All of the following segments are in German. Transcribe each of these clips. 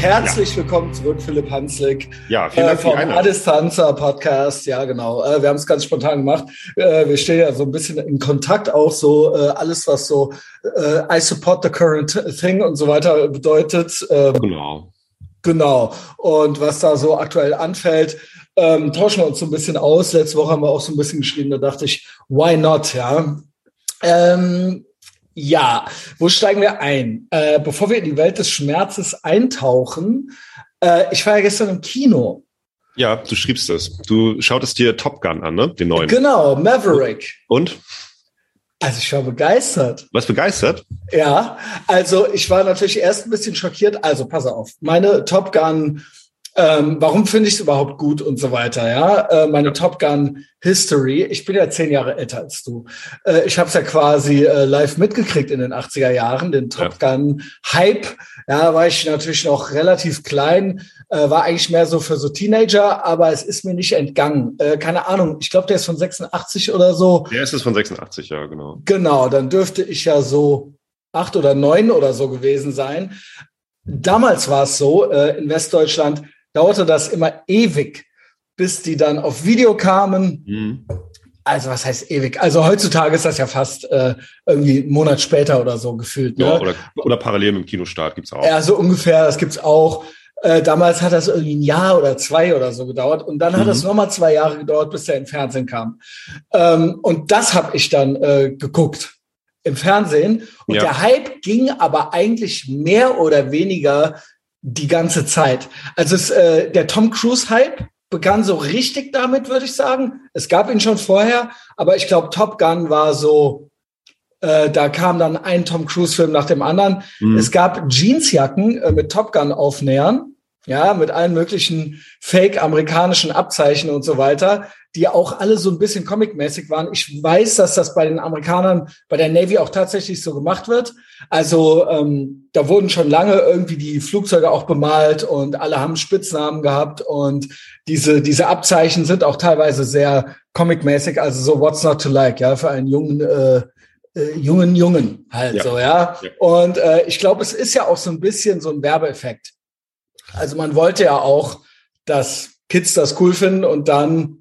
Herzlich willkommen zurück, Philipp Hanslik. Ja, vielen Dank äh, vom Adistanza Podcast. Ja, genau. Äh, wir haben es ganz spontan gemacht. Äh, wir stehen ja so ein bisschen in Kontakt auch so äh, alles, was so äh, I support the current thing und so weiter bedeutet. Ähm, genau. Genau. Und was da so aktuell anfällt, ähm, tauschen wir uns so ein bisschen aus. Letzte Woche haben wir auch so ein bisschen geschrieben. Da dachte ich, why not? Ja. Ähm, ja, wo steigen wir ein? Äh, bevor wir in die Welt des Schmerzes eintauchen, äh, ich war ja gestern im Kino. Ja, du schriebst das. Du schautest dir Top Gun an, ne? Den neuen. Genau, Maverick. Und? Also ich war begeistert. Was begeistert? Ja, also ich war natürlich erst ein bisschen schockiert. Also pass auf, meine Top Gun ähm, warum finde ich es überhaupt gut und so weiter, ja. Äh, meine Top Gun History, ich bin ja zehn Jahre älter als du. Äh, ich habe es ja quasi äh, live mitgekriegt in den 80er Jahren, den Top Gun Hype. Ja, war ich natürlich noch relativ klein, äh, war eigentlich mehr so für so Teenager, aber es ist mir nicht entgangen. Äh, keine Ahnung, ich glaube, der ist von 86 oder so. Der ist es von 86, ja, genau. Genau, dann dürfte ich ja so acht oder neun oder so gewesen sein. Damals war es so, äh, in Westdeutschland, dauerte das immer ewig, bis die dann auf Video kamen. Mhm. Also was heißt ewig? Also heutzutage ist das ja fast äh, irgendwie einen Monat später oder so gefühlt. Ne? Ja, oder, oder parallel mit dem Kinostart gibt's auch. Ja, so ungefähr, das gibt's auch. Äh, damals hat das irgendwie ein Jahr oder zwei oder so gedauert und dann mhm. hat es nochmal zwei Jahre gedauert, bis der im Fernsehen kam. Ähm, und das habe ich dann äh, geguckt im Fernsehen. Und ja. der Hype ging aber eigentlich mehr oder weniger die ganze Zeit. Also es, äh, der Tom Cruise-Hype begann so richtig damit, würde ich sagen. Es gab ihn schon vorher, aber ich glaube, Top Gun war so, äh, da kam dann ein Tom Cruise-Film nach dem anderen. Mhm. Es gab Jeansjacken äh, mit Top Gun-Aufnähern, ja, mit allen möglichen fake-amerikanischen Abzeichen und so weiter die auch alle so ein bisschen comicmäßig waren. Ich weiß, dass das bei den Amerikanern, bei der Navy auch tatsächlich so gemacht wird. Also ähm, da wurden schon lange irgendwie die Flugzeuge auch bemalt und alle haben Spitznamen gehabt und diese diese Abzeichen sind auch teilweise sehr comicmäßig. Also so What's not to like, ja, für einen jungen äh, äh, jungen Jungen halt ja. so, ja. ja. Und äh, ich glaube, es ist ja auch so ein bisschen so ein Werbeeffekt. Also man wollte ja auch, dass Kids das cool finden und dann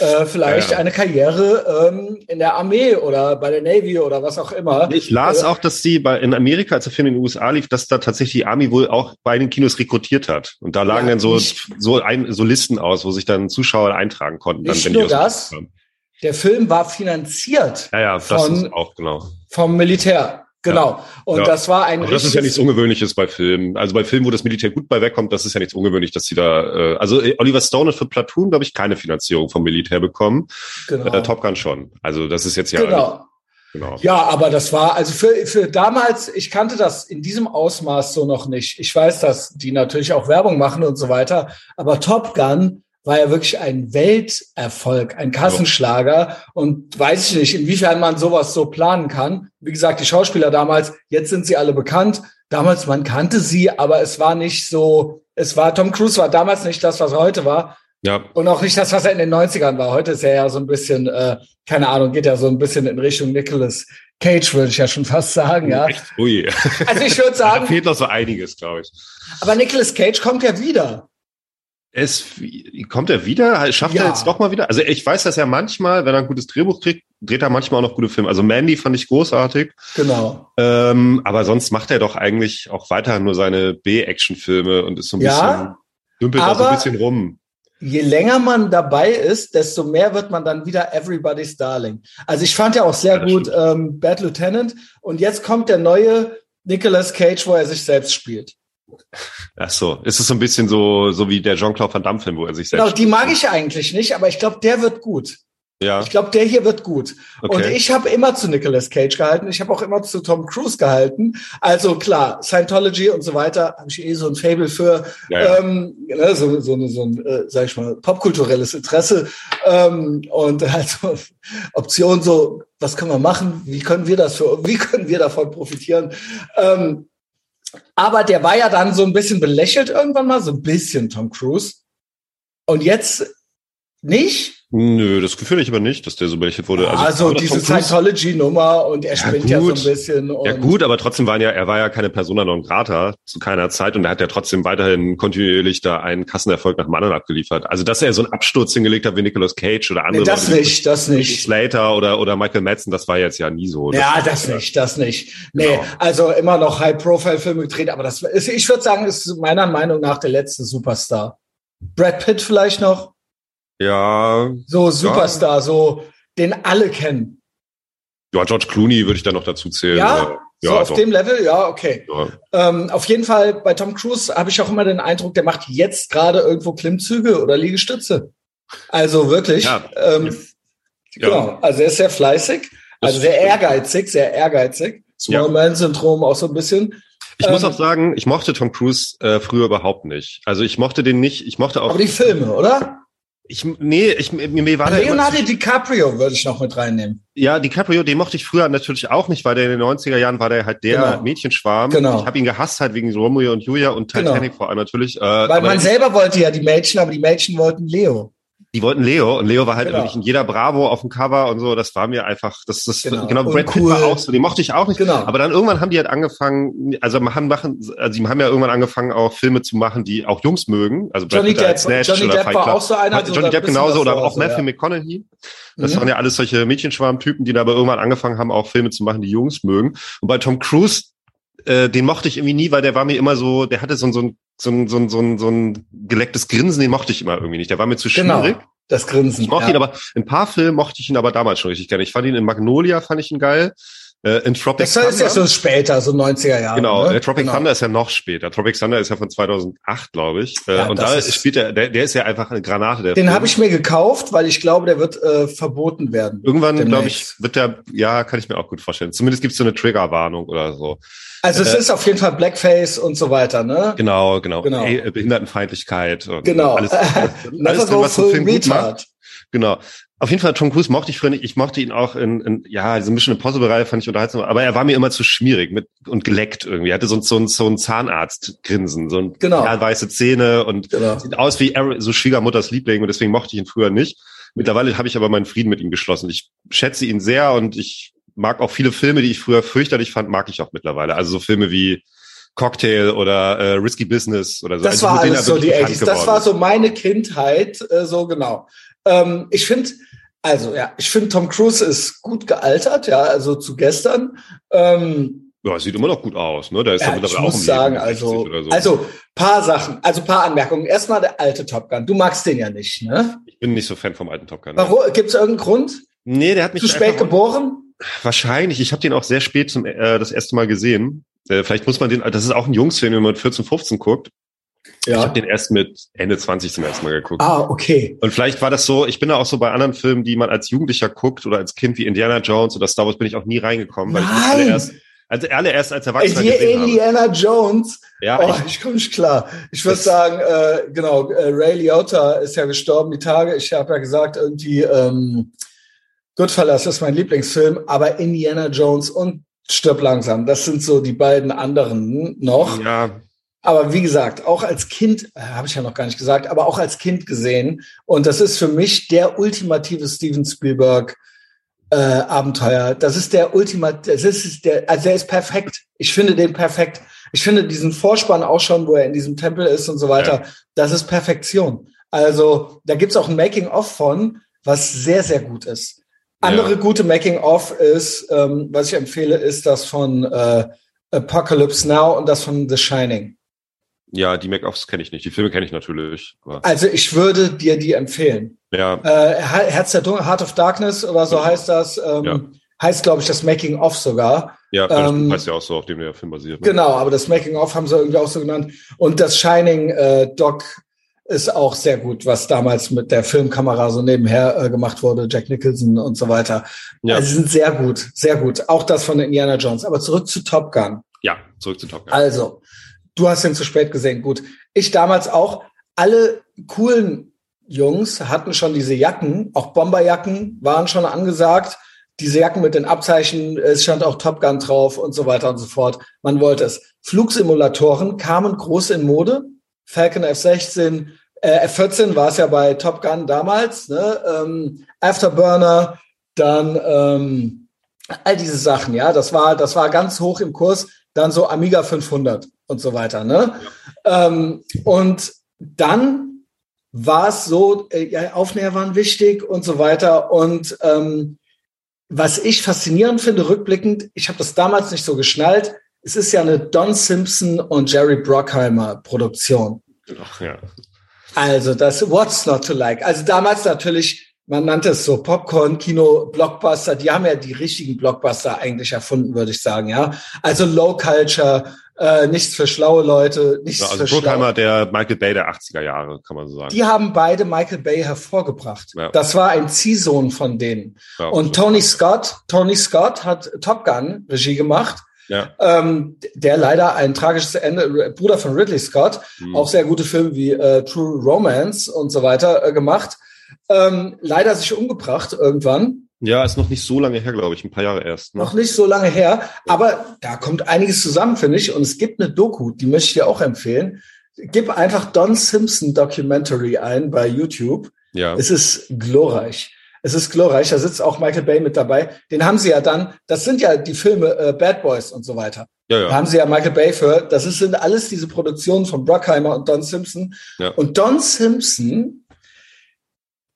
äh, vielleicht ja, ja. eine Karriere ähm, in der Armee oder bei der Navy oder was auch immer. Ich las äh, auch, dass sie bei, in Amerika, als der Film in den USA lief, dass da tatsächlich die Army wohl auch bei den Kinos rekrutiert hat. Und da lagen ja, dann so, nicht, so, ein, so Listen aus, wo sich dann Zuschauer eintragen konnten. Nicht dann, wenn nur das, der Film war finanziert ja, ja, das von, ist auch genau. vom Militär. Genau. Und ja. das war ein. Aber das ist ja nichts Ungewöhnliches bei Filmen. Also bei Filmen, wo das Militär gut bei wegkommt, das ist ja nichts ungewöhnlich, dass sie da. Äh, also äh, Oliver Stone hat für Platoon, glaube ich, keine Finanzierung vom Militär bekommen. Genau. Äh, Top Gun schon. Also das ist jetzt ja. Genau. Genau. Ja, aber das war, also für, für damals, ich kannte das in diesem Ausmaß so noch nicht. Ich weiß, dass die natürlich auch Werbung machen und so weiter, aber Top Gun war ja wirklich ein Welterfolg, ein Kassenschlager. Und weiß ich nicht, inwiefern man sowas so planen kann. Wie gesagt, die Schauspieler damals, jetzt sind sie alle bekannt. Damals, man kannte sie, aber es war nicht so, es war, Tom Cruise war damals nicht das, was er heute war. Ja. Und auch nicht das, was er in den 90ern war. Heute ist er ja so ein bisschen, äh, keine Ahnung, geht ja so ein bisschen in Richtung Nicholas Cage, würde ich ja schon fast sagen, ja. Echt? Ui. Also ich würde sagen. da fehlt noch so einiges, glaube ich. Aber Nicholas Cage kommt ja wieder. Es kommt er wieder? Schafft ja. er jetzt doch mal wieder? Also ich weiß, dass er manchmal, wenn er ein gutes Drehbuch kriegt, dreht er manchmal auch noch gute Filme. Also Mandy fand ich großartig. Genau. Ähm, aber sonst macht er doch eigentlich auch weiter nur seine B-Action-Filme und ist so ein ja, bisschen, dümpelt da so ein bisschen rum. Je länger man dabei ist, desto mehr wird man dann wieder Everybody's Darling. Also ich fand ja auch sehr ja, gut ähm, Bad Lieutenant und jetzt kommt der neue Nicolas Cage, wo er sich selbst spielt. Ach so, ist es so ein bisschen so, so wie der Jean-Claude Van Damme Film, wo er sich selbst. Genau, die mag ich eigentlich nicht, aber ich glaube, der wird gut. Ja. Ich glaube, der hier wird gut. Okay. Und ich habe immer zu Nicolas Cage gehalten. Ich habe auch immer zu Tom Cruise gehalten. Also klar, Scientology und so weiter habe ich eh so ein Fable für, ja, ja. Ähm, ne, so, so, so ein, äh, sag ich mal, popkulturelles Interesse. Ähm, und also Option so, was können wir machen? Wie können wir das für, wie können wir davon profitieren? Ähm, aber der war ja dann so ein bisschen belächelt irgendwann mal, so ein bisschen Tom Cruise. Und jetzt Nicht? Nö, das Gefühl ich aber nicht, dass der so belichtet wurde. Also, also diese Scientology-Nummer und er spinnt ja, ja, so ein bisschen. ja gut, aber trotzdem waren ja, er war ja keine Persona non grata zu keiner Zeit und er hat ja trotzdem weiterhin kontinuierlich da einen Kassenerfolg nach dem anderen abgeliefert. Also dass er so einen Absturz hingelegt hat wie Nicolas Cage oder andere. Nee, das Leute, nicht, das nicht. Slater oder, oder Michael Madsen, das war jetzt ja nie so. Ja, das, das nicht, das nicht. Nee, genau. also immer noch High-Profile-Filme gedreht, aber das ist, ich würde sagen, ist meiner Meinung nach der letzte Superstar. Brad Pitt vielleicht noch? Ja. So Superstar, ja. so den alle kennen. Ja, George Clooney würde ich da noch dazu zählen. Ja, ja so auf doch. dem Level, ja, okay. Ja. Ähm, auf jeden Fall bei Tom Cruise habe ich auch immer den Eindruck, der macht jetzt gerade irgendwo Klimmzüge oder Liegestütze. Also wirklich. Ja. Ähm, genau. Also er ist sehr fleißig, also sehr ehrgeizig, sehr ehrgeizig. Small Man Syndrom auch so ein bisschen. Ich ähm, muss auch sagen, ich mochte Tom Cruise äh, früher überhaupt nicht. Also ich mochte den nicht. Ich mochte auch. Aber die Filme, oder? Ich, nee, ich, mir, war Leonardo DiCaprio würde ich noch mit reinnehmen. Ja, DiCaprio, den mochte ich früher natürlich auch nicht, weil der in den 90er Jahren war der halt der genau. Mädchenschwarm. Genau. Ich habe ihn gehasst halt wegen Romeo und Julia und genau. Titanic genau. vor allem natürlich. Äh, weil man selber wollte ja die Mädchen, aber die Mädchen wollten Leo die wollten Leo und Leo war halt genau. wirklich in jeder Bravo auf dem Cover und so. Das war mir einfach, das, das genau, genau Brad Pitt war auch so, die mochte ich auch nicht. Genau. Aber dann irgendwann haben die halt angefangen, also haben machen, also die haben ja irgendwann angefangen auch Filme zu machen, die auch Jungs mögen. Also Brad Johnny Pitt Depp, Snatch Johnny Depp war auch so einer. Johnny so Depp genauso oder auch Matthew ja. McConaughey. Das mhm. waren ja alles solche Mädchenschwarmtypen, die da aber irgendwann angefangen haben, auch Filme zu machen, die Jungs mögen. Und bei Tom Cruise äh, den mochte ich irgendwie nie, weil der war mir immer so, der hatte so, so, ein, so, ein, so, ein, so, ein, so ein gelecktes Grinsen, den mochte ich immer irgendwie nicht. Der war mir zu schwierig. Genau. Das Grinsen. Ich mochte ja. ihn aber, ein paar Filme mochte ich ihn aber damals schon richtig gerne. Ich fand ihn in Magnolia, fand ich ihn geil. Äh, in Tropic das Thunder. ist ja so später, so 90er Jahre. Genau, ne? Äh, Tropic genau. Thunder ist ja noch später. Tropic Thunder ist ja von 2008, glaube ich. Äh, ja, und da ist, spielt er, der, der ist ja einfach eine Granate. Der den habe ich mir gekauft, weil ich glaube, der wird äh, verboten werden. Irgendwann, glaube ich, wird der, ja, kann ich mir auch gut vorstellen. Zumindest gibt es so eine Triggerwarnung oder so. Also es äh, ist auf jeden Fall Blackface und so weiter, ne? Genau, genau. genau. Hey, Behindertenfeindlichkeit und genau. alles, alles, alles drin, was so Film gut macht. Genau. Auf jeden Fall, Tom Cruise mochte ich früher nicht. Ich mochte ihn auch in, in ja, diese Mission Impossible-Reihe fand ich unterhaltsam, aber er war mir immer zu schmierig mit, und geleckt irgendwie. Er hatte so, so, ein, so ein Zahnarztgrinsen, so ein genau. ja, weiße Zähne und genau. sieht aus wie so Schwiegermutters Liebling und deswegen mochte ich ihn früher nicht. Mittlerweile habe ich aber meinen Frieden mit ihm geschlossen. Ich schätze ihn sehr und ich mag auch viele Filme, die ich früher fürchterlich fand, mag ich auch mittlerweile. Also so Filme wie Cocktail oder äh, Risky Business oder so. Das also war alles so die 80 Das war so meine Kindheit, äh, so genau. Ähm, ich finde, also ja, ich finde Tom Cruise ist gut gealtert, ja, also zu gestern. Ähm, ja, sieht immer noch gut aus, ne? Da ist ja, ich auch muss sagen, also, so. also paar Sachen, also paar Anmerkungen. Erstmal der alte Top Gun. Du magst den ja nicht, ne? Ich bin nicht so Fan vom alten Top Gun. Warum? Gibt es irgendeinen Grund? Nee, der hat mich zu spät geboren. Wahrscheinlich. Ich habe den auch sehr spät zum äh, das erste Mal gesehen. Äh, vielleicht muss man den. Das ist auch ein Jungsfilm, wenn man 14, 15 guckt. Ja. Ich habe den erst mit Ende 20 zum ersten Mal geguckt. Ah, okay. Und vielleicht war das so, ich bin da auch so bei anderen Filmen, die man als Jugendlicher guckt oder als Kind wie Indiana Jones oder Star Wars bin ich auch nie reingekommen, weil Nein. ich alle erst, also alle erst als Erwachsener Hier gesehen Indiana habe. Jones. Ja, oh, ich, ich komme nicht klar. Ich würde sagen, äh, genau, äh, Ray Liotta ist ja gestorben die Tage. Ich habe ja gesagt, irgendwie ähm, Goodfellas ist mein Lieblingsfilm, aber Indiana Jones und Stirb langsam, das sind so die beiden anderen noch. Ja. Aber wie gesagt, auch als Kind, äh, habe ich ja noch gar nicht gesagt, aber auch als Kind gesehen. Und das ist für mich der ultimative Steven Spielberg äh, Abenteuer. Das ist der ultimative, das ist der, also der ist perfekt. Ich finde den perfekt. Ich finde diesen Vorspann auch schon, wo er in diesem Tempel ist und so weiter, ja. das ist Perfektion. Also da gibt's auch ein Making-of von, was sehr, sehr gut ist. Andere ja. gute Making-of ist, ähm, was ich empfehle, ist das von äh, Apocalypse Now und das von The Shining. Ja, die Make-offs kenne ich nicht. Die Filme kenne ich natürlich. Also ich würde dir die empfehlen. Ja. Äh, Herz der Dunkel, Heart of Darkness oder so heißt das. Ähm, ja. Heißt, glaube ich, das Making-of sogar. Ja, das ähm, heißt ja auch so, auf dem der Film basiert. Ne? Genau, aber das Making-of haben sie irgendwie auch so genannt. Und das Shining äh, ist auch sehr gut, was damals mit der Filmkamera so nebenher äh, gemacht wurde, Jack Nicholson und so weiter. Ja. Also sind sehr gut, sehr gut. Auch das von Indiana Jones. Aber zurück zu Top Gun. Ja, zurück zu Top Gun. Also, Du hast ihn zu spät gesehen. Gut. Ich damals auch. Alle coolen Jungs hatten schon diese Jacken, auch Bomberjacken waren schon angesagt. Diese Jacken mit den Abzeichen, es stand auch Top Gun drauf und so weiter und so fort. Man wollte es. Flugsimulatoren kamen groß in Mode. Falcon F-16, äh, F14 war es ja bei Top Gun damals, ne? ähm, Afterburner, dann ähm, all diese Sachen, ja, das war, das war ganz hoch im Kurs, dann so Amiga 500 und so weiter, ne? Ähm, und dann war es so, äh, ja, Aufnäher waren wichtig und so weiter und ähm, was ich faszinierend finde, rückblickend, ich habe das damals nicht so geschnallt, es ist ja eine Don Simpson und Jerry Brockheimer Produktion. Ach, ja. Also das What's Not to Like. Also damals natürlich, man nannte es so Popcorn, Kino, Blockbuster. Die haben ja die richtigen Blockbuster eigentlich erfunden, würde ich sagen. Ja, also Low Culture, äh, nichts für schlaue Leute, nichts also für Brookheimer, der Michael Bay der 80er Jahre, kann man so sagen. Die haben beide Michael Bay hervorgebracht. Ja. Das war ein Ziehsohn von denen. Ja, und Tony Scott, Tony Scott hat Top Gun Regie gemacht ja. ähm, der leider ein tragisches Ende, Bruder von Ridley Scott, mhm. auch sehr gute Filme wie äh, True Romance und so weiter äh, gemacht. Ähm, leider sich umgebracht irgendwann. Ja, ist noch nicht so lange her, glaube ich, ein paar Jahre erst. Ne? Noch nicht so lange her, aber da kommt einiges zusammen, finde ich. Und es gibt eine Doku, die möchte ich dir auch empfehlen. Gib einfach Don Simpson Documentary ein bei YouTube. Ja. Es ist glorreich. Es ist glorreich, da sitzt auch Michael Bay mit dabei. Den haben sie ja dann, das sind ja die Filme äh, Bad Boys und so weiter. Ja, ja. Da haben sie ja Michael Bay für. Das ist, sind alles diese Produktionen von Brockheimer und Don Simpson. Ja. Und Don Simpson,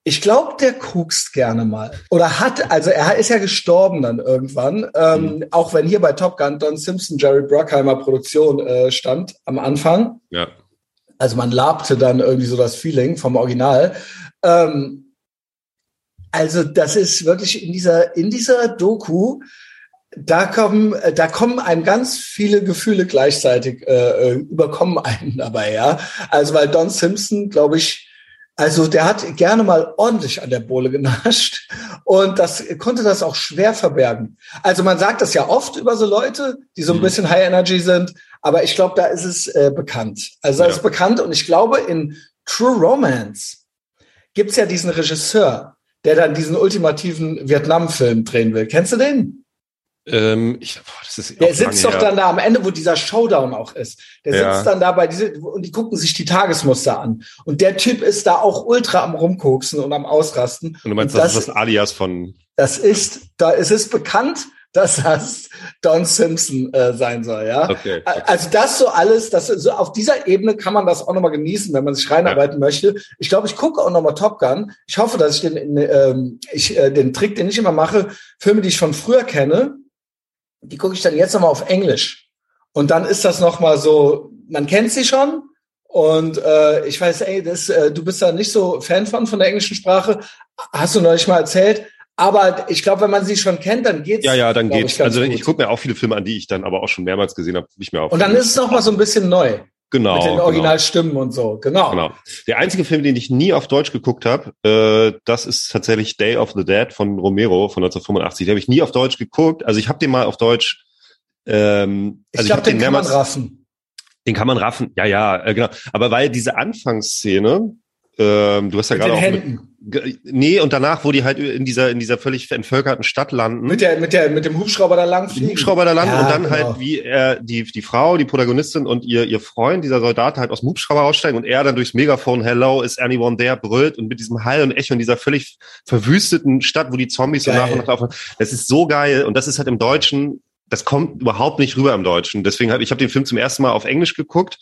ich glaube, der guckst gerne mal. Oder hat, also er ist ja gestorben dann irgendwann. Ähm, mhm. Auch wenn hier bei Top Gun Don Simpson, Jerry Brockheimer Produktion äh, stand am Anfang. Ja. Also man labte dann irgendwie so das Feeling vom Original. Ähm, also das ist wirklich in dieser, in dieser Doku, da kommen, da kommen einem ganz viele Gefühle gleichzeitig äh, äh überkommen einen dabei, ja. Also weil Don Simpson, glaube ich, also der hat gerne mal ordentlich an der Bohle genascht und das konnte das auch schwer verbergen. Also man sagt das ja oft über so Leute, die so ein mhm. bisschen High Energy sind, aber ich glaube, da ist es äh, bekannt. Also da ja. ist bekannt und ich glaube, in True Romance gibt's ja diesen Regisseur, der dann diesen ultimativen Vietnam-Film drehen will. Kennst du den? Ähm, ich, boah, das ist der sitzt doch her. dann da am Ende, wo dieser Showdown auch ist. Der ja. sitzt dann da bei diese und die gucken sich die Tagesmuster an. Und der Typ ist da auch ultra am rumkoksen und am ausrasten. Und du meinst, und das, das ist das Alias von? Das ist, da es ist bekannt, dass das Don Simpson äh, sein soll, ja. Okay, okay, Also das so alles, das so auf dieser Ebene kann man das auch nochmal genießen, wenn man sich reinarbeiten ja. möchte. Ich glaube, ich gucke auch nochmal Top Gun. Ich hoffe, dass ich den, ähm, ich, äh, den Trick, den ich immer mache, Filme, die ich von früher kenne, die gucke ich dann jetzt nochmal auf Englisch. Und dann ist das nochmal so, man kennt sie schon, und äh, ich weiß, ey, das, äh, du bist da nicht so Fan von von der englischen Sprache. Hast du neulich mal erzählt. Aber ich glaube, wenn man sie schon kennt, dann geht's. Ja, ja, dann geht's. Ich, also gut. ich gucke mir auch viele Filme an, die ich dann aber auch schon mehrmals gesehen habe, ich mir auch. Und dann ist es noch mal so ein bisschen neu. Genau. Mit den genau. Originalstimmen genau. und so. Genau. Genau. Der einzige Film, den ich nie auf Deutsch geguckt habe, äh, das ist tatsächlich Day of the Dead von Romero von 1985. Den habe ich nie auf Deutsch geguckt. Also ich habe den mal auf Deutsch. Ähm, also ich glaube, den, den kann man raffen. Den kann man raffen. Ja, ja, äh, genau. Aber weil diese Anfangsszene, ähm, du hast ja gerade auch mit, nee und danach, wo die halt in dieser in dieser völlig entvölkerten Stadt landen. Mit der mit der mit dem Hubschrauber da lang fliegen. Hubschrauber da landen ja, und dann halt, genau. halt wie er die die Frau, die Protagonistin und ihr ihr Freund, dieser Soldat halt aus dem Hubschrauber aussteigen und er dann durchs Megafon Hello is anyone there brüllt und mit diesem Hall und Echo in dieser völlig verwüsteten Stadt, wo die Zombies geil. so nach und nach laufen. Das ist so geil und das ist halt im Deutschen das kommt überhaupt nicht rüber im Deutschen. Deswegen habe ich habe den Film zum ersten Mal auf Englisch geguckt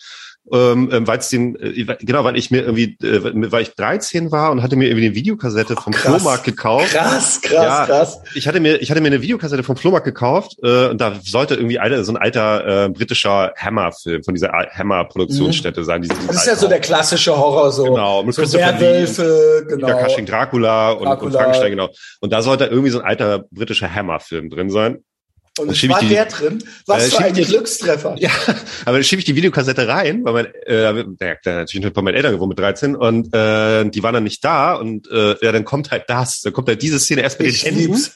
ähm, ähm weil es den, äh, genau, weil ich mir irgendwie, äh, weil ich 13 war und hatte mir irgendwie eine Videokassette vom krass, Flohmarkt gekauft. Krass, krass, ja, krass. Ich hatte mir, ich hatte mir eine Videokassette vom Flohmarkt gekauft äh, und da sollte irgendwie alter, so ein alter äh, britischer Hammer-Film von dieser Hammer-Produktionsstätte mhm. sein. Das ist ja so der klassische Horror, so. Genau, mit so Werwölfe, genau. Cushing Dracula und, Dracula. und Frankenstein, genau. Und da sollte irgendwie so ein alter britischer Hammer-Film drin sein. Und es war die, der drin. Was äh, für ein die, Glückstreffer. Ja, aber dann schiebe ich die Videokassette rein, weil mein, äh, der natürlich bei meinen Eltern gewohnt mit 13 und äh, die waren dann nicht da und äh, ja, dann kommt halt das, dann kommt halt diese Szene erst mit ich den Händen.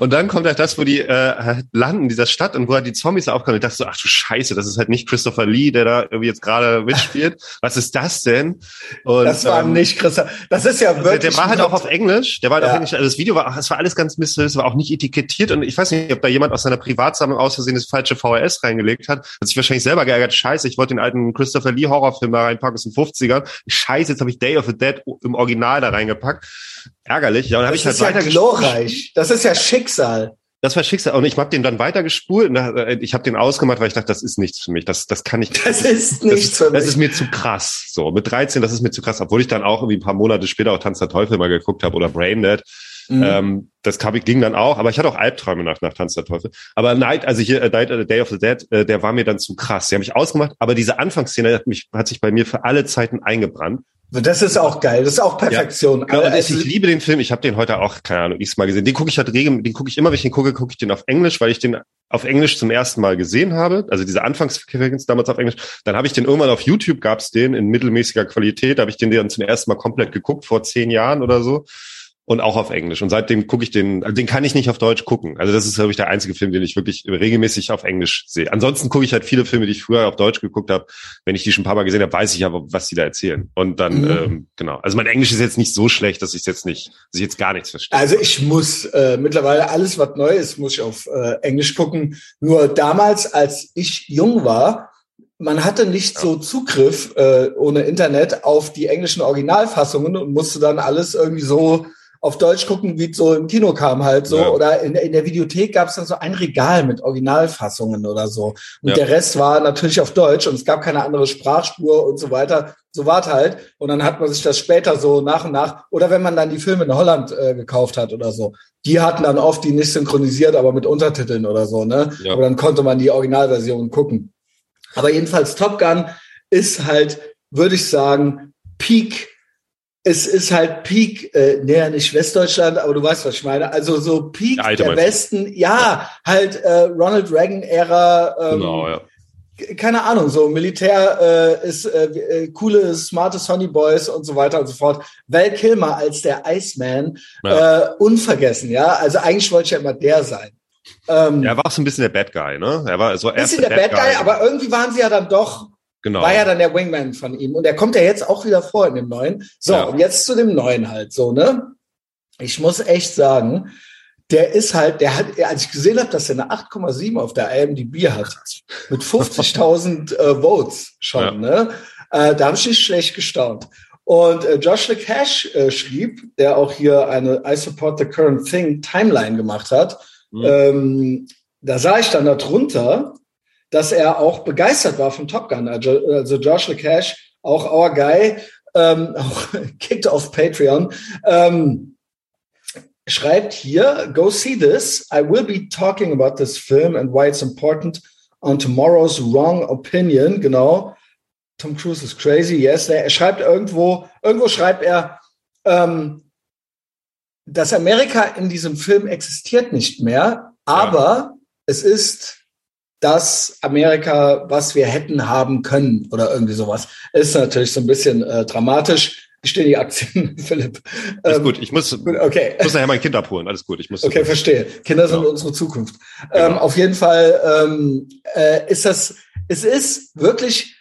Und dann kommt halt das, wo die äh, landen in dieser Stadt und wo halt die Zombies aufkommen. Ich dachte so, ach du Scheiße, das ist halt nicht Christopher Lee, der da irgendwie jetzt gerade mitspielt. Was ist das denn? Und, das war ähm, nicht Christopher. Das ist ja wirklich. Der, der war halt auch auf Englisch. Der war halt ja. auf Englisch. Also das Video war, es war alles ganz mysteriös, war auch nicht etikettiert. Und ich weiß nicht, ob da jemand aus seiner Privatsammlung aus Versehen das falsche VHS reingelegt hat. Hat sich wahrscheinlich selber geärgert. Scheiße, ich wollte den alten Christopher Lee Horrorfilm da reinpacken aus den 50ern. Scheiße, jetzt habe ich Day of the Dead im Original da reingepackt. Ärgerlich. Ja, und habe ich halt ja weiter glorreich. Das ist ja Schicksal. Das war Schicksal. Und ich habe den dann weitergespult. Und äh, ich habe den ausgemacht, weil ich dachte, das ist nichts für mich. Das, das kann ich. Das ist nichts das, für mich. Das ist mir zu krass. So mit 13, das ist mir zu krass. Obwohl ich dann auch irgendwie ein paar Monate später auch Tanz der Teufel mal geguckt habe oder Braindead. Mhm. Ähm, das ging dann auch, aber ich hatte auch Albträume nach, nach Tanz der Teufel. Aber Night, also hier uh, Night, uh, Day of the Dead, uh, der war mir dann zu krass. Die haben mich ausgemacht, aber diese Anfangsszene hat, mich, hat sich bei mir für alle Zeiten eingebrannt. Das ist auch geil. Das ist auch Perfektion. Ja, genau, also, ich liebe den Film. Ich habe den heute auch, keine Ahnung, x mal gesehen. Den gucke ich halt regelmäßig, den gucke ich immer, wenn ich den gucke, gucke ich den auf Englisch, weil ich den auf Englisch zum ersten Mal gesehen habe. Also diese Anfangsfrequenz damals auf Englisch. Dann habe ich den irgendwann auf YouTube gab's den in mittelmäßiger Qualität. Da habe ich den dann zum ersten Mal komplett geguckt vor zehn Jahren oder so und auch auf Englisch. Und seitdem gucke ich den, also den kann ich nicht auf Deutsch gucken. Also das ist, glaube ich, der einzige Film, den ich wirklich regelmäßig auf Englisch sehe. Ansonsten gucke ich halt viele Filme, die ich früher auf Deutsch geguckt habe. Wenn ich die schon ein paar Mal gesehen habe, weiß ich aber, was die da erzählen. Und dann, mhm. ähm, genau. Also mein Englisch ist jetzt nicht so schlecht, dass ich jetzt nicht, dass ich jetzt gar nichts verstehe. Also ich muss äh, mittlerweile alles, was neu ist, muss ich auf äh, Englisch gucken. Nur damals, als ich jung war, man hatte nicht ja. so Zugriff äh, ohne Internet auf die englischen Originalfassungen und musste dann alles irgendwie so auf Deutsch gucken, wie es so im Kino kam halt so. Ja. Oder in, in der Videothek gab es dann so ein Regal mit Originalfassungen oder so. Und ja. der Rest war natürlich auf Deutsch und es gab keine andere Sprachspur und so weiter. So war halt. Und dann hat man sich das später so nach und nach, oder wenn man dann die Filme in Holland äh, gekauft hat oder so, die hatten dann oft die nicht synchronisiert, aber mit Untertiteln oder so, ne? Ja. Aber dann konnte man die Originalversion gucken. Aber jedenfalls Top Gun ist halt, würde ich sagen, Peak es ist halt Peak, äh, näher nicht Westdeutschland, aber du weißt, was ich meine. Also so Peak der, der Westen, ja, halt äh, Ronald Reagan-Ära. Ähm, genau, ja. Keine Ahnung, so Militär äh, ist äh, äh, coole, smarte Sonny Boys und so weiter und so fort. Val Kilmer als der Iceman, ja. äh, unvergessen, ja. Also eigentlich wollte ich ja immer der sein. Ähm, er war auch so ein bisschen der Bad Guy, ne? Er war so ein bisschen der Bad Guy, Guy, aber irgendwie waren sie ja dann doch Genau. War ja dann der Wingman von ihm. Und der kommt ja jetzt auch wieder vor in dem neuen. So, ja. und jetzt zu dem neuen halt so, ne? Ich muss echt sagen, der ist halt, der hat, als ich gesehen habe, dass er eine 8,7 auf der IMDb hat, mit 50.000 äh, Votes schon, ja. ne? Äh, da habe ich nicht schlecht gestaunt. Und äh, Josh LeCash äh, schrieb, der auch hier eine I Support the Current Thing Timeline gemacht hat, mhm. ähm, da sah ich dann darunter, dass er auch begeistert war von Top Gun. Also, also Josh LeCash, auch our guy, ähm, auch kicked off Patreon, ähm, schreibt hier, go see this. I will be talking about this film and why it's important on tomorrow's wrong opinion. Genau. Tom Cruise is crazy. Yes. Er schreibt irgendwo, irgendwo schreibt er, ähm, dass Amerika in diesem Film existiert nicht mehr, aber ja. es ist das Amerika, was wir hätten haben können oder irgendwie sowas. Ist natürlich so ein bisschen äh, dramatisch. Ich stehe die Aktien, Philipp. Alles ähm, gut, ich muss, okay. muss nachher mein Kind abholen. Alles gut, ich muss. Okay, verstehe. Kinder sind genau. unsere Zukunft. Genau. Ähm, auf jeden Fall ähm, äh, ist das, es ist wirklich,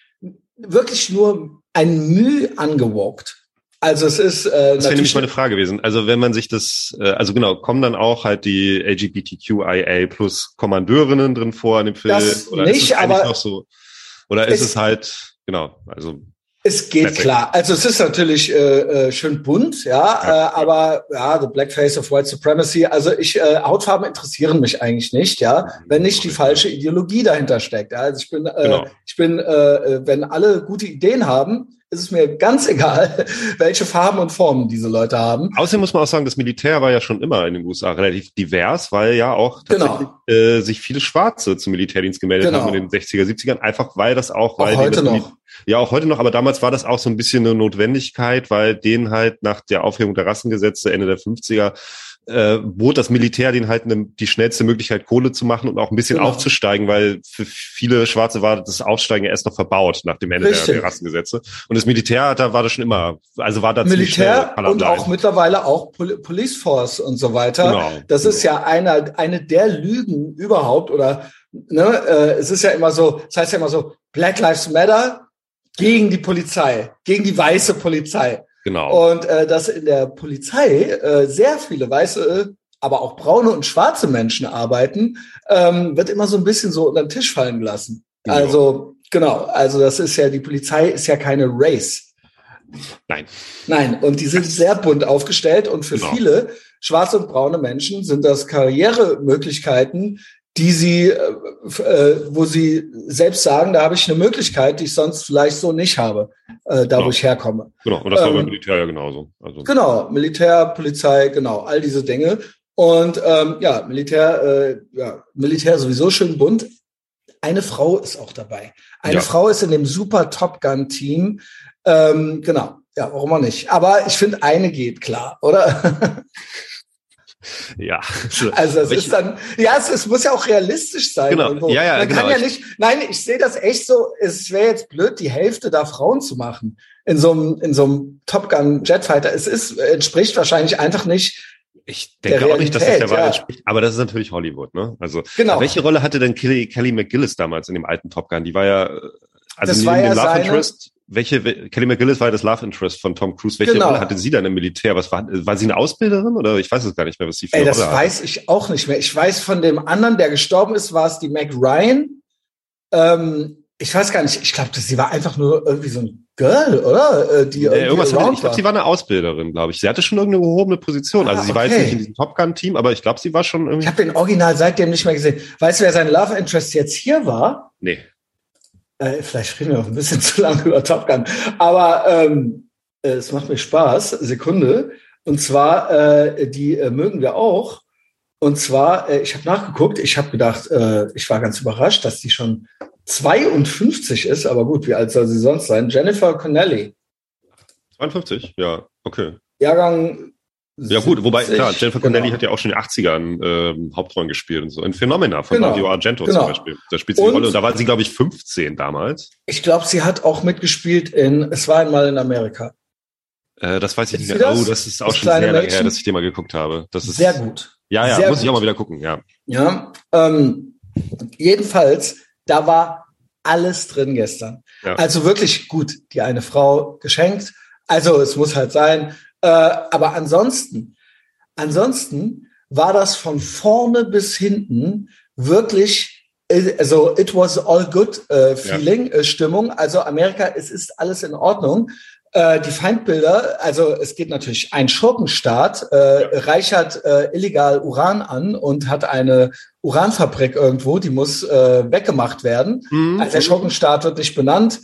wirklich nur ein Mühe angewalkt. Also es ist äh, das wäre nämlich meine Frage gewesen. Also wenn man sich das, äh, also genau, kommen dann auch halt die LGBTQIA plus Kommandeurinnen drin vor in dem Film? Das oder nicht, ist es aber noch so? Oder ist es, es halt genau? Also es geht Perfekt. klar. Also es ist natürlich äh, äh, schön bunt, ja, ja. Äh, aber ja, the Blackface of White Supremacy. Also ich äh, Hautfarben interessieren mich eigentlich nicht, ja, wenn nicht die falsche Ideologie dahinter steckt. Ja? Also ich bin, äh, genau. ich bin, äh, wenn alle gute Ideen haben, ist es mir ganz egal, welche Farben und Formen diese Leute haben. Außerdem muss man auch sagen, das Militär war ja schon immer in den USA relativ divers, weil ja auch tatsächlich genau. äh, sich viele Schwarze zum Militärdienst gemeldet genau. haben in den 60er, 70ern, einfach weil das auch, weil auch heute noch. Ja, auch heute noch, aber damals war das auch so ein bisschen eine Notwendigkeit, weil denen halt nach der Aufhebung der Rassengesetze Ende der 50er äh, bot das Militär den halt ne, die schnellste Möglichkeit, Kohle zu machen und auch ein bisschen genau. aufzusteigen, weil für viele Schwarze war das Aufsteigen erst noch verbaut nach dem Ende der, der, Rassengesetze. Und das Militär, da war das schon immer, also war da Militär und auch mittlerweile auch Pol Police Force und so weiter. Genau. Das genau. ist ja einer, eine der Lügen überhaupt oder ne, äh, es ist ja immer so, das heißt ja immer so, Black Lives Matter gegen die Polizei, gegen die weiße Polizei. Genau. Und äh, dass in der Polizei äh, sehr viele weiße, aber auch braune und schwarze Menschen arbeiten, ähm, wird immer so ein bisschen so unter den Tisch fallen gelassen. Genau. Also genau, also das ist ja die Polizei ist ja keine Race. Nein. Nein, und die sind sehr bunt aufgestellt und für genau. viele schwarze und braune Menschen sind das Karrieremöglichkeiten, die sie, äh, äh, wo sie selbst sagen, da habe ich eine Möglichkeit, die ich sonst vielleicht so nicht habe, äh, da genau. wo ich herkomme. Genau, und das ähm, war beim Militär ja genauso. Also. Genau, Militär, Polizei, genau, all diese Dinge. Und ähm, ja, Militär, äh, ja, Militär sowieso schön bunt. Eine Frau ist auch dabei. Eine ja. Frau ist in dem super Top Gun Team. Ähm, genau, ja, warum auch nicht. Aber ich finde, eine geht klar, oder? Ja. Also es ist dann, ja, es, es, muss ja auch realistisch sein. Genau. Irgendwo. Ja, ja, Man genau. kann ja nicht, nein, ich sehe das echt so, es wäre jetzt blöd, die Hälfte da Frauen zu machen in so einem, in so einem Top Gun Jetfighter. Es ist, entspricht wahrscheinlich einfach nicht ich denke auch nicht, dass das der Wahrheit ja. entspricht, aber das ist natürlich Hollywood, ne? Also genau. welche Rolle hatte denn Kelly, Kelly McGillis damals in dem alten Top Gun? Die war ja, also das neben war ja dem Love seine, Interest, welche, Kelly McGillis war ja das Love Interest von Tom Cruise. Welche genau. Rolle hatte sie dann im Militär? Was war, war sie eine Ausbilderin oder ich weiß es gar nicht mehr, was sie für Ey, das Rolle weiß hatte. ich auch nicht mehr. Ich weiß von dem anderen, der gestorben ist, war es die Mac Ryan. Ähm, ich weiß gar nicht, ich glaube, sie war einfach nur irgendwie so ein Girl, oder? Äh, die, ja, irgendwas hatte, ich glaube, sie war eine Ausbilderin, glaube ich. Sie hatte schon irgendeine gehobene Position. Also ah, also sie okay. war jetzt nicht in diesem Top Gun-Team, aber ich glaube, sie war schon irgendwie. Ich habe den Original seitdem nicht mehr gesehen. Weißt du, wer sein Love Interest jetzt hier war? Nee. Äh, vielleicht reden wir noch ein bisschen zu lange über Top Gun. Aber ähm, äh, es macht mir Spaß. Sekunde. Und zwar, äh, die äh, mögen wir auch. Und zwar, äh, ich habe nachgeguckt, ich habe gedacht, äh, ich war ganz überrascht, dass die schon 52 ist, aber gut, wie alt soll sie sonst sein? Jennifer Connelly. 52, ja, okay. Jahrgang ja gut, wobei, klar, Jennifer Connelly genau. hat ja auch schon in den 80ern ähm, Hauptrollen gespielt und so. In Phenomena von genau. Mario Argento genau. zum Beispiel. Da spielt sie und, die Rolle. Und da war sie, glaube ich, 15 damals. Ich glaube, sie hat auch mitgespielt in Es war einmal in Amerika. Äh, das weiß ich nicht mehr. Das? Oh, das ist auch das schon sehr lange her, dass ich den mal geguckt habe. Das ist sehr gut. Ja, ja, sehr muss gut. ich auch mal wieder gucken, ja. Ja, ähm, jedenfalls, da war alles drin gestern. Ja. Also wirklich gut, die eine Frau geschenkt. Also es muss halt sein, äh, aber ansonsten, ansonsten war das von vorne bis hinten wirklich äh, also it was all good äh, feeling, ja. äh, Stimmung. Also Amerika, es ist alles in Ordnung. Äh, die Feindbilder, also es geht natürlich ein Schurkenstaat, äh, ja. reichert äh, illegal Uran an und hat eine Uranfabrik irgendwo, die muss äh, weggemacht werden. Mhm. Also der Schurkenstaat wird nicht benannt.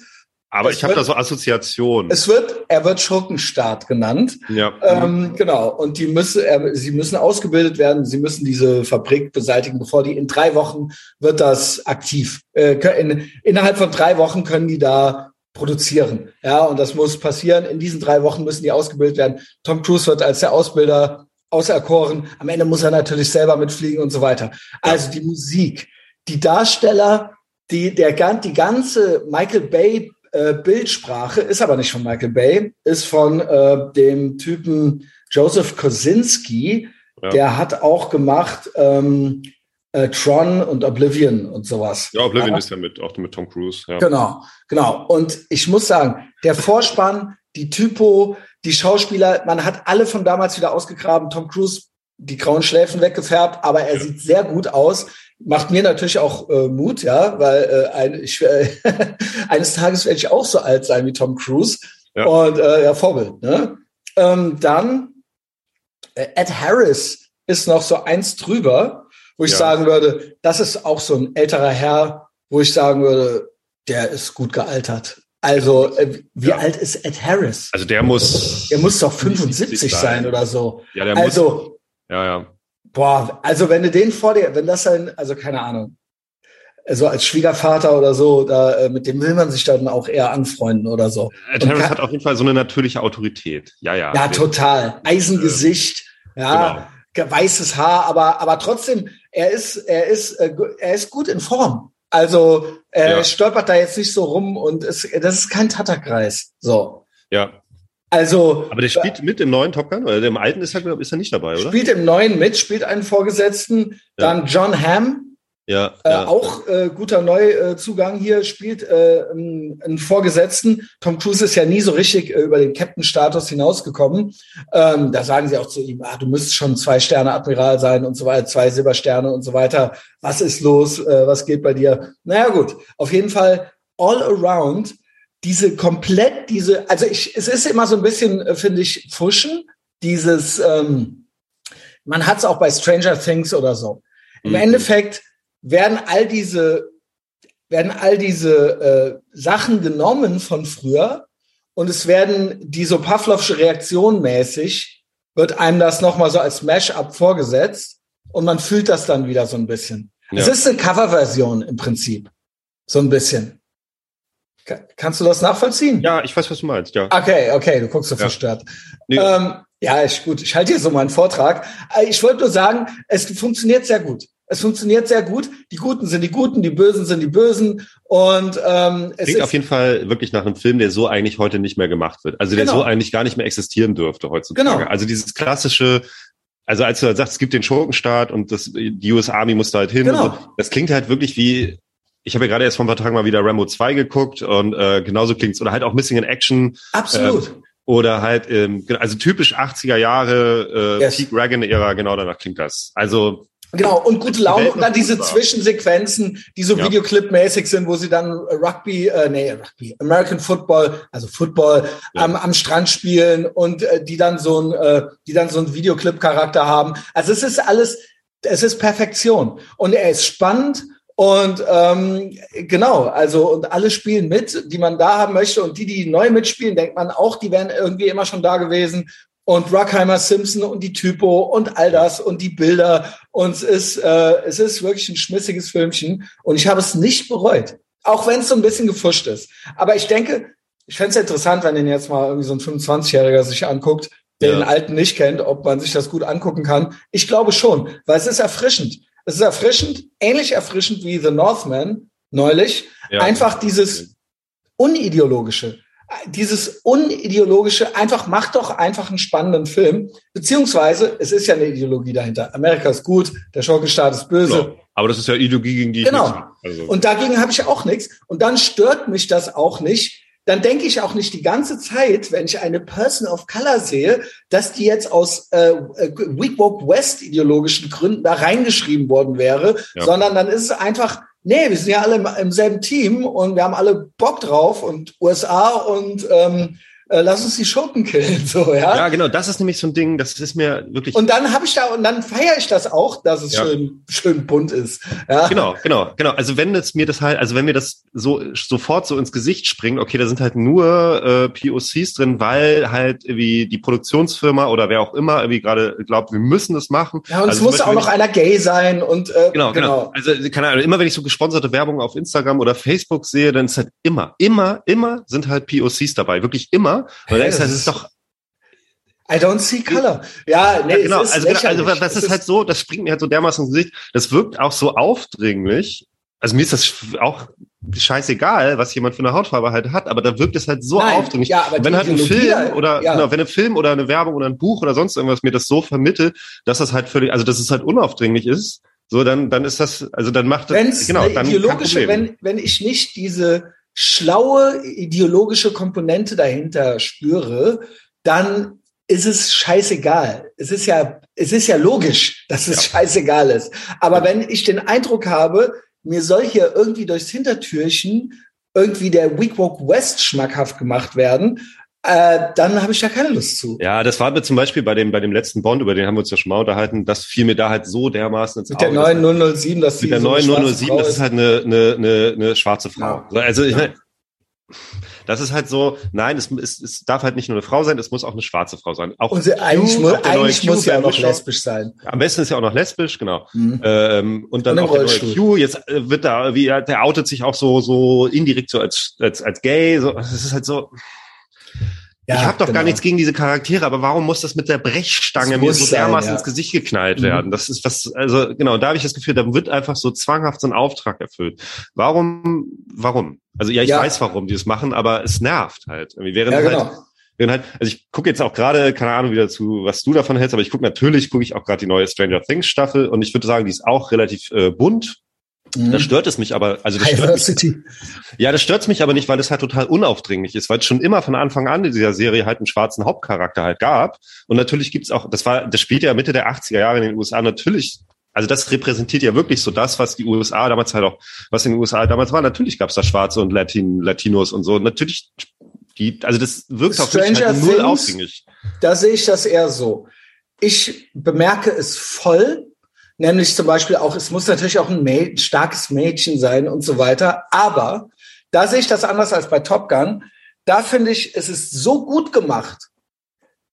Aber es ich habe da so Assoziationen. Es wird, er wird Schurkenstaat genannt. Ja. Ähm, genau. Und die müssen, er, sie müssen ausgebildet werden. Sie müssen diese Fabrik beseitigen, bevor die in drei Wochen wird das aktiv. Äh, in, innerhalb von drei Wochen können die da produzieren. Ja, und das muss passieren. In diesen drei Wochen müssen die ausgebildet werden. Tom Cruise wird als der Ausbilder auserkoren. Am Ende muss er natürlich selber mitfliegen und so weiter. Also die Musik, die Darsteller, die, der, die ganze Michael Bay äh, Bildsprache, ist aber nicht von Michael Bay, ist von äh, dem Typen Joseph Kosinski. Ja. Der hat auch gemacht ähm, äh, Tron und Oblivion und sowas. Ja, Oblivion ja. ist ja mit, auch mit Tom Cruise. Ja. Genau, genau. Und ich muss sagen, der Vorspann, die Typo, die Schauspieler, man hat alle von damals wieder ausgegraben. Tom Cruise die grauen Schläfen weggefärbt, aber er sieht sehr gut aus macht mir natürlich auch äh, Mut, ja, weil äh, ein, ich, äh, eines Tages werde ich auch so alt sein wie Tom Cruise ja. und äh, ja Vorbild. Ne? Ähm, dann äh, Ed Harris ist noch so eins drüber, wo ich ja. sagen würde, das ist auch so ein älterer Herr, wo ich sagen würde, der ist gut gealtert. Also äh, wie ja. alt ist Ed Harris? Also der muss, der muss doch 75 sein. sein oder so. Ja, der also, muss. Ja, ja. Boah, also wenn du den vor dir, wenn das ein, also keine Ahnung, so als Schwiegervater oder so, da, äh, mit dem will man sich dann auch eher anfreunden oder so. Ed Harris hat auf jeden Fall so eine natürliche Autorität. Ja, ja. Ja, total. Eisengesicht. Äh, ja. Genau. weißes Haar, aber, aber trotzdem, er ist, er ist, äh, er ist gut in Form. Also er ja. stolpert da jetzt nicht so rum und es, das ist kein Tatterkreis. So. Ja. Also. Aber der spielt mit im neuen Top Gun, oder im alten ist er, ist er nicht dabei, oder? Spielt im neuen mit, spielt einen Vorgesetzten. Ja. Dann John Hamm, ja, äh, ja. Auch äh, guter Neuzugang hier spielt äh, einen Vorgesetzten. Tom Cruise ist ja nie so richtig äh, über den Captain-Status hinausgekommen. Ähm, da sagen sie auch zu ihm, ah, du müsstest schon zwei Sterne Admiral sein und so weiter, zwei Silbersterne und so weiter. Was ist los? Äh, was geht bei dir? Naja gut, auf jeden Fall all around diese komplett, diese, also ich, es ist immer so ein bisschen, äh, finde ich, Fuschen, dieses, ähm, man hat es auch bei Stranger Things oder so. Im mhm. Endeffekt werden all diese, werden all diese äh, Sachen genommen von früher und es werden die so Pavlovsche Reaktion mäßig, wird einem das nochmal so als Mash-up vorgesetzt und man fühlt das dann wieder so ein bisschen. Ja. Es ist eine Coverversion im Prinzip. So ein bisschen. Kannst du das nachvollziehen? Ja, ich weiß, was du meinst, ja. Okay, okay, du guckst so ja. verstört. Nee. Ähm, ja, ist gut. Ich halte hier so meinen Vortrag. Äh, ich wollte nur sagen, es funktioniert sehr gut. Es funktioniert sehr gut. Die Guten sind die Guten, die Bösen sind die Bösen. Und ähm, es klingt auf jeden Fall wirklich nach einem Film, der so eigentlich heute nicht mehr gemacht wird. Also der genau. so eigentlich gar nicht mehr existieren dürfte heutzutage. Genau. Also dieses klassische, also als du halt sagst, es gibt den Schurkenstaat und das, die US Army muss da halt hin. Genau. So, das klingt halt wirklich wie, ich habe ja gerade erst vor ein paar Tagen mal wieder Rambo 2 geguckt und äh, genauso klingt's. Oder halt auch Missing in Action. Absolut. Äh, oder halt, ähm, also typisch 80er Jahre, äh, yes. Peak Reagan-Ära, genau danach klingt das. Also Genau, und gute Laune und dann diese Zwischensequenzen, die so ja. Videoclip-mäßig sind, wo sie dann Rugby, äh, nee, Rugby, American Football, also Football ja. am, am Strand spielen und äh, die dann so ein, äh, die dann so ein Videoclip-Charakter haben. Also es ist alles, es ist Perfektion. Und er ist spannend und ähm, genau, also und alle spielen mit, die man da haben möchte und die, die neu mitspielen, denkt man auch, die wären irgendwie immer schon da gewesen und Ruckheimer Simpson und die Typo und all das und die Bilder. Und es ist, äh, es ist wirklich ein schmissiges Filmchen. Und ich habe es nicht bereut. Auch wenn es so ein bisschen gefuscht ist. Aber ich denke, ich fände es interessant, wenn den jetzt mal irgendwie so ein 25-Jähriger sich anguckt, der ja. den Alten nicht kennt, ob man sich das gut angucken kann. Ich glaube schon, weil es ist erfrischend. Es ist erfrischend, ähnlich erfrischend wie The Northman neulich. Ja. Einfach dieses unideologische dieses unideologische, einfach macht doch einfach einen spannenden Film. Beziehungsweise, es ist ja eine Ideologie dahinter. Amerika ist gut, der Schurkenstaat ist böse. Genau. Aber das ist ja Ideologie, gegen die Genau. Also. Und dagegen habe ich auch nichts. Und dann stört mich das auch nicht. Dann denke ich auch nicht die ganze Zeit, wenn ich eine Person of Color sehe, dass die jetzt aus äh, äh Weak Woke West ideologischen Gründen da reingeschrieben worden wäre, ja. sondern dann ist es einfach nee, wir sind ja alle im, im, selben Team und wir haben alle Bock drauf und USA und ähm, äh, lass uns die Schurken killen, so, ja. Ja, genau, das ist nämlich so ein Ding, das ist mir wirklich. Und dann habe ich da, und dann feiere ich das auch, dass es ja. schön, schön bunt ist. Ja. Genau, genau, genau. Also wenn es mir das halt, also wenn mir das so sofort so ins Gesicht springt, okay, da sind halt nur äh, POCs drin, weil halt irgendwie die Produktionsfirma oder wer auch immer irgendwie gerade glaubt, wir müssen das machen. Ja, und also es muss auch noch einer gay sein und äh, genau, genau, genau. Also keine Ahnung, immer wenn ich so gesponserte Werbung auf Instagram oder Facebook sehe, dann ist halt immer, immer, immer sind halt POCs dabei, wirklich immer. Weil hey, das ist doch I don't see color. Ja, nee, ja, genau. also, genau, also das ist, ist halt so, das springt mir halt so dermaßen ins Gesicht. Das wirkt auch so aufdringlich. Also mir ist das auch scheißegal, was jemand für eine Hautfarbe halt hat, aber da wirkt es halt so Nein, aufdringlich. Ja, aber wenn halt ein Film oder ja. genau, wenn ein Film oder eine Werbung oder ein Buch oder sonst irgendwas mir das so vermittelt, dass das halt völlig, also dass es halt unaufdringlich ist, so dann dann ist das, also dann macht das genau dann ideologische, wenn wenn ich nicht diese schlaue ideologische Komponente dahinter spüre, dann ist es scheißegal. Es ist ja, es ist ja logisch, dass es ja. scheißegal ist. Aber wenn ich den Eindruck habe, mir soll hier irgendwie durchs Hintertürchen irgendwie der Weak Walk West schmackhaft gemacht werden, äh, dann habe ich da keine Lust zu. Ja, das war mir zum Beispiel bei dem, bei dem letzten Bond, über den haben wir uns ja schon mal unterhalten, das fiel mir da halt so dermaßen ins Mit Auge. der neuen 007, dass Mit der so 007, das ist halt eine, eine, eine, eine schwarze Frau. Ja. Also ich ja. meine, das ist halt so, nein, es, es, es darf halt nicht nur eine Frau sein, es muss auch eine schwarze Frau sein. Auch und sie, eigentlich, mu eigentlich muss sie auch noch lesbisch sein. Am besten ist ja auch noch lesbisch, genau. Mhm. Ähm, und dann und auch der neue Q, jetzt äh, wird da, wie, der outet sich auch so, so indirekt so als, als, als gay, so, es ist halt so, Ja, ich habe doch genau. gar nichts gegen diese Charaktere, aber warum muss das mit der Brechstange mir so dermaßen ja. ins Gesicht geknallt mhm. werden? Das ist was, also genau, da habe ich das Gefühl, da wird einfach so zwanghaft so ein Auftrag erfüllt. Warum, warum? Also ja, ich ja. weiß, warum die es machen, aber es nervt halt. Während ja, genau. halt, halt, also ich gucke jetzt auch gerade, keine Ahnung wieder zu, was du davon hältst, aber ich gucke natürlich, gucke ich auch gerade die neue Stranger Things Staffel und ich würde sagen, die ist auch relativ äh, bunt, Mhm. Da stört es mich aber, also das stört mich, ja, das stört mich aber nicht, weil es halt total unaufdringlich ist, weil es schon immer von Anfang an in dieser Serie halt einen schwarzen Hauptcharakter halt gab. Und natürlich gibt's auch, das war, das spielt ja Mitte der 80er Jahre in den USA natürlich also das repräsentiert ja wirklich so das, was die USA damals halt auch, was in den USA damals war. Natürlich gab's da Schwarze und Latin, Latinos und so. Natürlich, die, also das wirkt auf mich halt null aufdringlich. Da sehe ich das eher so. Ich bemerke es voll, nämlich zum Beispiel auch, es muss natürlich auch ein, Mäd starkes Mädchen sein und so weiter. Aber da sehe ich das anders als bei Top Gun. Da finde ich, es ist so gut gemacht.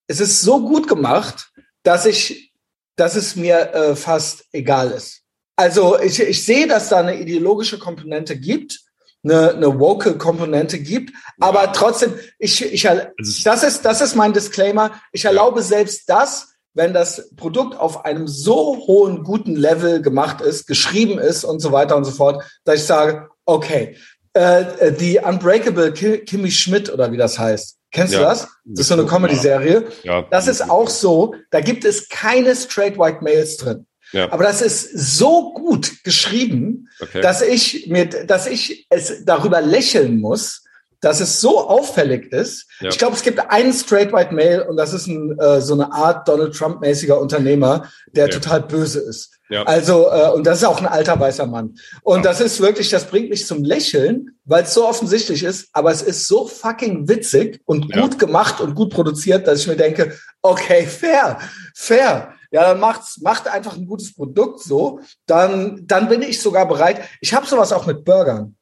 Es ist so gut gemacht, dass ich, dass es mir äh, fast egal ist. Also ich, ich sehe, dass da eine ideologische Komponente gibt, eine, eine vocal Komponente gibt, aber trotzdem, ich, ich, also das ist, das ist mein Disclaimer. Ich erlaube selbst das, wenn das Produkt auf einem so hohen, guten Level gemacht ist, geschrieben ist und so weiter und so fort, dass ich sage, okay, äh, äh die Unbreakable Kimmy Schmidt oder wie das heißt. Kennst ja. du das? Das ist so eine Comedy-Serie. Ja. Das ist auch so, da gibt es keine straight white males drin. Ja. Aber das ist so gut geschrieben, okay. dass ich mir, dass ich es darüber lächeln muss, dass es so auffällig ist. Ja. Ich glaube, es gibt einen straight white male und das ist ein, äh, so eine Art Donald Trump mäßiger Unternehmer, der ja. total böse ist. Ja. Also äh, und das ist auch ein alter weißer Mann. Und das ist wirklich, das bringt mich zum Lächeln, weil es so offensichtlich ist. Aber es ist so fucking witzig und gut gemacht und gut produziert, dass ich mir denke, okay, fair, fair. Ja, dann macht's, macht einfach ein gutes Produkt so. Dann, dann bin ich sogar bereit. Ich habe sowas auch mit Burgern.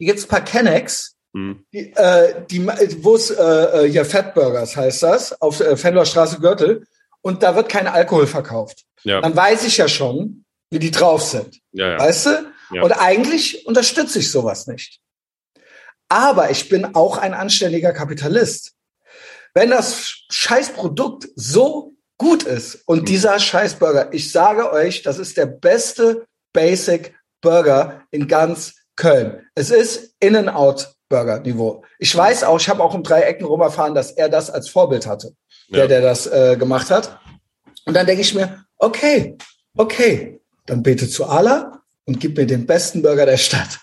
Hier gibt's ein paar Kennex, mhm. die, äh, die, wo es äh, äh, hier Fatburgers heißt das, auf äh, Fendler Straße Gürtel. Und da wird kein Alkohol verkauft. Ja. Dann weiß ich ja schon, wie die drauf sind. Ja, ja. Weißt du? Ja. Und eigentlich unterstütze ich sowas nicht. Aber ich bin auch ein anständiger Kapitalist. Wenn das Scheißprodukt so gut ist und mhm. dieser Scheißburger, ich sage euch, das ist der beste Basic Burger in ganz Köln. Es ist In-and-Out-Burger-Niveau. Ich weiß auch, ich habe auch um drei Ecken rum erfahren, dass er das als Vorbild hatte, der, ja. der das äh, gemacht hat. Und dann denke ich mir, okay, okay, dann bete zu Allah und gib mir den besten Burger der Stadt.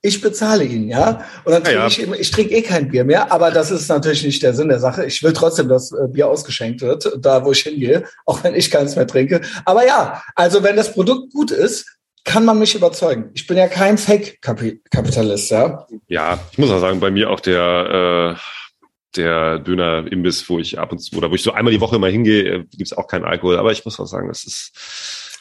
Ich bezahle ihn, ja. Und dann trinke ja, ja. ich, ich trinke eh kein Bier mehr, aber das ist natürlich nicht der Sinn der Sache. Ich will trotzdem, dass äh, Bier ausgeschenkt wird, da wo ich hingehe, auch wenn ich keins mehr trinke. Aber ja, also wenn das Produkt gut ist, kann man mich überzeugen. Ich bin ja kein Fake-Kapitalist, ja. Ja, ich muss auch sagen, bei mir auch der, äh, der Döner-Imbiss, wo ich ab und zu, oder wo ich so einmal die Woche immer hingehe, äh, gibt's auch keinen Alkohol. Aber ich muss auch sagen, es ist,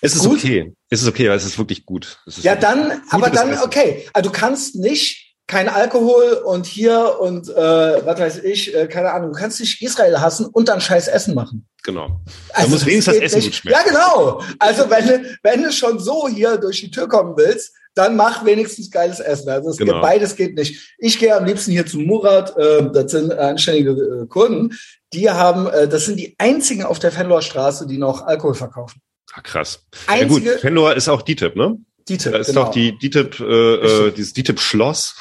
es ist gut. okay. Es ist okay, weil es ist wirklich gut. Ist ja, dann, aber dann, okay. Also du kannst nicht kein Alkohol und hier und äh, was weiß ich, äh, keine Ahnung, du kannst nicht Israel hassen und dann scheiß Essen machen. Genau. Da also muss wenigstens das Essen nicht. gut schmecken. Ja, genau. Also wenn du, wenn du schon so hier durch die Tür kommen willst, dann mach wenigstens geiles Essen. Also es genau. geht, beides geht nicht. Ich gehe am liebsten hier zu Murat, äh, das sind anständige äh, Kurden, die haben, äh, das sind die einzigen auf der Fenloer Straße, die noch Alkohol verkaufen. Ach, krass. Einzige, ja gut, Fenloer ist auch DTIP, ne? DTIP, Da ist genau. doch die DTIP, äh, äh, dieses DTIP-Schloss.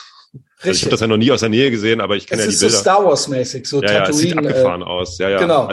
Also ich habe das ja noch nie aus der Nähe gesehen, aber ich kenne ja die Bilder. Es ist so Star Wars mäßig, so ja, Tatooine. Ja, es sieht abgefahren äh, aus. Ja, ja. Genau.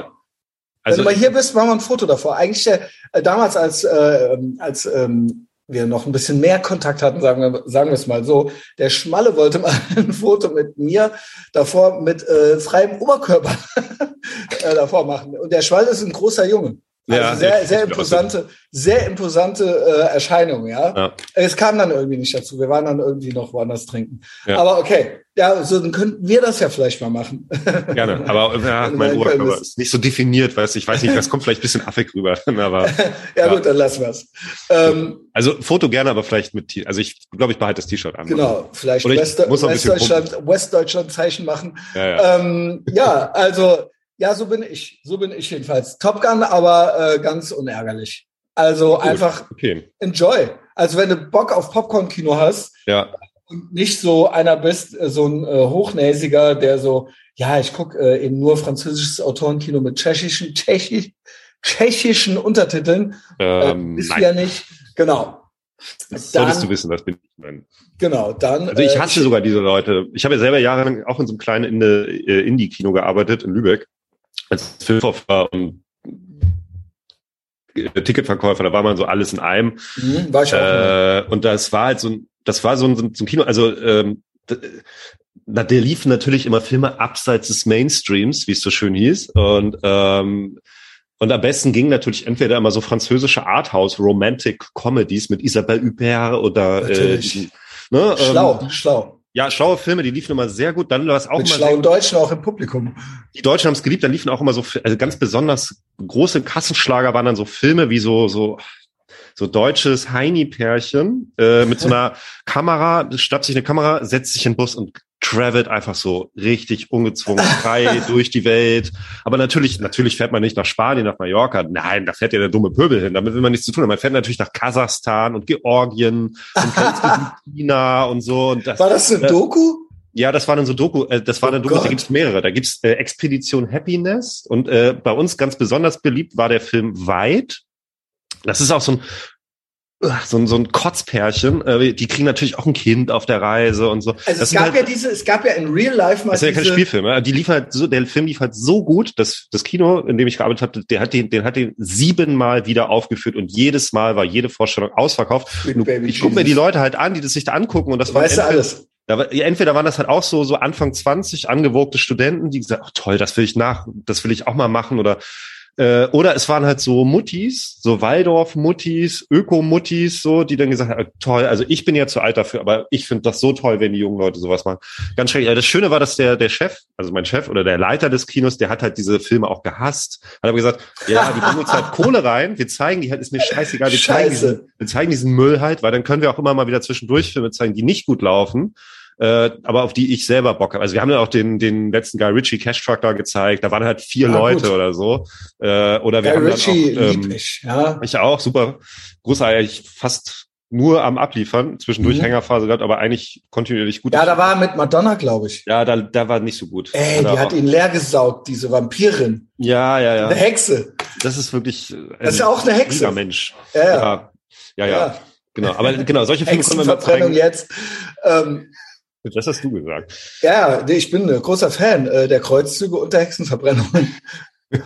Also, Wenn du mal hier bist, machen wir ein Foto davor. Eigentlich äh, damals, als äh, als ähm, wir noch ein bisschen mehr Kontakt hatten, sagen wir, sagen wir es mal so, der Schmalle wollte mal ein Foto mit mir davor mit äh, freiem Oberkörper äh, davor machen. Und der Schmalle ist ein großer Junge. Also ja, sehr, sehr imposante, sehr imposante äh, Erscheinung, ja? ja. Es kam dann irgendwie nicht dazu. Wir waren dann irgendwie noch woanders trinken. Ja. Aber okay, ja, so dann könnten wir das ja vielleicht mal machen. Gerne, aber ja, mein Oberkörper ist nicht so definiert, weißt ich weiß nicht, das kommt vielleicht ein bisschen affig rüber. aber, ja, gut, dann lassen wir's. Ähm, also Foto gerne, aber vielleicht mit, T also ich glaube, ich behalte das T-Shirt an. Genau, vielleicht West Westdeutschland, Westdeutschland Zeichen machen. Ja. Ähm, ja also ja, so bin ich. So bin ich jedenfalls. Top Gun, aber äh, ganz unärgerlich. Also Gut, einfach okay. enjoy. Also wenn du Bock auf Popcorn-Kino hast, ja. Und nicht so einer bist, äh, so ein äh, Hochnäsiger, der so, ja, ich gucke äh, eben nur französisches Autorenkino mit tschechischen, tschechisch, tschechischen Untertiteln. Ähm, äh, bist du ja nicht. Genau. Das dann, solltest du wissen, das bin ich. Nein. Genau, dann. Also ich äh, hasse äh, sogar diese Leute. Ich habe ja selber jahrelang auch in so einem kleinen äh, Indie-Kino gearbeitet in Lübeck als Filmverfahrer und Ticketverkäufer, da war man so alles in einem. Mhm, war ich auch äh, und das war halt so ein, das war so ein, so ein Kino, also ähm, da, der lief natürlich immer Filme abseits des Mainstreams, wie es so schön hieß. Und ähm, und am besten ging natürlich entweder immer so französische Arthouse Romantic Comedies mit Isabelle Huppert oder äh, die, ne, schlau, ähm, schlau. Ja, schlaue Filme, die liefen immer sehr gut. Dann war es auch Mit immer schlauen Deutschen auch im Publikum. Die Deutschen haben es geliebt. Dann liefen auch immer so, also ganz besonders große Kassenschlager waren dann so Filme wie so so so deutsches Heini-Pärchen äh, mit so einer Kamera, schnappt sich eine Kamera, setzt sich in den Bus und travelt einfach so richtig ungezwungen frei durch die Welt. Aber natürlich, natürlich fährt man nicht nach Spanien, nach Mallorca. Nein, da fährt ja der dumme Pöbel hin. Damit will man nichts zu tun haben. Man fährt natürlich nach Kasachstan und Georgien und China und so. Und das, War das eine äh, Doku? Ja, das war dann so Doku, äh, das war oh eine Doku, Gott. da gibt's mehrere. Da gibt's äh, Expedition Happiness und äh, bei uns ganz besonders beliebt war der Film Weit. Das ist auch so ein so ein, so ein Kotzpärchen, äh, die kriegen natürlich auch ein Kind auf der Reise und so. Also das es gab halt, ja diese, es gab ja in Real Life mal. Das ist ja kein Spielfilm, ja. die lief halt so, der Film lief halt so gut, dass das Kino, in dem ich gearbeitet habe, der hat den, den hat den siebenmal wieder aufgeführt und jedes Mal war jede Vorstellung ausverkauft. ich gucke mir die Leute halt an, die das sich da angucken und das war weißt alles. Da entweder waren das halt auch so, so Anfang 20 angewogte Studenten, die gesagt, oh toll, das will ich nach, das will ich auch mal machen oder äh, oder es waren halt so Muttis, so Waldorf-Muttis, Öko-Muttis, so, die dann gesagt haben, toll, also ich bin ja zu alt dafür, aber ich finde das so toll, wenn die jungen Leute sowas machen. Ganz schrecklich. Das Schöne war, dass der, der Chef, also mein Chef oder der Leiter des Kinos, der hat halt diese Filme auch gehasst. Hat aber gesagt, ja, die bringen uns halt Kohle rein, wir zeigen die halt, ist mir scheißegal, wir zeigen, diesen, wir zeigen diesen Müll halt, weil dann können wir auch immer mal wieder zwischendurch Filme zeigen, die nicht gut laufen äh, aber auf die ich selber Bock habe. Also wir haben ja auch den, den letzten Guy Ritchie Cash Truck da gezeigt. Da waren halt vier ja, Leute gut. oder so. Äh, oder wir Guy haben Ritchie dann auch, ähm, ich, ja. ich auch, super. Großartig, fast nur am Abliefern, zwischendurch mhm. Hängerphase gehabt, aber eigentlich kontinuierlich gut. Ja, da war er mit Madonna, glaube ich. Ja, da, da war nicht so gut. Ey, die hat ihn leer gesaugt, diese Vampirin. Ja, ja, ja. Eine Hexe. Das ist wirklich. Das ist ja auch eine Hexe. Mensch. Ja, ja. ja, ja. ja. Genau, aber genau, solche Filme können wir mal jetzt. Ähm, das hast du gesagt. Ja, ich bin ein großer Fan äh, der Kreuzzüge und der Hexenverbrennungen.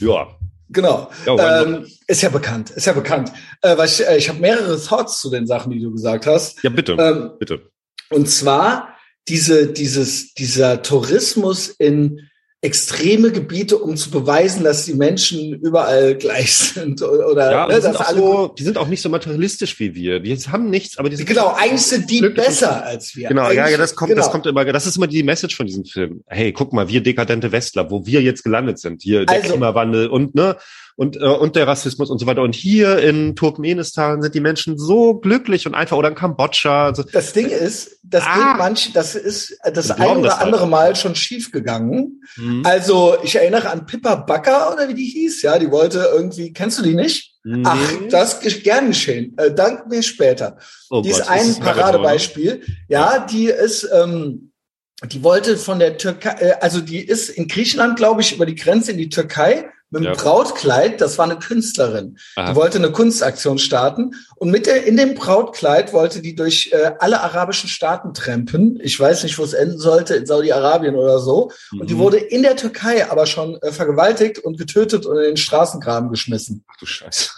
ja. Genau. Ja, ähm, ist ja bekannt, ist ja bekannt. Äh, ich äh, ich habe mehrere Thoughts zu den Sachen, die du gesagt hast. Ja, bitte, ähm, bitte. Und zwar diese, dieses, dieser Tourismus in extreme Gebiete, um zu beweisen, dass die Menschen überall gleich sind oder ja, ne, sind alle so, die sind auch nicht so materialistisch wie wir. Die haben nichts, aber die sind genau eigentlich sind die besser als wir. Genau, eigentlich, ja, ja, das kommt, genau. das kommt immer, das ist immer die Message von diesem Film. Hey, guck mal, wir dekadente Westler, wo wir jetzt gelandet sind, hier der also, Klimawandel und ne und, äh, und der Rassismus und so weiter. Und hier in Turkmenistan sind die Menschen so glücklich und einfach oder in Kambodscha. Also, das Ding ist, das ah, geht manch, das ist das ein oder andere halt. Mal schon schief gegangen. Mhm. Also ich erinnere an Pippa Backer oder wie die hieß, ja, die wollte irgendwie, kennst du die nicht? Nee. Ach, das ist gern geschehen. Äh, dank mir später. Oh die Gott, ist ein Paradebeispiel. Ja, die ist, ähm, die wollte von der Türkei, äh, also die ist in Griechenland, glaube ich, über die Grenze in die Türkei mit einem ja. Brautkleid, das war eine Künstlerin. Aha. Die wollte eine Kunstaktion starten und mit der, in dem Brautkleid wollte die durch äh, alle arabischen Staaten trampen. Ich weiß nicht, wo es enden sollte, in Saudi-Arabien oder so. Mhm. Und die mhm. wurde in der Türkei aber schon äh, vergewaltigt und getötet und in den Straßengraben geschmissen. Ach du Scheiße.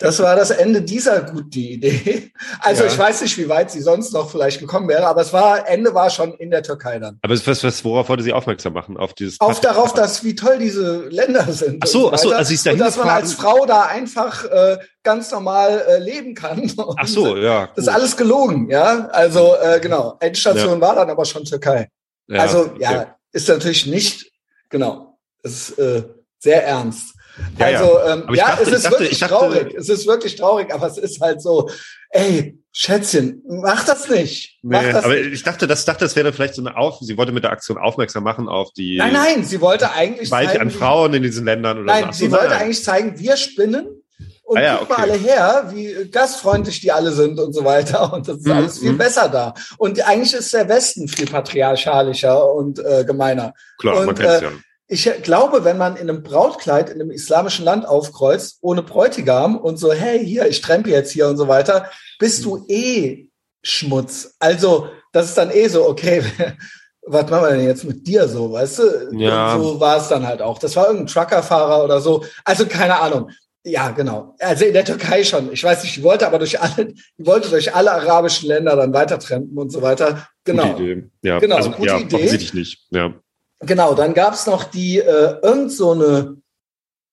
Das war das Ende dieser guten Idee. Also ja. ich weiß nicht, wie weit sie sonst noch vielleicht gekommen wäre, aber es war Ende war schon in der Türkei dann. Aber was, was worauf wollte sie aufmerksam machen? Auf dieses Auf darauf, dass wie toll diese Länder sind. Ach so, ach so, also sie ist da und dass man als Frau da einfach äh, ganz normal äh, leben kann. ach so, ja. Das ist alles gelogen, ja. Also äh, genau. Endstation ja. war dann aber schon Türkei. Ja, also ja, okay. ist natürlich nicht genau. Das ist äh, sehr ernst. Ja, also ähm, ja, dachte, es ist dachte, wirklich dachte, traurig. Es ist wirklich traurig, aber es ist halt so, ey, Schätzchen, mach das nicht. Mach nee, das aber nicht. ich dachte, das dachte, das wäre vielleicht so eine Auf. Sie wollte mit der Aktion aufmerksam machen auf die. Nein, nein, sie wollte eigentlich zeigen, an Frauen in diesen Ländern oder nein, so. Nein, sie wollte nein. eigentlich zeigen, wir spinnen und ah ja, guck okay. mal alle her, wie gastfreundlich die alle sind und so weiter. Und das ist mhm. alles viel mhm. besser da. Und eigentlich ist der Westen viel patriarchalischer und äh, gemeiner. Klar, und, man kennt's äh, ja. Ich glaube, wenn man in einem Brautkleid in einem islamischen Land aufkreuzt, ohne Bräutigam und so, hey, hier, ich trempe jetzt hier und so weiter, bist du eh Schmutz. Also, das ist dann eh so, okay, was machen wir denn jetzt mit dir so, weißt du? Ja. Und so war es dann halt auch. Das war irgendein Truckerfahrer oder so. Also keine Ahnung. Ja, genau. Also in der Türkei schon. Ich weiß nicht, die wollte aber durch alle, die wollte durch alle arabischen Länder dann weiter trampen und so weiter. Genau. Gute Idee. Ja, genau, also, gute ja, Idee. offensichtlich nicht. Ja. Genau, dann gab's noch die äh, irgend so eine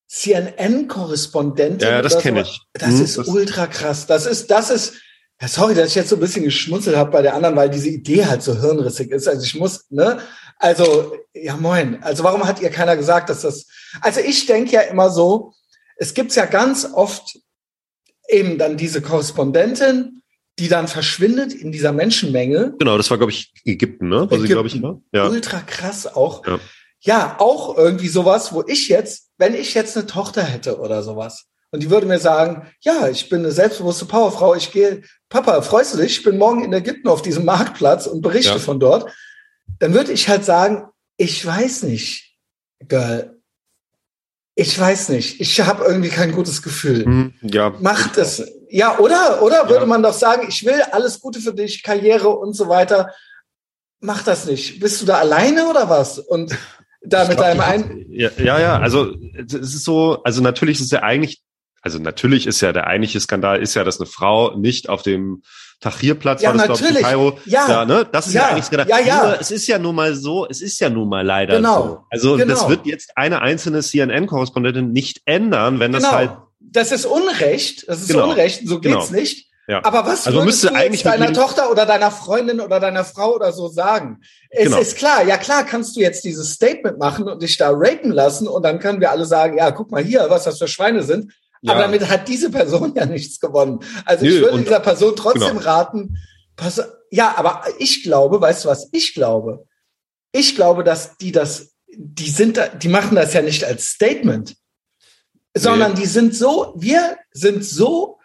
CNN-Korrespondentin. Ja, ja, das kenne ich. Das hm, ist das ultra krass. Das ist, das ist, ja, sorry, dass ich jetzt so ein bisschen geschmunzelt habe bei der anderen, weil diese Idee halt so hirnrissig ist. Also ich muss, ne? Also, ja moin. Also warum hat ihr keiner gesagt, dass das. Also ich denke ja immer so, es gibt's ja ganz oft eben dann diese Korrespondentin, die dann verschwindet in dieser Menschenmenge. Genau, das war, glaube ich, Ägypten, ne? Also, glaube ich, war. Ja. Ultra krass auch. Ja. ja, auch irgendwie sowas, wo ich jetzt, wenn ich jetzt eine Tochter hätte oder sowas, und die würde mir sagen, ja, ich bin eine selbstbewusste Powerfrau, ich gehe, Papa, freust du dich? Ich bin morgen in Ägypten auf diesem Marktplatz und berichte ja. von dort. Dann würde ich halt sagen, ich weiß nicht, Girl, ich weiß nicht. Ich habe irgendwie kein gutes Gefühl. Hm, ja. Macht es. Ja, oder? Oder würde ja. man doch sagen, ich will alles Gute für dich, Karriere und so weiter. Mach das nicht. Bist du da alleine oder was? Und da mit deinem ein. Ja, ja, ja, also es ist so, also natürlich ist es ja eigentlich, also natürlich ist ja der eigentliche Skandal ist ja, dass eine Frau nicht auf dem Tahrirplatz ja, war das, glaube ich, in Kairo. Ja, ja ne? Das ist ja, ja eigentlich Skandal. Ja, ja. Nur, es ist ja nun mal so, es ist ja nun mal leider genau, so. Also genau. das wird jetzt eine einzelne CNN-Korrespondentin nicht ändern, wenn das genau. halt. Das ist Unrecht, das ist genau. Unrecht, so geht's genau. nicht. Ja. Aber was also würdest du eigentlich deiner Tochter oder deiner Freundin oder deiner Frau oder so sagen? Es Genau. ist klar, ja klar kannst du jetzt dieses Statement machen und dich da raten lassen und dann können wir alle sagen, ja, guck mal hier, was das für Schweine sind. Ja. Aber damit hat diese Person ja nichts gewonnen. Also ich Nö, würde und- dieser Person trotzdem genau. raten, pass, ja, aber ich glaube, weißt du was ich glaube? Ich glaube, dass die das, die sind da, die machen das ja nicht als Statement, sondern die sind so, wir sind so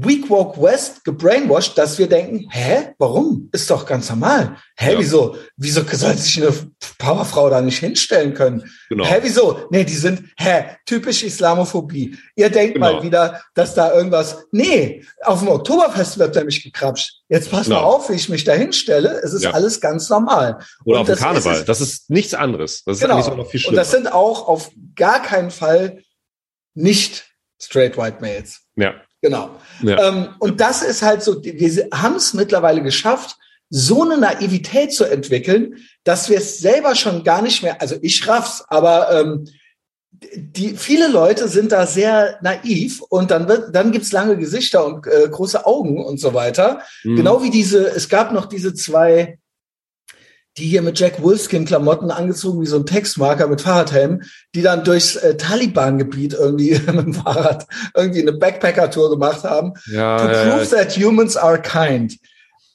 Weak Walk West gebrainwashed, dass wir denken, hä, warum? Ist doch ganz normal. Hä, Ja. wieso? Wieso soll sich eine Powerfrau da nicht hinstellen können? Genau. Hä, wieso? Nee, die sind, hä, typisch Islamophobie. Ihr denkt Genau. mal wieder, dass da irgendwas, nee, auf dem Oktoberfest wird nämlich gekrapscht. Jetzt pass mal Genau. auf, wie ich mich da hinstelle. Es ist Ja. alles ganz normal. Oder Und auf dem Karneval. ist das ist nichts anderes. Das ist Genau. eigentlich noch viel Und schlimmer. das sind auch auf gar keinen Fall nicht straight white males. ja. Genau. Ja. Ähm, und das ist halt so, wir haben es mittlerweile geschafft, so eine Naivität zu entwickeln, dass wir es selber schon gar nicht mehr, also ich raff's, aber ähm, die viele Leute sind da sehr naiv und dann wird, dann gibt's lange Gesichter und äh, große Augen und so weiter. Mhm. Genau wie diese, es gab noch diese zwei, die hier mit Jack Wolfskin-Klamotten angezogen wie so ein Textmarker mit Fahrradhelm, die dann durchs äh, Taliban-Gebiet irgendwie mit dem Fahrrad irgendwie eine Backpacker-Tour gemacht haben. Ja, to ja, prove that humans are kind.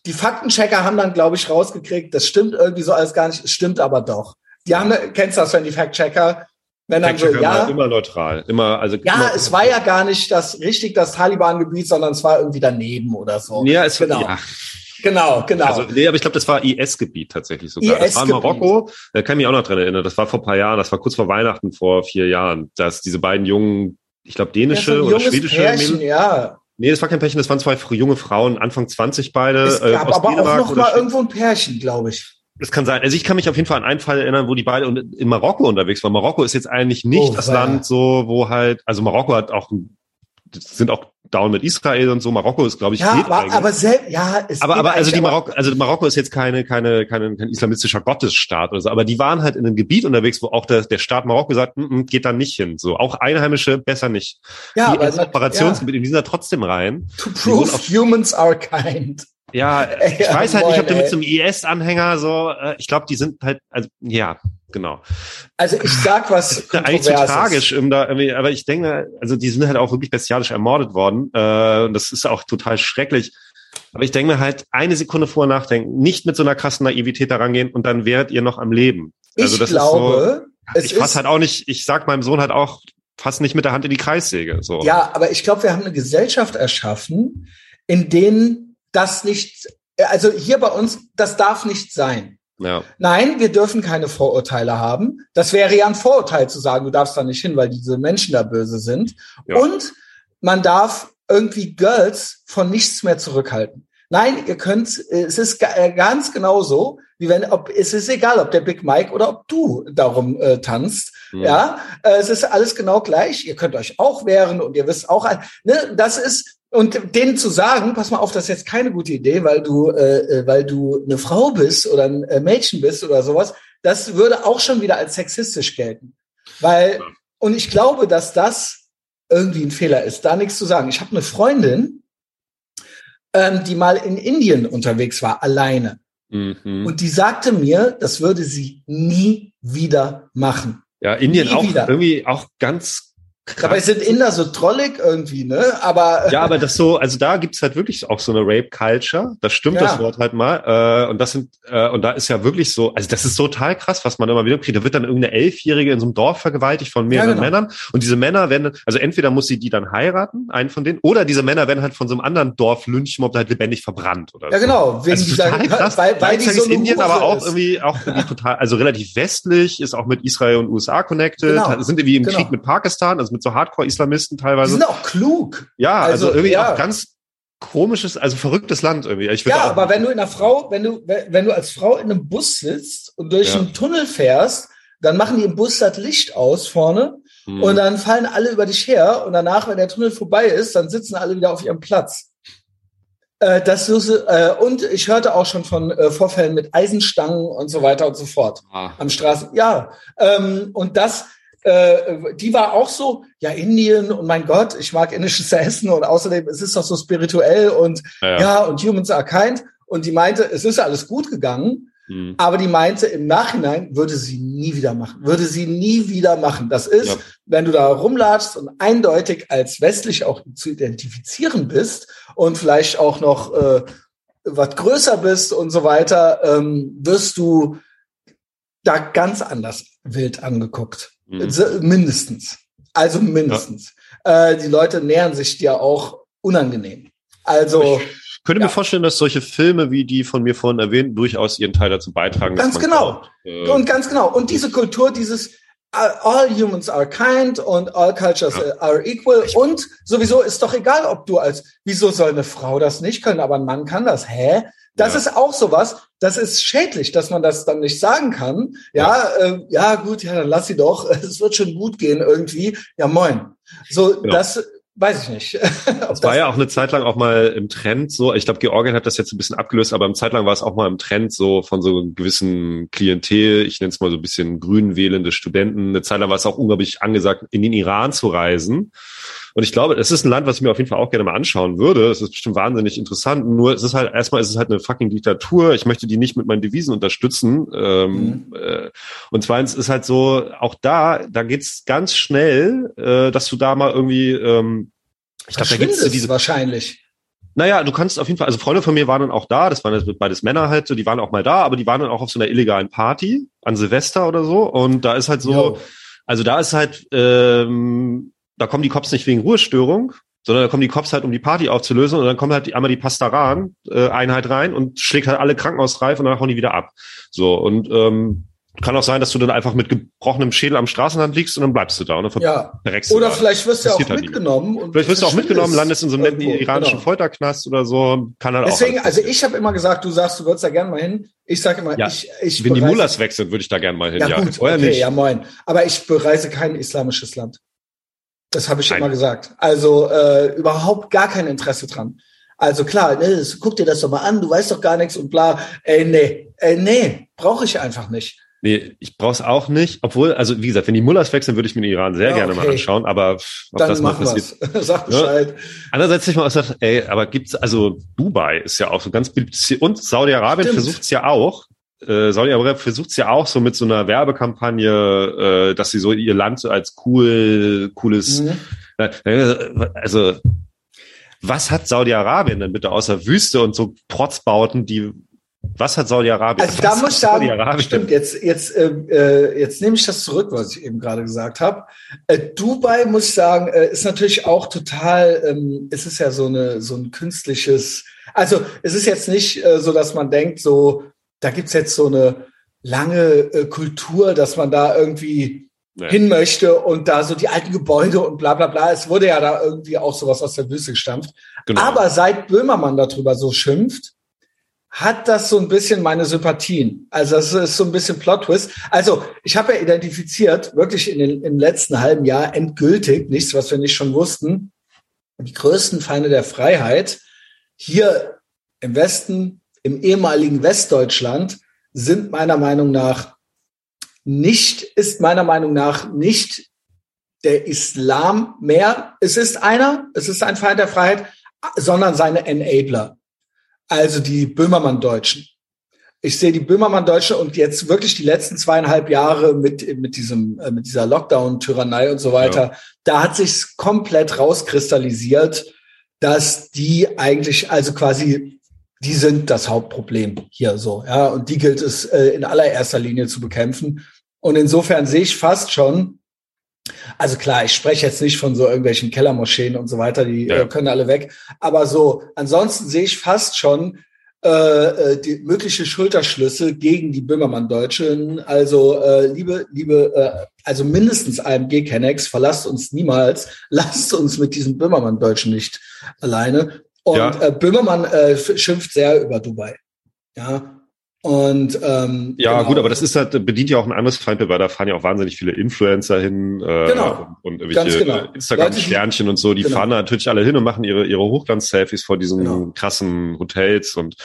Die Faktenchecker haben dann, glaube ich, rausgekriegt, das stimmt irgendwie so alles gar nicht, es stimmt aber doch. Die haben, kennst du das, wenn die Fact-Checker, wenn dann so, ja, immer neutral. Immer, also ja, immer, es war ja gar nicht das richtig das Taliban-Gebiet, sondern es war irgendwie daneben oder so. Ja, es Genau. ja. Genau, genau. Also, nee, aber ich glaube, das war IS-Gebiet tatsächlich sogar. Das war in. Marokko. Da kann ich mich auch noch dran erinnern. Das war vor ein paar Jahren. Das war kurz vor Weihnachten vor vier Jahren, dass diese beiden jungen, ich glaube, ja, dänische ein oder schwedische Pärchen, ja. Nee, das war kein Pärchen, das waren zwei junge Frauen, Anfang 20 beide. Es äh, gab aus aber auch Dänemark noch oder mal irgendwo ein Pärchen, glaube ich. Das kann sein. Also ich kann mich auf jeden Fall an einen Fall erinnern, wo die beide in Marokko unterwegs waren. Marokko ist jetzt eigentlich nicht Oh, das. Land so, wo halt, also Marokko hat auch, sind auch down mit Israel und so. Marokko ist, glaube ich, Ja, aber, aber selbst, ja, es aber, aber also die Marokko, also Marokko ist jetzt keine, keine, keine, kein islamistischer Gottesstaat oder so, aber die waren halt in einem Gebiet unterwegs, wo auch der, der Staat Marokko sagt, "Mm, mm, geht da nicht hin. So, auch Einheimische besser nicht. ja, die aber, Operationsgebiet, die sind da trotzdem rein. to prove humans are kind. Ja, ich Ja, weiß halt moin, mit ey. so einem IS-Anhänger so, äh, ich glaube, die sind halt, also, ja, genau. Also ich sag was Das ist ja eigentlich zu tragisch, um da irgendwie, aber ich denke, also die sind halt auch wirklich bestialisch ermordet worden. Äh, und das ist auch total schrecklich. Aber ich denke mir halt, eine Sekunde vorher nachdenken, nicht mit so einer krassen Naivität da rangehen und dann wäret ihr noch am Leben. Also ich glaube, ist so, es ich fass halt auch nicht, ich sag meinem Sohn halt auch, fass nicht mit der Hand in die Kreissäge. So. Ja, aber ich glaube, wir haben eine Gesellschaft erschaffen, in denen das nicht, also hier bei uns, das darf nicht sein. Ja. Nein, wir dürfen keine Vorurteile haben. Das wäre ja ein Vorurteil zu sagen, du darfst da nicht hin, weil diese Menschen da böse sind. Ja. Und man darf irgendwie Girls von nichts mehr zurückhalten. Nein, ihr könnt, es ist äh, ganz genauso, wie wenn, ob, es ist egal, ob der Big Mike oder ob du darum äh, tanzt. Mhm. Ja, äh, es ist alles genau gleich. Ihr könnt euch auch wehren und ihr wisst auch, ne, das ist, und denen zu sagen, pass mal auf, das ist jetzt keine gute Idee, weil du, äh, äh, weil du eine Frau bist oder ein äh, Mädchen bist oder sowas, das würde auch schon wieder als sexistisch gelten. Weil, und ich glaube, dass das irgendwie ein Fehler ist, da nichts zu sagen. Ich habe eine Freundin, ähm, die mal in Indien unterwegs war, alleine. Mhm. Und die sagte mir, das würde sie nie wieder machen. Ja, Indien nie auch wieder. irgendwie auch ganz. Dabei sind Inder so trollig irgendwie, ne? Aber ja, aber das so, also da gibt's halt wirklich auch so eine Rape-Culture. Das stimmt, ja. das Wort halt mal. Äh, und das sind äh, und da ist ja wirklich so, also das ist total krass, was man immer wieder kriegt. Da wird dann irgendeine Elfjährige in so einem Dorf vergewaltigt von mehreren ja, genau. Männern. Und diese Männer werden, also entweder muss sie die dann heiraten, einen von denen, oder diese Männer werden halt von so einem anderen Dorf Lynchmob halt lebendig verbrannt oder. Ja, genau. Wegen also dieser, krass. Weil, weil die so ist Indien aber auch ist. irgendwie auch irgendwie total, also relativ westlich, ist auch mit Israel und USA connected, genau. sind irgendwie im genau. Krieg mit Pakistan, also mit so Hardcore-Islamisten teilweise. Die sind auch klug. Ja, also, also irgendwie ja. auch ganz komisches, also verrücktes Land irgendwie. Ja, aber wenn du in einer Frau, wenn du, wenn du als Frau in einem Bus sitzt und durch ja. einen Tunnel fährst, dann machen die im Bus das Licht aus vorne hm. und dann fallen alle über dich her und danach, wenn der Tunnel vorbei ist, dann sitzen alle wieder auf ihrem Platz. Äh, das äh, und ich hörte auch schon von äh, Vorfällen mit Eisenstangen und so weiter und so fort ah. am Straßen. Ja, ähm, und das äh, die war auch so, ja, Indien und mein Gott, ich mag indisches Essen und außerdem, es ist doch so spirituell und ja, ja und humans are kind. Und die meinte, es ist alles gut gegangen, mhm. aber die meinte, im Nachhinein würde sie nie wieder machen, würde sie nie wieder machen. Das ist, ja. wenn du da rumlatschst und eindeutig als westlich auch zu identifizieren bist und vielleicht auch noch äh, was größer bist und so weiter, ähm, wirst du da ganz anders wild angeguckt. Mhm. Mindestens. Also mindestens. Ja. Äh, die Leute nähern sich dir auch unangenehm. Also. Ich könnte ja. mir vorstellen, dass solche Filme wie die von mir vorhin erwähnt durchaus ihren Teil dazu beitragen. Ganz genau. Glaubt, äh, und ganz genau. Und diese Kultur, dieses all humans are kind und all cultures ja. are equal. Und sowieso ist doch egal, ob du als, wieso soll eine Frau das nicht können, aber ein Mann kann das? Hä? Das ja. ist auch sowas, das ist schädlich, dass man das dann nicht sagen kann. Ja, ja, äh, ja gut, ja, dann lass sie doch. Es wird schon gut gehen irgendwie. Ja, moin. So, genau. das weiß ich nicht. das war ja auch eine Zeit lang auch mal im Trend so. Ich glaube, Georgien hat das jetzt ein bisschen abgelöst, aber im Zeit lang war es auch mal im Trend so von so einem gewissen Klientel. Ich nenne es mal so ein bisschen grün wählende Studenten. Eine Zeit lang war es auch unglaublich angesagt, in den Iran zu reisen und ich glaube, es ist ein Land, was ich mir auf jeden Fall auch gerne mal anschauen würde. Es ist bestimmt wahnsinnig interessant. Nur es ist halt, erstmal ist es halt eine fucking Diktatur. Ich möchte die nicht mit meinen Devisen unterstützen. Ähm, mhm. äh, und zweitens ist halt so, auch da, da geht's ganz schnell, äh, dass du da mal irgendwie, ähm, ich glaube, da gibt's diese wahrscheinlich. Naja, du kannst auf jeden Fall, also Freunde von mir waren dann auch da, das waren jetzt beides Männer halt, so, die waren auch mal da, aber die waren dann auch auf so einer illegalen Party an Silvester oder so. Und da ist halt so, Yo. also da ist halt, ähm, da kommen die Cops nicht wegen Ruhestörung, sondern da kommen die Cops halt, um die Party aufzulösen und dann kommt halt einmal die Pastaran-Einheit rein und schlägt halt alle krankenhausreif und dann hauen die wieder ab. So, und ähm, kann auch sein, dass du dann einfach mit gebrochenem Schädel am Straßenrand liegst und dann bleibst du da und dann ja. Oder da. vielleicht wirst du auch halt mitgenommen. Und vielleicht wirst du auch mitgenommen, landest in so einem netten iranischen genau. Folterknast oder so. Kann halt Deswegen, auch also ich habe immer gesagt, du sagst, du würdest da gerne mal hin. Ich sage immer, ja. ich, ich Wenn die Mullahs weg sind, würde ich da gerne mal hin. Ja, ja. gut, okay, nicht. ja moin. Aber ich bereise kein islamisches Land. Das habe ich Nein. immer gesagt. Also äh, überhaupt gar kein Interesse dran. Also klar, ne, guck dir das doch mal an, du weißt doch gar nichts und bla. Ey, nee, ey, nee, brauche ich einfach nicht. Nee, ich brauche es auch nicht. Obwohl, also wie gesagt, wenn die Mullahs wechseln, würde ich mir den Iran sehr ja, gerne okay. mal anschauen. Aber ob Dann das mal passiert. Sag Bescheid. Ja. Andererseits ich mal gesagt, ey, aber gibt's also Dubai ist ja auch so ganz und Saudi-Arabien versucht es ja auch äh, Saudi-Arabien versucht es ja auch so mit so einer Werbekampagne, äh, dass sie so ihr Land so als cool, cooles, mhm. äh, also was hat Saudi-Arabien denn bitte außer Wüste und so Protzbauten, die Was hat Saudi-Arabien? Also da muss ich sagen, stimmt, jetzt, jetzt, äh, äh, jetzt nehme ich das zurück, was ich eben gerade gesagt habe. Äh, Dubai, muss ich sagen, äh, ist natürlich auch total, ähm, es ist ja so eine so ein künstliches, also es ist jetzt nicht äh, so, dass man denkt, so, da gibt's jetzt so eine lange äh, Kultur, dass man da irgendwie nee. hin möchte und da so die alten Gebäude und bla bla bla. Es wurde ja da irgendwie auch sowas aus der Wüste gestampft. Genau. Aber seit Böhmermann darüber so schimpft, hat das so ein bisschen meine Sympathien. Also es ist so ein bisschen Plot-Twist. Also ich habe ja identifiziert, wirklich in den, im letzten halben Jahr endgültig, nichts, was wir nicht schon wussten, die größten Feinde der Freiheit hier im Westen, im ehemaligen Westdeutschland, sind meiner Meinung nach nicht, ist meiner Meinung nach nicht der Islam mehr. Es ist einer, es ist ein Feind der Freiheit, sondern seine Enabler. Also die Böhmermann-Deutschen. Ich sehe die Böhmermann-Deutsche und jetzt wirklich die letzten zweieinhalb Jahre mit, mit diesem, äh, mit dieser Lockdown-Tyrannei und so weiter. Ja. Da hat sich's komplett rauskristallisiert, dass die eigentlich, also quasi, die sind das Hauptproblem hier so, ja. Und die gilt es äh, in allererster Linie zu bekämpfen. Und insofern sehe ich fast schon, also klar, ich spreche jetzt nicht von so irgendwelchen Kellermoscheen und so weiter, die ja. äh, können alle weg. Aber so, ansonsten sehe ich fast schon äh, äh, die mögliche Schulterschlüsse gegen die Böhmermann-Deutschen. Also äh, liebe, liebe, äh, also mindestens AMG Kennex, verlasst uns niemals, lasst uns mit diesen Böhmermann-Deutschen nicht alleine. Und ja. äh, Böhmermann äh, schimpft sehr über Dubai. Ja, und ähm, ja, genau. gut, aber das ist halt bedient ja auch ein anderes Feindbild, weil da fahren ja auch wahnsinnig viele Influencer hin äh, genau. und, und irgendwelche genau. Instagram-Sternchen und so, die genau. fahren natürlich alle hin und machen ihre ihre Hochglanz-Selfies vor diesen genau. krassen Hotels und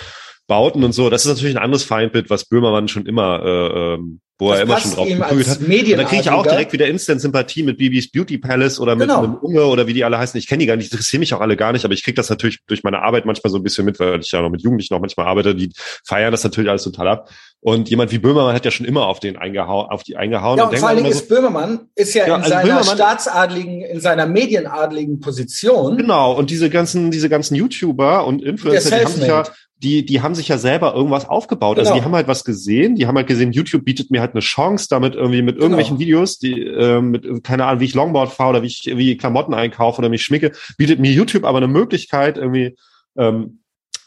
Bauten und so. Das ist natürlich ein anderes Feindbild, was Böhmermann schon immer äh, ähm, wo das er immer schon drauf geprügelt hat. Und dann kriege ich auch direkt wieder Instant-Sympathie mit Bibis Beauty Palace oder mit genau. einem Unge oder wie die alle heißen. Ich kenne die gar nicht, interessiere mich auch alle gar nicht, aber ich kriege das natürlich durch meine Arbeit manchmal so ein bisschen mit, weil ich ja noch mit Jugendlichen noch manchmal arbeite, die feiern das natürlich alles total ab. Und jemand wie Böhmermann hat ja schon immer auf den eingehauen, auf die eingehauen. Ja, und, und vor allen Dingen so, ist Böhmermann ist ja, ja in also seiner Böhmermann, staatsadligen, in seiner medienadligen Position. Genau. Und diese ganzen, diese ganzen YouTuber und Influencer, die haben sich ja, die, die haben sich ja selber irgendwas aufgebaut. Genau. Also die genau. haben halt was gesehen, die haben halt gesehen, YouTube bietet mir halt eine Chance damit irgendwie mit irgendwelchen genau. Videos, die, äh, mit, keine Ahnung, wie ich Longboard fahre oder wie ich wie Klamotten einkaufe oder mich schmicke, bietet mir YouTube aber eine Möglichkeit, irgendwie ähm,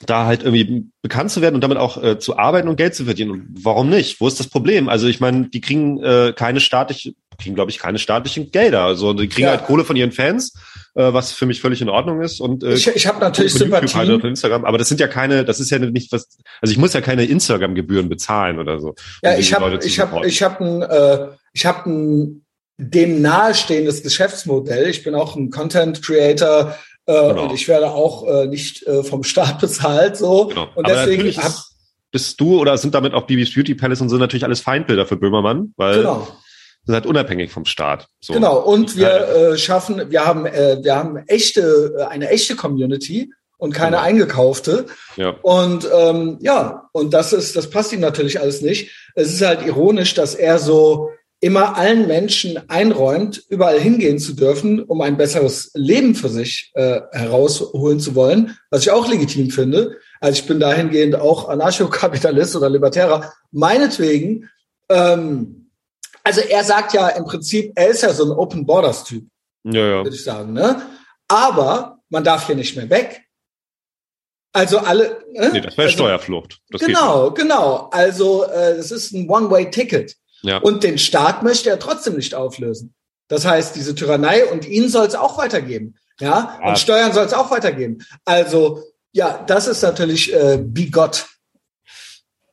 da halt irgendwie bekannt zu werden und damit auch äh, zu arbeiten und Geld zu verdienen. Und warum nicht? Wo ist das Problem? Also ich meine, die kriegen äh, keine staatliche, kriegen glaube ich keine staatlichen Gelder. Also die kriegen ja. halt Kohle von ihren Fans, äh, was für mich völlig in Ordnung ist. Und äh, ich, ich habe natürlich Sympathie. Halt Instagram, aber das sind ja keine, das ist ja nicht was. Also ich muss ja keine Instagram-Gebühren bezahlen oder so. Ja, um ich habe ich habe ich habe ein äh, ich habe ein dem nahestehendes Geschäftsmodell. Ich bin auch ein Content Creator äh, genau. Und ich werde auch äh, nicht äh, vom Staat bezahlt. So. Genau. Und Aber deswegen hab, bist du oder sind damit auch Bibis Beauty Palace und so natürlich alles Feindbilder für Böhmermann, weil genau. sind halt unabhängig vom Staat. So. Genau. Und wir äh, schaffen, wir haben, äh, wir haben echte, äh, eine echte Community und keine genau. eingekaufte. Ja. Und ähm, ja, und das ist, das passt ihm natürlich alles nicht. Es ist halt ironisch, dass er so immer allen Menschen einräumt, überall hingehen zu dürfen, um ein besseres Leben für sich äh, herausholen zu wollen, was ich auch legitim finde. Also ich bin dahingehend auch Anarchokapitalist oder Libertärer. Meinetwegen, ähm, also er sagt ja im Prinzip, er ist ja so ein Open Borders Typ, ja, ja. würde ich sagen. Ne? Aber man darf hier nicht mehr weg. Also alle. Ne? Nee, das wäre also, Steuerflucht. Das genau, genau. Also äh, es ist ein One-Way-Ticket. Ja. Und den Staat möchte er trotzdem nicht auflösen. Das heißt, diese Tyrannei und ihn soll es auch weitergeben. Ja, ja. und Steuern soll es auch weitergeben. Also, ja, das ist natürlich äh, bigott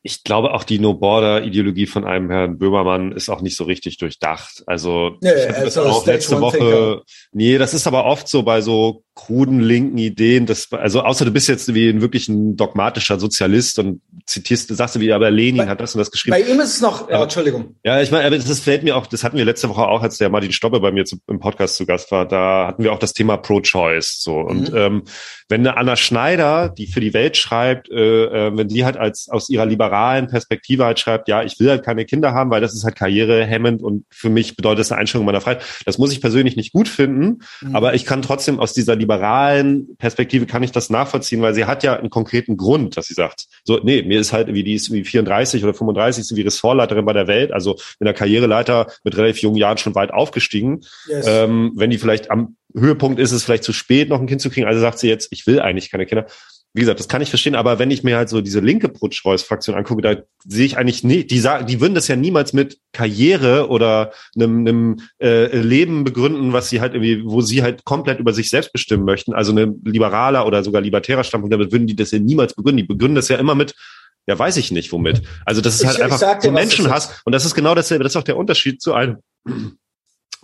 ich glaube auch die No-Border-Ideologie von einem Herrn Böhmermann ist auch nicht so richtig durchdacht. Also nee, ich hatte das auch letzte Woche. Nee, das ist aber oft so bei so kruden linken Ideen. Dass, also außer du bist jetzt wie ein wirklich ein dogmatischer Sozialist und zitierst, sagst du wie, aber Lenin bei, hat das und das geschrieben. Bei ihm ist es noch, ja, Entschuldigung. Ja, ich meine, aber das fällt mir auch, das hatten wir letzte Woche auch, als der Martin Stoppe bei mir zu, im Podcast zu Gast war, da hatten wir auch das Thema Pro-Choice. So. Und mhm. ähm, wenn eine Anna Schneider, die für die Welt schreibt, äh, äh, wenn die halt als aus ihrer liberalen Perspektive halt schreibt, ja, ich will halt keine Kinder haben, weil das ist halt karrierehemmend und für mich bedeutet das eine Einschränkung meiner Freiheit. Das muss ich persönlich nicht gut finden, mhm. aber ich kann trotzdem aus dieser liberalen Perspektive kann ich das nachvollziehen, weil sie hat ja einen konkreten Grund, dass sie sagt, so, nee, mir ist halt wie die ist wie 34 oder 35, ist wie Ressortleiterin bei der Welt, also in der Karriereleiter mit relativ jungen Jahren schon weit aufgestiegen. Yes. Ähm, wenn die vielleicht am Höhepunkt ist es vielleicht zu spät, noch ein Kind zu kriegen. Also sagt sie jetzt, ich will eigentlich keine Kinder. Wie gesagt, das kann ich verstehen, aber wenn ich mir halt so diese linke Putschreus-Fraktion angucke, da sehe ich eigentlich nicht, die sagen, die würden das ja niemals mit Karriere oder einem, einem äh, Leben begründen, was sie halt irgendwie, wo sie halt komplett über sich selbst bestimmen möchten. Also eine liberaler oder sogar libertärer Standpunkt, damit würden die das ja niemals begründen. Die begründen das ja immer mit, ja, weiß ich nicht womit. Also das ist halt ich, einfach ich so Menschenhass. Und das ist genau dasselbe. Das ist auch der Unterschied zu einem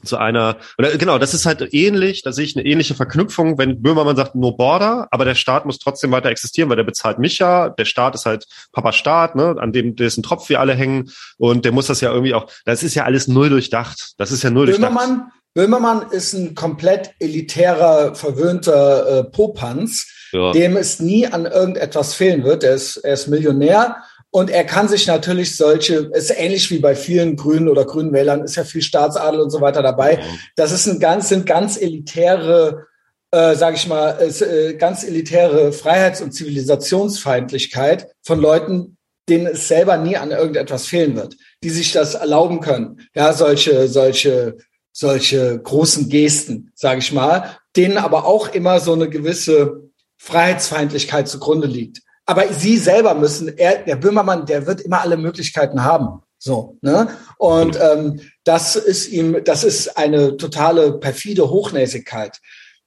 zu einer, oder genau, das ist halt ähnlich, da sehe ich eine ähnliche Verknüpfung, wenn Böhmermann sagt, no border, aber der Staat muss trotzdem weiter existieren, weil der bezahlt mich ja, der Staat ist halt Papa Staat, ne, an dem dessen Tropf wir alle hängen und der muss das ja irgendwie auch, das ist ja alles null durchdacht, das ist ja null Böhmermann, durchdacht. Böhmermann ist ein komplett elitärer, verwöhnter äh, Popanz, ja. dem es nie an irgendetwas fehlen wird, er ist, er ist Millionär und er kann sich natürlich solche, ist ähnlich wie bei vielen Grünen oder Grünen Wählern, ist ja viel Staatsadel und so weiter dabei. Das ist ein ganz, sind ganz elitäre, äh, sage ich mal, äh, ganz elitäre Freiheits- und Zivilisationsfeindlichkeit von Leuten, denen es selber nie an irgendetwas fehlen wird, die sich das erlauben können. Ja, solche, solche, solche großen Gesten, sage ich mal, denen aber auch immer so eine gewisse Freiheitsfeindlichkeit zugrunde liegt. Aber sie selber müssen, er, der Böhmermann, der wird immer alle Möglichkeiten haben. So, ne? Und ähm, das ist ihm, das ist eine totale perfide Hochnäsigkeit.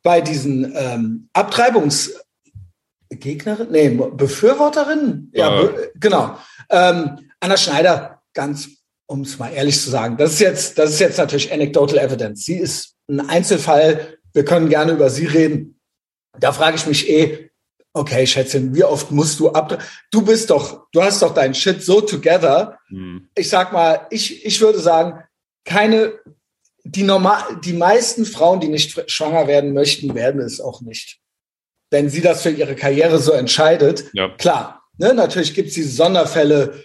Bei diesen ähm, Abtreibungsgegnerinnen, nee, Befürworterinnen, ja, ja be genau. Ähm, Anna Schneider, ganz, um es mal ehrlich zu sagen, das ist jetzt, das ist jetzt natürlich anecdotal evidence. Sie ist ein Einzelfall. Wir können gerne über sie reden. Da frage ich mich eh, okay, Schätzchen, wie oft musst du ab? Du bist doch, du hast doch dein Shit so together. Mhm. Ich sag mal, ich, ich würde sagen, keine, die normal, die meisten Frauen, die nicht schwanger werden möchten, werden es auch nicht. Wenn sie das für ihre Karriere so entscheidet, ja. klar, ne, natürlich gibt es diese Sonderfälle,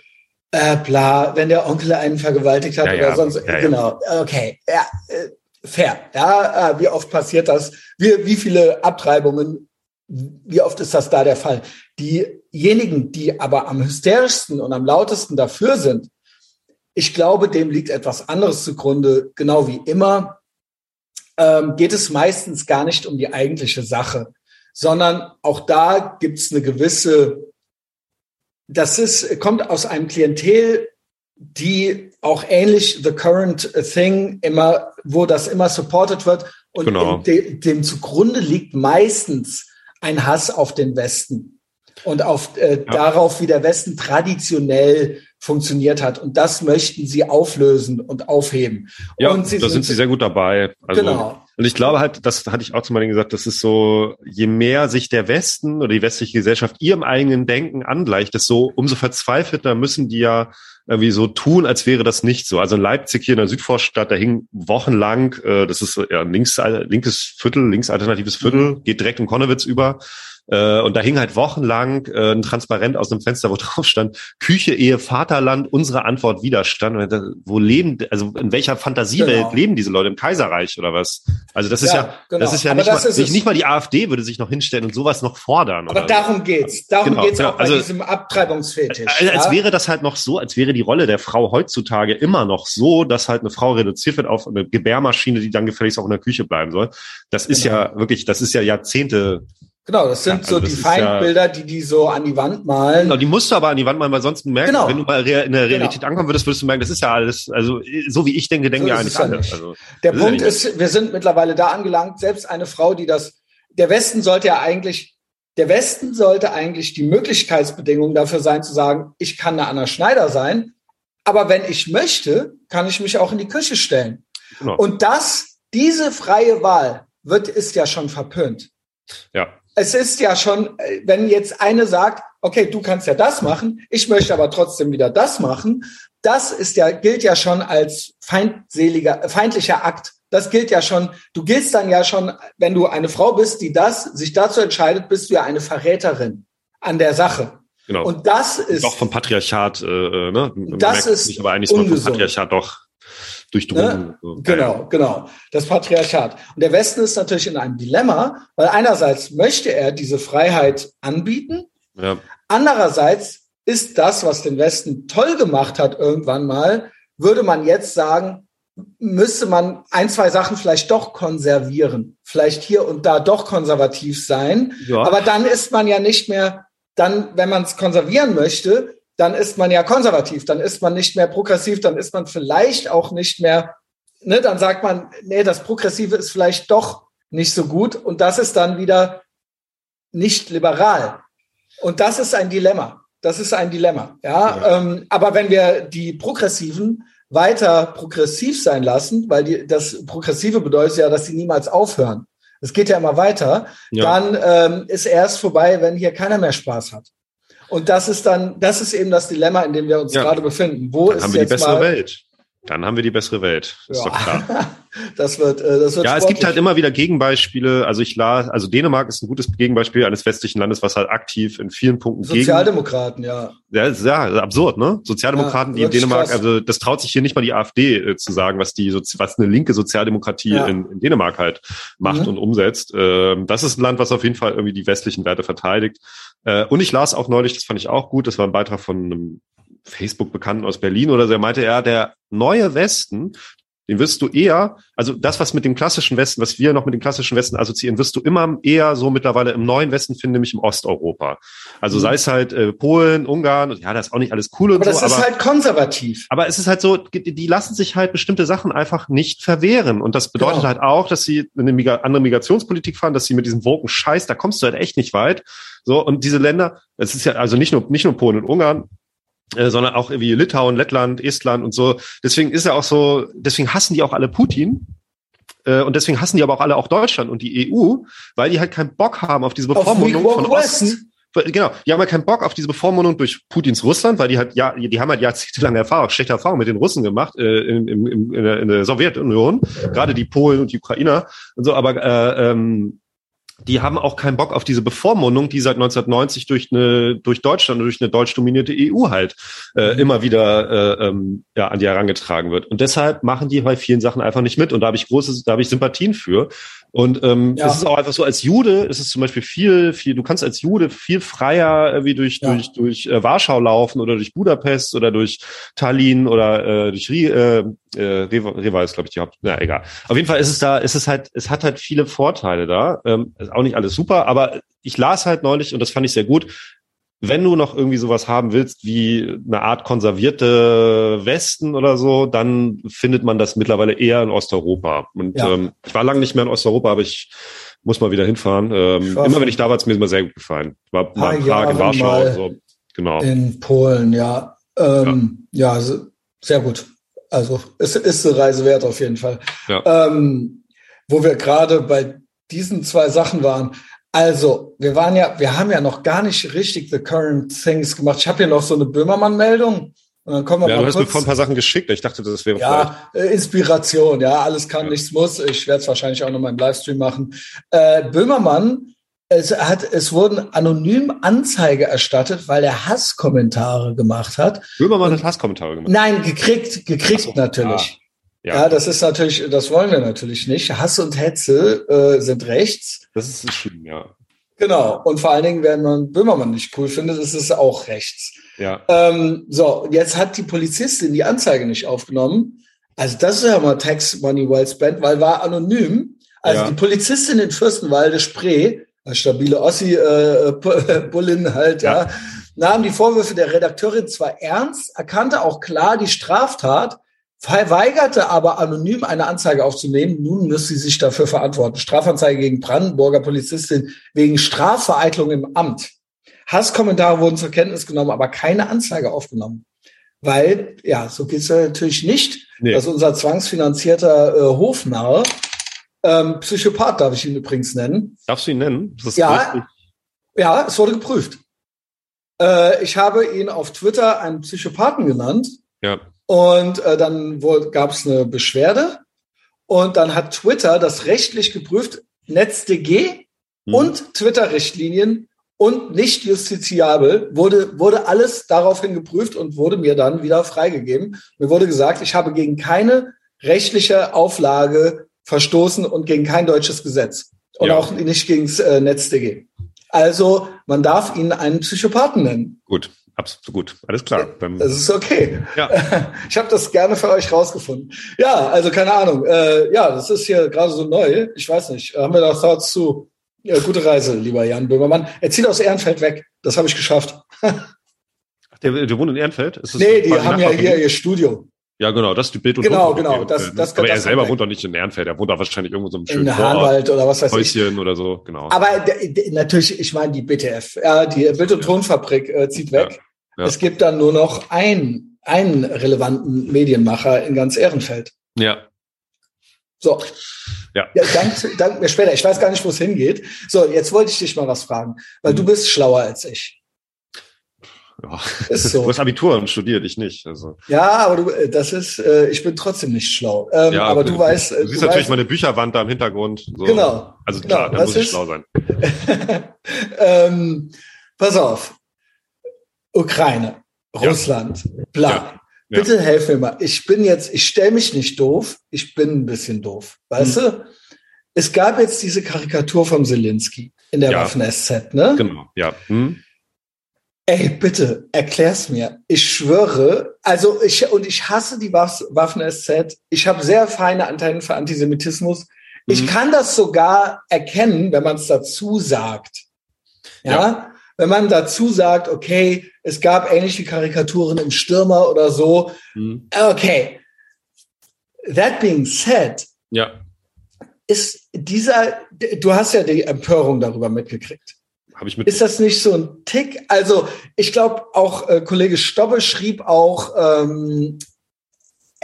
äh, bla, wenn der Onkel einen vergewaltigt hat ja, oder ja. sonst, genau, okay, ja, äh, fair, ja, äh, wie oft passiert das? Wie, wie viele Abtreibungen wie oft ist das da der Fall? Diejenigen, die aber am hysterischsten und am lautesten dafür sind, ich glaube, dem liegt etwas anderes zugrunde. Genau wie immer ähm, geht es meistens gar nicht um die eigentliche Sache, sondern auch da gibt es eine gewisse, das ist, kommt aus einem Klientel, die auch ähnlich The Current Thing immer, wo das immer supported wird und genau. dem, dem zugrunde liegt meistens ein Hass auf den Westen und auf äh, ja. darauf, wie der Westen traditionell funktioniert hat. Und das möchten sie auflösen und aufheben. Ja, und sie da sind, sie sehr gut dabei. Also, genau. Und ich glaube halt, das hatte ich auch zu meinen gesagt, das ist so, je mehr sich der Westen oder die westliche Gesellschaft ihrem eigenen Denken angleicht, desto umso verzweifelter müssen die ja irgendwie so tun, als wäre das nicht so. Also in Leipzig hier in der Südvorstadt, da hing wochenlang, äh, das ist ja links, linkes Viertel, linksalternatives Viertel, geht direkt um Konnewitz über. Äh, und da hing halt wochenlang äh, ein Transparent aus dem Fenster, wo drauf stand, Küche, Ehe, Vaterland, unsere Antwort Widerstand. wo leben, also in welcher Fantasiewelt genau. leben diese Leute? Im Kaiserreich oder was? Also das ist ja, ja genau. das ist ja nicht, mal, nicht, nicht, mal die AfD würde sich noch hinstellen und sowas noch fordern. Aber darum so. geht's. Darum genau, geht's auch also, bei diesem Abtreibungsfetisch. Als, als ja? wäre das halt noch so, als wäre die Rolle der Frau heutzutage immer noch so, dass halt eine Frau reduziert wird auf eine Gebärmaschine, die dann gefälligst auch in der Küche bleiben soll. Das ist genau. ja wirklich, das ist ja Jahrzehnte Genau, das sind ja, also so die Feindbilder, ja, die die so an die Wand malen. Genau, die musst du aber an die Wand malen, weil sonst merkst genau. wenn du mal in der Realität genau. ankommen würdest, würdest du merken, das ist ja alles, also so wie ich denke, denken so ja eigentlich alle. Also, der Punkt ist, ist, wir sind mittlerweile da angelangt, selbst eine Frau, die das, der Westen sollte ja eigentlich, der Westen sollte eigentlich die Möglichkeitsbedingung dafür sein, zu sagen, ich kann eine Anna Schneider sein, aber wenn ich möchte, kann ich mich auch in die Küche stellen. Genau. Und das, diese freie Wahl wird, ist ja schon verpönt. Ja es ist ja schon, äh, wenn jetzt eine sagt, okay, du kannst ja das machen, ich möchte aber trotzdem wieder das machen, das ist ja, gilt ja schon als feindseliger, feindlicher Akt das gilt ja schon, du giltst dann ja schon, wenn du eine Frau bist, die das, sich dazu entscheidet, bist du ja eine Verräterin an der Sache. Genau. Und das ist. Doch vom Patriarchat, äh, äh ne? Man das ist. Nicht, aber eigentlich vom Patriarchat doch durchdrungen. Ne? Genau, genau. Das Patriarchat. Und der Westen ist natürlich in einem Dilemma, weil einerseits möchte er diese Freiheit anbieten. Ja. Andererseits ist das, was den Westen toll gemacht hat irgendwann mal, würde man jetzt sagen, müsste man ein, zwei Sachen vielleicht doch konservieren. Vielleicht hier und da doch konservativ sein. Ja. Aber dann ist man ja nicht mehr, dann, wenn man es konservieren möchte, dann ist man ja konservativ, dann ist man nicht mehr progressiv, dann ist man vielleicht auch nicht mehr, ne, dann sagt man, nee, das Progressive ist vielleicht doch nicht so gut und das ist dann wieder nicht liberal. Und das ist ein Dilemma. Das ist ein Dilemma. Ja, ja. Ähm, aber wenn wir die Progressiven weiter progressiv sein lassen, weil die, das Progressive bedeutet ja, dass sie niemals aufhören. Es geht ja immer weiter. Ja. Dann ähm, ist erst vorbei, wenn hier keiner mehr Spaß hat. Und das ist dann, das ist eben das Dilemma, in dem wir uns ja. gerade befinden. Wo dann ist haben wir die bessere Welt. Dann haben wir die bessere Welt. Ist ja. doch klar. das wird, äh, das wird. Ja, sportlich. es gibt halt immer wieder Gegenbeispiele. Also ich las, also Dänemark ist ein gutes Gegenbeispiel eines westlichen Landes, was halt aktiv in vielen Punkten Sozialdemokraten, gegen, ja. Ja, ist ja absurd, ne? Sozialdemokraten, ja, die in Dänemark, krass. also das traut sich hier nicht mal die AfD äh, zu sagen, was die, was eine linke Sozialdemokratie ja. in, in, Dänemark halt macht mhm. und umsetzt. Ähm, das ist ein Land, was auf jeden Fall irgendwie die westlichen Werte verteidigt. Äh, und ich las auch neulich, das fand ich auch gut, das war ein Beitrag von einem Facebook-Bekannten aus Berlin oder so, er meinte, ja, der neue Westen, den wirst du eher, also das, was mit dem klassischen Westen, was wir noch mit dem klassischen Westen assoziieren, wirst du immer eher so mittlerweile im neuen Westen finden, nämlich im Osteuropa. Also mhm. sei es halt äh, Polen, Ungarn, ja, das ist auch nicht alles cool aber und so. Das ist aber, halt konservativ. Aber es ist halt so, die lassen sich halt bestimmte Sachen einfach nicht verwehren. Und das bedeutet genau. halt auch, dass sie eine andere Migrationspolitik fahren, dass sie mit diesem Woken Scheiß, da kommst du halt echt nicht weit. So, und diese Länder, es ist ja also nicht nur, nicht nur Polen und Ungarn, äh, sondern auch wie Litauen, Lettland, Estland und so. Deswegen ist er auch so, deswegen hassen die auch alle Putin. Äh, und deswegen hassen die aber auch alle auch Deutschland und die EU, weil die halt keinen Bock haben auf diese Bevormundung von Osten. Genau, die haben halt keinen Bock auf diese Bevormundung durch Putins Russland, weil die halt ja, die haben halt jahrzehntelange Erfahrung, schlechte Erfahrung mit den Russen gemacht äh, in, in, in, in, der, in der Sowjetunion, gerade die Polen und die Ukrainer und so. Aber äh, ähm, die haben auch keinen Bock auf diese Bevormundung, die seit 1990 durch eine durch Deutschland und durch eine deutsch dominierte EU halt äh, mhm. immer wieder äh, ähm, ja, an die herangetragen wird. Und deshalb machen die bei vielen Sachen einfach nicht mit. Und da habe ich große, da habe ich Sympathien für. Und ähm, ja. es ist auch einfach so, als Jude ist es zum Beispiel viel, viel, du kannst als Jude viel freier wie durch, ja. durch, durch äh, Warschau laufen oder durch Budapest oder durch Tallinn oder äh, durch Rie, äh, äh, Reva ist, glaube ich, die Haupt. Na, egal. Auf jeden Fall ist es da, ist es halt, es hat halt viele Vorteile da. Ähm, ist auch nicht alles super, aber ich las halt neulich und das fand ich sehr gut wenn du noch irgendwie sowas haben willst wie eine Art konservierte Westen oder so, dann findet man das mittlerweile eher in Osteuropa. Und ja. ähm, ich war lange nicht mehr in Osteuropa, aber ich muss mal wieder hinfahren. Ähm, immer wenn ich da war, hat mir immer sehr gut gefallen. Ich war mal in Prag, in Warschau und so. Genau. In Polen, ja. Ähm, ja. ja, sehr gut. Also es ist eine Reise wert auf jeden Fall. Ja. Ähm, wo wir gerade bei diesen zwei Sachen waren, also, wir waren ja, wir haben ja noch gar nicht richtig the current things gemacht. Ich habe hier noch so eine Böhmermann-Meldung. Und dann kommen wir ja, mal du hast kurz, mir vor ein paar Sachen geschickt. Ich dachte, das wäre ja äh, Inspiration. Ja, alles kann, ja. nichts muss. Ich werde es wahrscheinlich auch noch mal im Livestream machen. Äh, Böhmermann, es hat, es wurden anonym Anzeige erstattet, weil er Hasskommentare gemacht hat. Böhmermann hat Hasskommentare gemacht. Nein, gekriegt, gekriegt so, natürlich. Ah. Ja. ja, das ist natürlich, das wollen wir natürlich nicht. Hass und Hetze äh, sind rechts. Das ist schlimm, ja. Genau. Und vor allen Dingen, wenn man Böhmermann nicht cool findet, ist es auch rechts. Ja. Ähm, so, jetzt hat die Polizistin die Anzeige nicht aufgenommen. Also das ist ja mal Tax Money Well Spent, weil war anonym. Also ja. die Polizistin in Fürstenwalde Spree, stabile Ossi-Bullin äh, halt, ja. ja, nahm die Vorwürfe der Redakteurin zwar ernst, erkannte auch klar die Straftat, verweigerte aber anonym eine Anzeige aufzunehmen. Nun muss sie sich dafür verantworten. Strafanzeige gegen Brandenburger Polizistin wegen Strafvereitlung im Amt. Hasskommentare wurden zur Kenntnis genommen, aber keine Anzeige aufgenommen. Weil, ja, so geht's ja natürlich nicht, nee. dass unser zwangsfinanzierter äh, Hofnarr, ähm, Psychopath darf ich ihn übrigens nennen. Darfst du ihn nennen? ja, ja, es wurde geprüft. Äh, ich habe ihn auf Twitter einen Psychopathen genannt. Ja. Und äh, dann gab es eine Beschwerde. Und dann hat Twitter das rechtlich geprüft, NetzDG hm. und Twitter-Richtlinien und nicht justiziabel, wurde, wurde alles daraufhin geprüft und wurde mir dann wieder freigegeben. Mir wurde gesagt, ich habe gegen keine rechtliche Auflage verstoßen und gegen kein deutsches Gesetz. Und ja. auch nicht gegen das äh, NetzDG. Also man darf ihn einen Psychopathen nennen. Gut, absolut gut, alles klar. Das ist okay. Ja. Ich habe das gerne für euch rausgefunden. Ja, also keine Ahnung. Äh, ja, das ist hier gerade so neu. Ich weiß nicht. Haben wir da Thoughts zu? Ja, gute Reise, lieber Jan Böhmermann. Er zieht aus Ehrenfeld weg. Das habe ich geschafft. Ach, der, der wohnt in Ehrenfeld? Ist das nee, die haben ja hier ihr Studio. Ja, genau, das ist die Bild und Genau, genau. Okay, das, das, aber das er selber wohnt doch nicht in Ehrenfeld. Er wohnt da wahrscheinlich irgendwo so einem schönen in oder was weiß Häuschen ich. oder so, genau. Aber natürlich, ich meine die BTF, ja, die Bild- und Tonfabrik äh, zieht weg. Ja, ja. Es gibt dann nur noch einen, einen relevanten Medienmacher in ganz Ehrenfeld. Ja. So. Ja. ja dank, dank mir später. Ich weiß gar nicht, wo es hingeht. So, jetzt wollte ich dich mal was fragen, weil mhm. du bist schlauer als ich. Ja. Ist so. Du hast Abitur und studiert, ich nicht. Also. Ja, aber du, äh, das ist, äh, ich bin trotzdem nicht schlau. Ähm, ja, aber du, du weißt. Du, du siehst natürlich weißt, meine Bücherwand da im Hintergrund. So. Genau. Also klar, genau, da muss ich schlau sein. ähm, pass auf. Ukraine, Russland, bla. Ja. Bitte helf mir mal. Ich bin jetzt, ich stelle mich nicht doof, ich bin ein bisschen doof. Weißt hm. du? Es gab jetzt diese Karikatur vom Zelensky in der Waffen-SZ, ne? Genau, ja. Hm. Ey, bitte, erklär's mir. Ich schwöre, also ich, und ich hasse die Waffen-SZ. Ich habe sehr feine Anteile für Antisemitismus. Ich mhm. kann das sogar erkennen, wenn man es dazu sagt. Ja? ja? Wenn man dazu sagt, okay, es gab ähnliche Karikaturen im Stürmer oder so. Mhm. Okay. That being said. Ja. Ist dieser, du hast ja die Empörung darüber mitgekriegt. Habe ich mit ist das nicht so ein Tick? Also ich glaube, auch äh, Kollege Stobbe schrieb auch, ähm,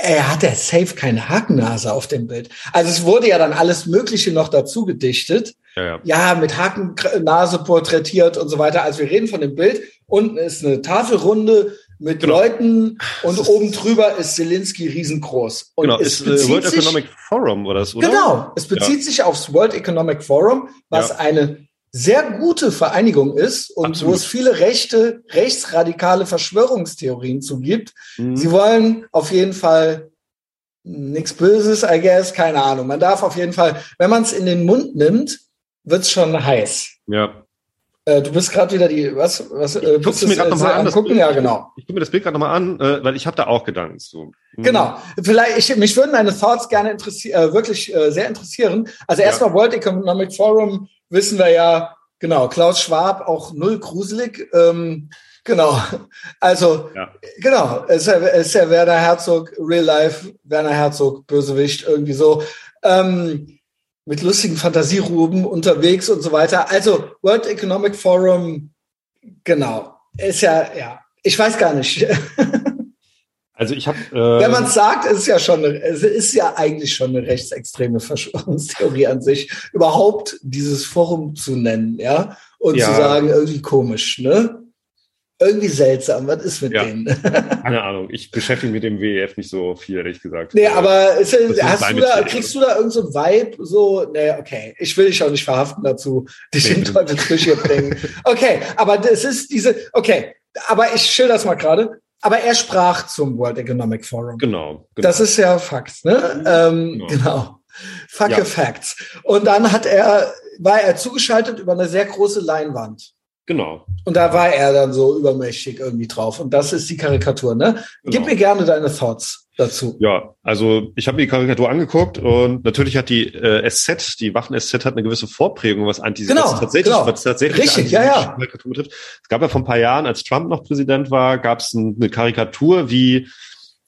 er hat ja safe keine Hakennase auf dem Bild. Also es wurde ja dann alles Mögliche noch dazu gedichtet. Ja, ja. ja, mit Hakennase porträtiert und so weiter. Also wir reden von dem Bild. Unten ist eine Tafelrunde mit genau. Leuten und oben drüber ist Zelensky riesengroß. Und genau, es ist äh, World Economic Forum oder oder? Genau, es bezieht ja. sich aufs World Economic Forum, was eine sehr gute Vereinigung ist und Absolut. wo es viele rechte, rechtsradikale Verschwörungstheorien zu gibt. Mhm. Sie wollen auf jeden Fall nichts Böses, I guess, keine Ahnung. Man darf auf jeden Fall, wenn man es in den Mund nimmt, wird's schon heiß. Ja. Äh, du bist gerade wieder die, was, was, äh, ich guck's mir gerade nochmal an. Gucken? Ja, genau. Ich gucke mir das Bild gerade nochmal an, äh, weil ich habe da auch Gedanken zu. Mhm. Genau. Vielleicht, ich, mich würden deine Thoughts gerne interessieren, äh, wirklich äh, sehr interessieren. Also erstmal ja. World Economic Forum wissen wir ja, genau, Klaus Schwab auch null gruselig. Ähm, genau, also ja. genau, es ist ja Werner Herzog, Real Life, Werner Herzog, Bösewicht, irgendwie so. Ähm, mit lustigen Fantasieruben unterwegs und so weiter. Also World Economic Forum, genau, ist ja, ja, ich weiß gar nicht. Also ich habe. Äh, Wenn man es sagt, ist es ja schon, es ist ja eigentlich schon eine rechtsextreme Verschwörungstheorie an sich, überhaupt dieses Forum zu nennen, ja, und ja. zu sagen, irgendwie komisch, ne? Irgendwie seltsam. Was ist mit ja. denen? Keine Ahnung. Ich beschäftige mich mit dem WEF nicht so viel, ehrlich gesagt. Nee, aber ist, hast du da, kriegst du da irgendein so Vibe? So, nee, okay. Ich will dich auch nicht verhaften dazu, dich nee, in Teufelsküche bringen. Okay, aber es ist diese, okay. Aber ich schilder das mal gerade aber er sprach zum World Economic Forum. Genau. genau. Das ist ja Fakt, ne? Ähm, genau. genau. Fuck ja. Facts. Und dann hat er, war er zugeschaltet über eine sehr große Leinwand. Genau. Und da war er dann so übermächtig irgendwie drauf. Und das ist die Karikatur, ne? Genau. Gib mir gerne deine Thoughts dazu. Ja, also ich habe mir die Karikatur angeguckt und natürlich hat die äh, SZ, die Waffen-SZ hat eine gewisse Vorprägung, was Antisemitismus genau, tatsächlich, genau. was tatsächlich Richtig, ja, ja. Karikatur betrifft. Es gab ja vor ein paar Jahren, als Trump noch Präsident war, gab es eine Karikatur, wie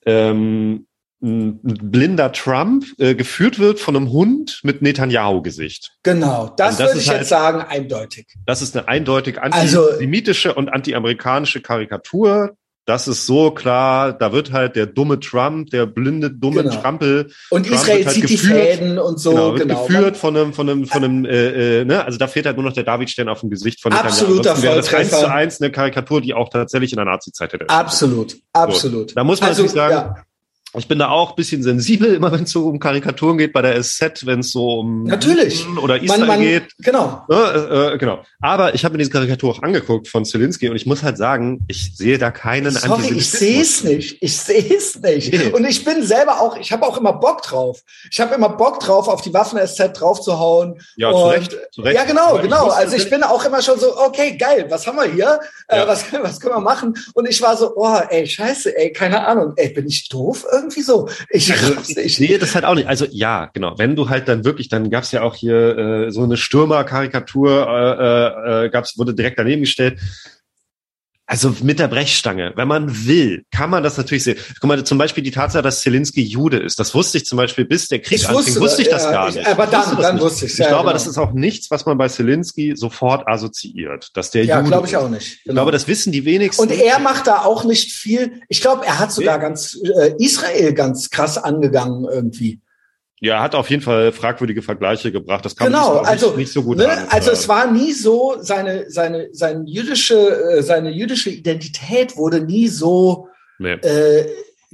ähm, ein blinder Trump äh, geführt wird von einem Hund mit Netanyahu-Gesicht. Genau, das, das würde ich halt, jetzt sagen, eindeutig. Das ist eine eindeutig also antisemitische also, und antiamerikanische Karikatur das ist so klar, da wird halt der dumme Trump, der blinde, dumme genau. Trampel. Und Trump Israel halt zieht geführt, die Fäden und so. Genau, wird genau. geführt von einem, von einem, von einem, äh, äh, ne, also da fehlt halt nur noch der Davidstern auf dem Gesicht von Absoluter Netanyahu. Das eins zu eins eine Karikatur, die auch tatsächlich in der Nazi-Zeit hätte. Absolut, absolut. So. Da muss man also, natürlich sagen, ja. Ich bin da auch bisschen sensibel, immer wenn es so um Karikaturen geht, bei der SZ, wenn es so um Natürlich. oder Israel man, man, geht. Genau. Äh, äh, genau. Aber ich habe mir diese Karikatur auch angeguckt von Zelensky und ich muss halt sagen, ich sehe da keinen Sorry, ich sehe es nicht. Ich sehe es nicht. Nee. Und ich bin selber auch, ich habe auch immer Bock drauf. Ich habe immer Bock drauf, auf die Waffen-SZ draufzuhauen. Ja, und, zu Recht, zu Recht. Ja, genau, Aber genau. Ich also ich bin auch immer schon so, okay, geil, was haben wir hier? Äh, ja. Äh, was, was können wir machen? Und ich war so, oh, ey, scheiße, ey, keine Ahnung. Ey, bin ich doof? irgendwie so. Ich, also, ich sehe das halt auch nicht. Also ja, genau. Wenn du halt dann wirklich, dann gab's ja auch hier äh, so eine Stürmer-Karikatur, äh, äh, gab's, wurde direkt daneben gestellt. Also mit der Brechstange, wenn man will, kann man das natürlich sehen. Guck mal, zum Beispiel die Tatsache, dass Zelensky Jude ist, das wusste ich zum Beispiel bis der Krieg ich anfing, wusste, wusste ich das ja, gar nicht. aber dann, wusste dann wusste ich Ich ja, glaube, genau. das ist auch nichts, was man bei Zelensky sofort assoziiert, dass der ja, Jude glaube ich auch nicht. Genau. Ich glaube, das wissen die wenigsten. Und er macht da auch nicht viel. Ich glaube, er hat sogar ganz äh, Israel ganz krass angegangen irgendwie. Ja, er hat auf jeden Fall fragwürdige Vergleiche gebracht. Das kann genau, man also, nicht, nicht so gut ne, an, Also es war nie so, seine, seine, seine jüdische, äh, seine jüdische Identität wurde nie so nee. äh,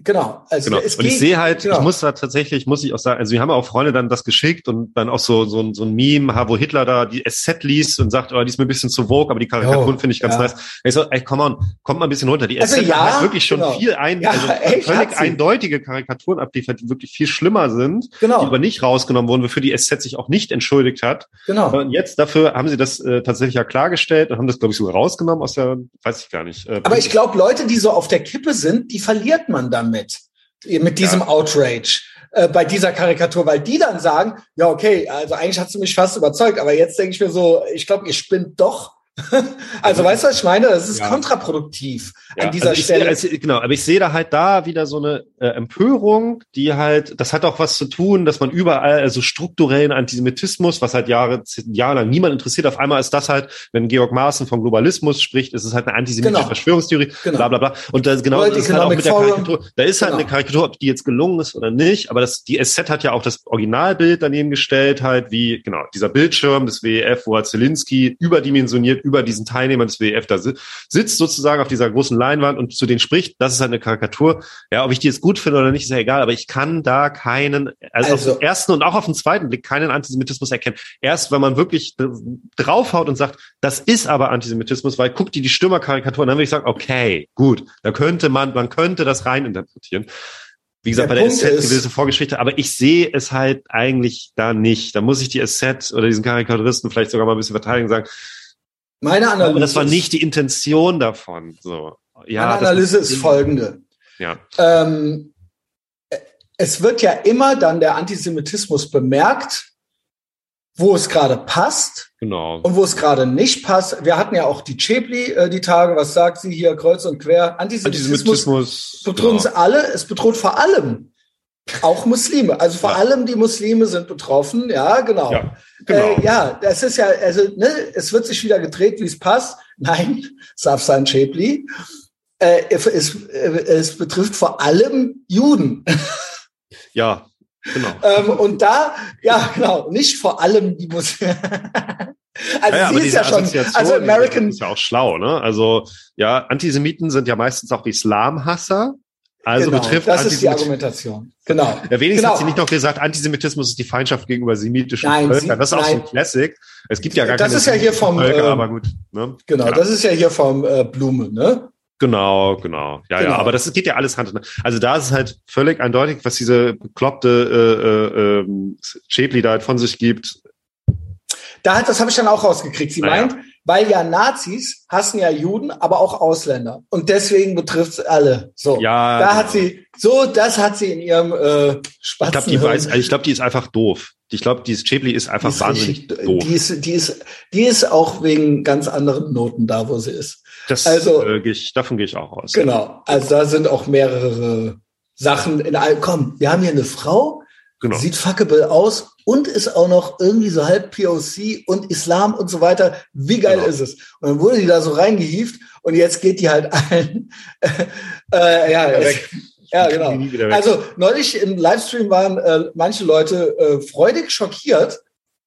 Genau. Also genau. und ich sehe halt, genau. ich muss da tatsächlich, muss ich auch sagen, also wir haben auch Freunde dann das geschickt und dann auch so so, ein so ein Meme, wo Hitler da die SZ liest und sagt, oh, die ist mir ein bisschen zu vogue, aber die Karikaturen oh, finde ich ganz ja. nice. Ich so, ey, come on, kommt mal ein bisschen runter. Die also SZ ja, hat wirklich schon genau. viel ein, ja, also echt, völlig eindeutige Karikaturen abliefert, die wirklich viel schlimmer sind, genau. die aber nicht rausgenommen wurden, wofür die SZ sich auch nicht entschuldigt hat. Genau. Und jetzt dafür haben sie das äh, tatsächlich ja klargestellt und haben das, glaube ich, sogar rausgenommen aus der, weiß ich gar nicht. Äh, aber ich glaube, Leute, die so auf der Kippe sind, die verliert man damit mit diesem ja. Outrage äh, bei dieser Karikatur, weil die dann sagen, ja, okay, also eigentlich hast du mich fast überzeugt, aber jetzt denke ich mir so, ich glaube, ihr spinnt doch also weißt du, was ich meine? Das ist ja. kontraproduktiv ja. an dieser also Stelle. Sehe, also, genau, aber ich sehe da halt da wieder so eine äh, Empörung, die halt, das hat auch was zu tun, dass man überall, also strukturellen Antisemitismus, was halt Jahre, jahrelang niemand interessiert, auf einmal ist das halt, wenn Georg Maaßen von Globalismus spricht, ist es halt eine antisemitische genau. Verschwörungstheorie, genau. bla bla bla. Und das genau das ist halt auch mit der Karikatur. Da ist halt genau. eine Karikatur, ob die jetzt gelungen ist oder nicht, aber das, die SZ hat ja auch das Originalbild daneben gestellt, halt wie, genau, dieser Bildschirm des WEF, wo halt Zelensky überdimensioniert über diesen Teilnehmern des WEF da sitzt sozusagen auf dieser großen Leinwand und zu denen spricht. Das ist halt eine Karikatur. Ja, ob ich die jetzt gut finde oder nicht, ist ja egal, aber ich kann da keinen, also, also auf den ersten und auch auf den zweiten Blick keinen Antisemitismus erkennen. Erst wenn man wirklich draufhaut und sagt, das ist aber Antisemitismus, weil guckt die die Stürmerkarikatur dann würde ich sagen, okay, gut, da könnte man, man könnte das reininterpretieren. Wie gesagt, der bei der Punkt SZ gewisse Vorgeschichte, aber ich sehe es halt eigentlich da nicht. Da muss ich die SZ oder diesen Karikaturisten vielleicht sogar mal ein bisschen verteidigen und sagen, meine Analyse. Aber das war nicht die Intention davon. So. Ja, meine Analyse ist, ist folgende. Ja. Ähm, es wird ja immer dann der Antisemitismus bemerkt, wo es gerade passt. Genau. Und wo es gerade nicht passt. Wir hatten ja auch die Chebli, äh, die Tage, was sagt sie hier, kreuz und quer? Antisemitismus, Antisemitismus bedroht genau. uns alle. Es bedroht vor allem auch Muslime. Also vor ja. allem die Muslime sind betroffen. Ja, genau. Ja, genau. Äh, ja das ist ja, also ne, es wird sich wieder gedreht, wie es passt. Nein, Safsan Schäbli. Äh, es, es betrifft vor allem Juden. Ja, genau. ähm, und da, ja, genau, nicht vor allem die Muslime. Also ja, sie ist ja schon, also American ist ja auch schlau, ne? Also ja, Antisemiten sind ja meistens auch Islamhasser also genau, betrifft das ist die Argumentation. Genau. Ja, wenigstens genau. hat sie nicht noch gesagt, Antisemitismus ist die Feindschaft gegenüber semitischen nein, Völkern. Das ist auch so ein Classic. Es gibt ja gar das keine ist ja hier vom, Völker, äh, aber gut. Ne? Genau, ja. das ist ja hier vom äh, Blume, ne? Genau, genau. Ja, genau. ja, aber das geht ja alles Hand in Hand. Also da ist es halt völlig eindeutig, was diese bekloppte äh, äh, ähm, Schäbli da halt von sich gibt. Da hat, das habe ich dann auch rausgekriegt. Sie naja. meint, weil ja Nazis hassen ja Juden, aber auch Ausländer. Und deswegen betrifft es alle. So, ja, da hat sie, so, das hat sie in ihrem äh, Spatzen. Ich glaube, die weiß, also ich glaube, die ist einfach doof. Ich glaube, dieses Chebli ist einfach ist wahnsinnig richtig, doof. Die ist, die ist, die ist auch wegen ganz anderen Noten da, wo sie ist. Das, also, äh, geh ich, davon gehe ich auch aus. Genau. Also da sind auch mehrere Sachen in all, komm, wir haben hier eine Frau, genau. sieht fuckable aus und ist auch noch irgendwie so halb POC und Islam und so weiter. Wie geil genau. ist es? Und dann wurde die da so reingehieft und jetzt geht die halt allen. äh, ja, weg. Ja, genau. Also neulich im Livestream waren äh, manche Leute äh, freudig schockiert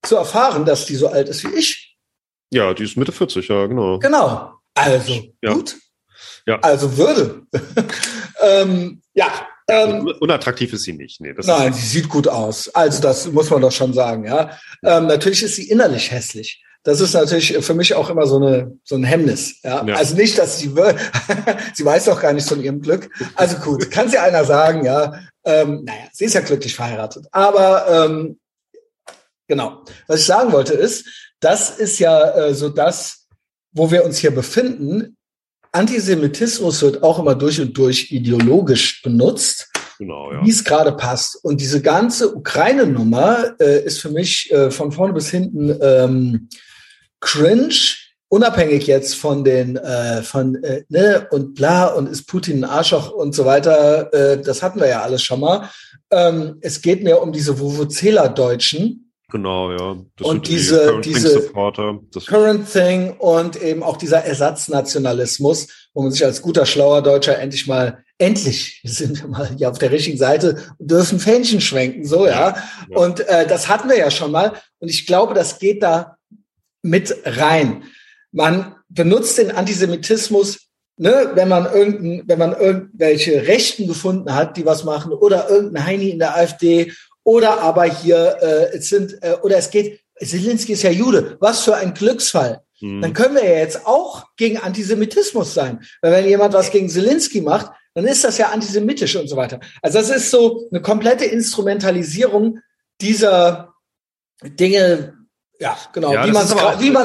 zu erfahren, dass die so alt ist wie ich. Ja, die ist Mitte 40, ja, genau. Genau. Also, ja. gut. Ja. Also Würde. ähm, ja, Ähm, unattraktiv ist sie nicht. Nee, nein, sie sieht gut aus. Also das muss man doch schon sagen. Ja, ähm, natürlich ist sie innerlich hässlich. Das ist natürlich für mich auch immer so eine so ein Hemmnis. Ja? ja. Also nicht, dass sie sie weiß doch gar nicht von ihrem Glück. Also gut, kann sie einer sagen, ja. Ähm, naja, sie ist ja glücklich verheiratet. Aber ähm, genau, was ich sagen wollte ist, das ist ja äh, so das, wo wir uns hier befinden. Antisemitismus wird auch immer durch und durch ideologisch benutzt, genau, ja. wie es gerade passt. Und diese ganze Ukraine-Nummer äh, ist für mich äh, von vorne bis hinten ähm, cringe, unabhängig jetzt von den äh, von äh, ne und bla und ist Putin ein Arschloch und so weiter. Äh, das hatten wir ja alles schon mal. Ähm, es geht mir um diese Vuvuzela-Deutschen, Genau, ja. Das und diese, Current diese Thing Current Thing und eben auch dieser Ersatznationalismus, wo man sich als guter, schlauer Deutscher endlich mal, endlich sind wir mal hier auf der richtigen Seite und dürfen Fähnchen schwenken, so, ja. ja. Und äh, das hatten wir ja schon mal. Und ich glaube, das geht da mit rein. Man benutzt den Antisemitismus Ne, wenn man irgendein, wenn man irgendwelche Rechten gefunden hat, die was machen, oder irgendein Heini in der AfD oder aber hier, äh, es sind, äh, oder es geht, Zelensky ist ja Jude, was für ein Glücksfall. Mhm. Dann können wir ja jetzt auch gegen Antisemitismus sein. Weil wenn jemand was gegen Zelensky macht, dann ist das ja antisemitisch und so weiter. Also das ist so eine komplette Instrumentalisierung dieser Dinge, ja, genau, ja, wie man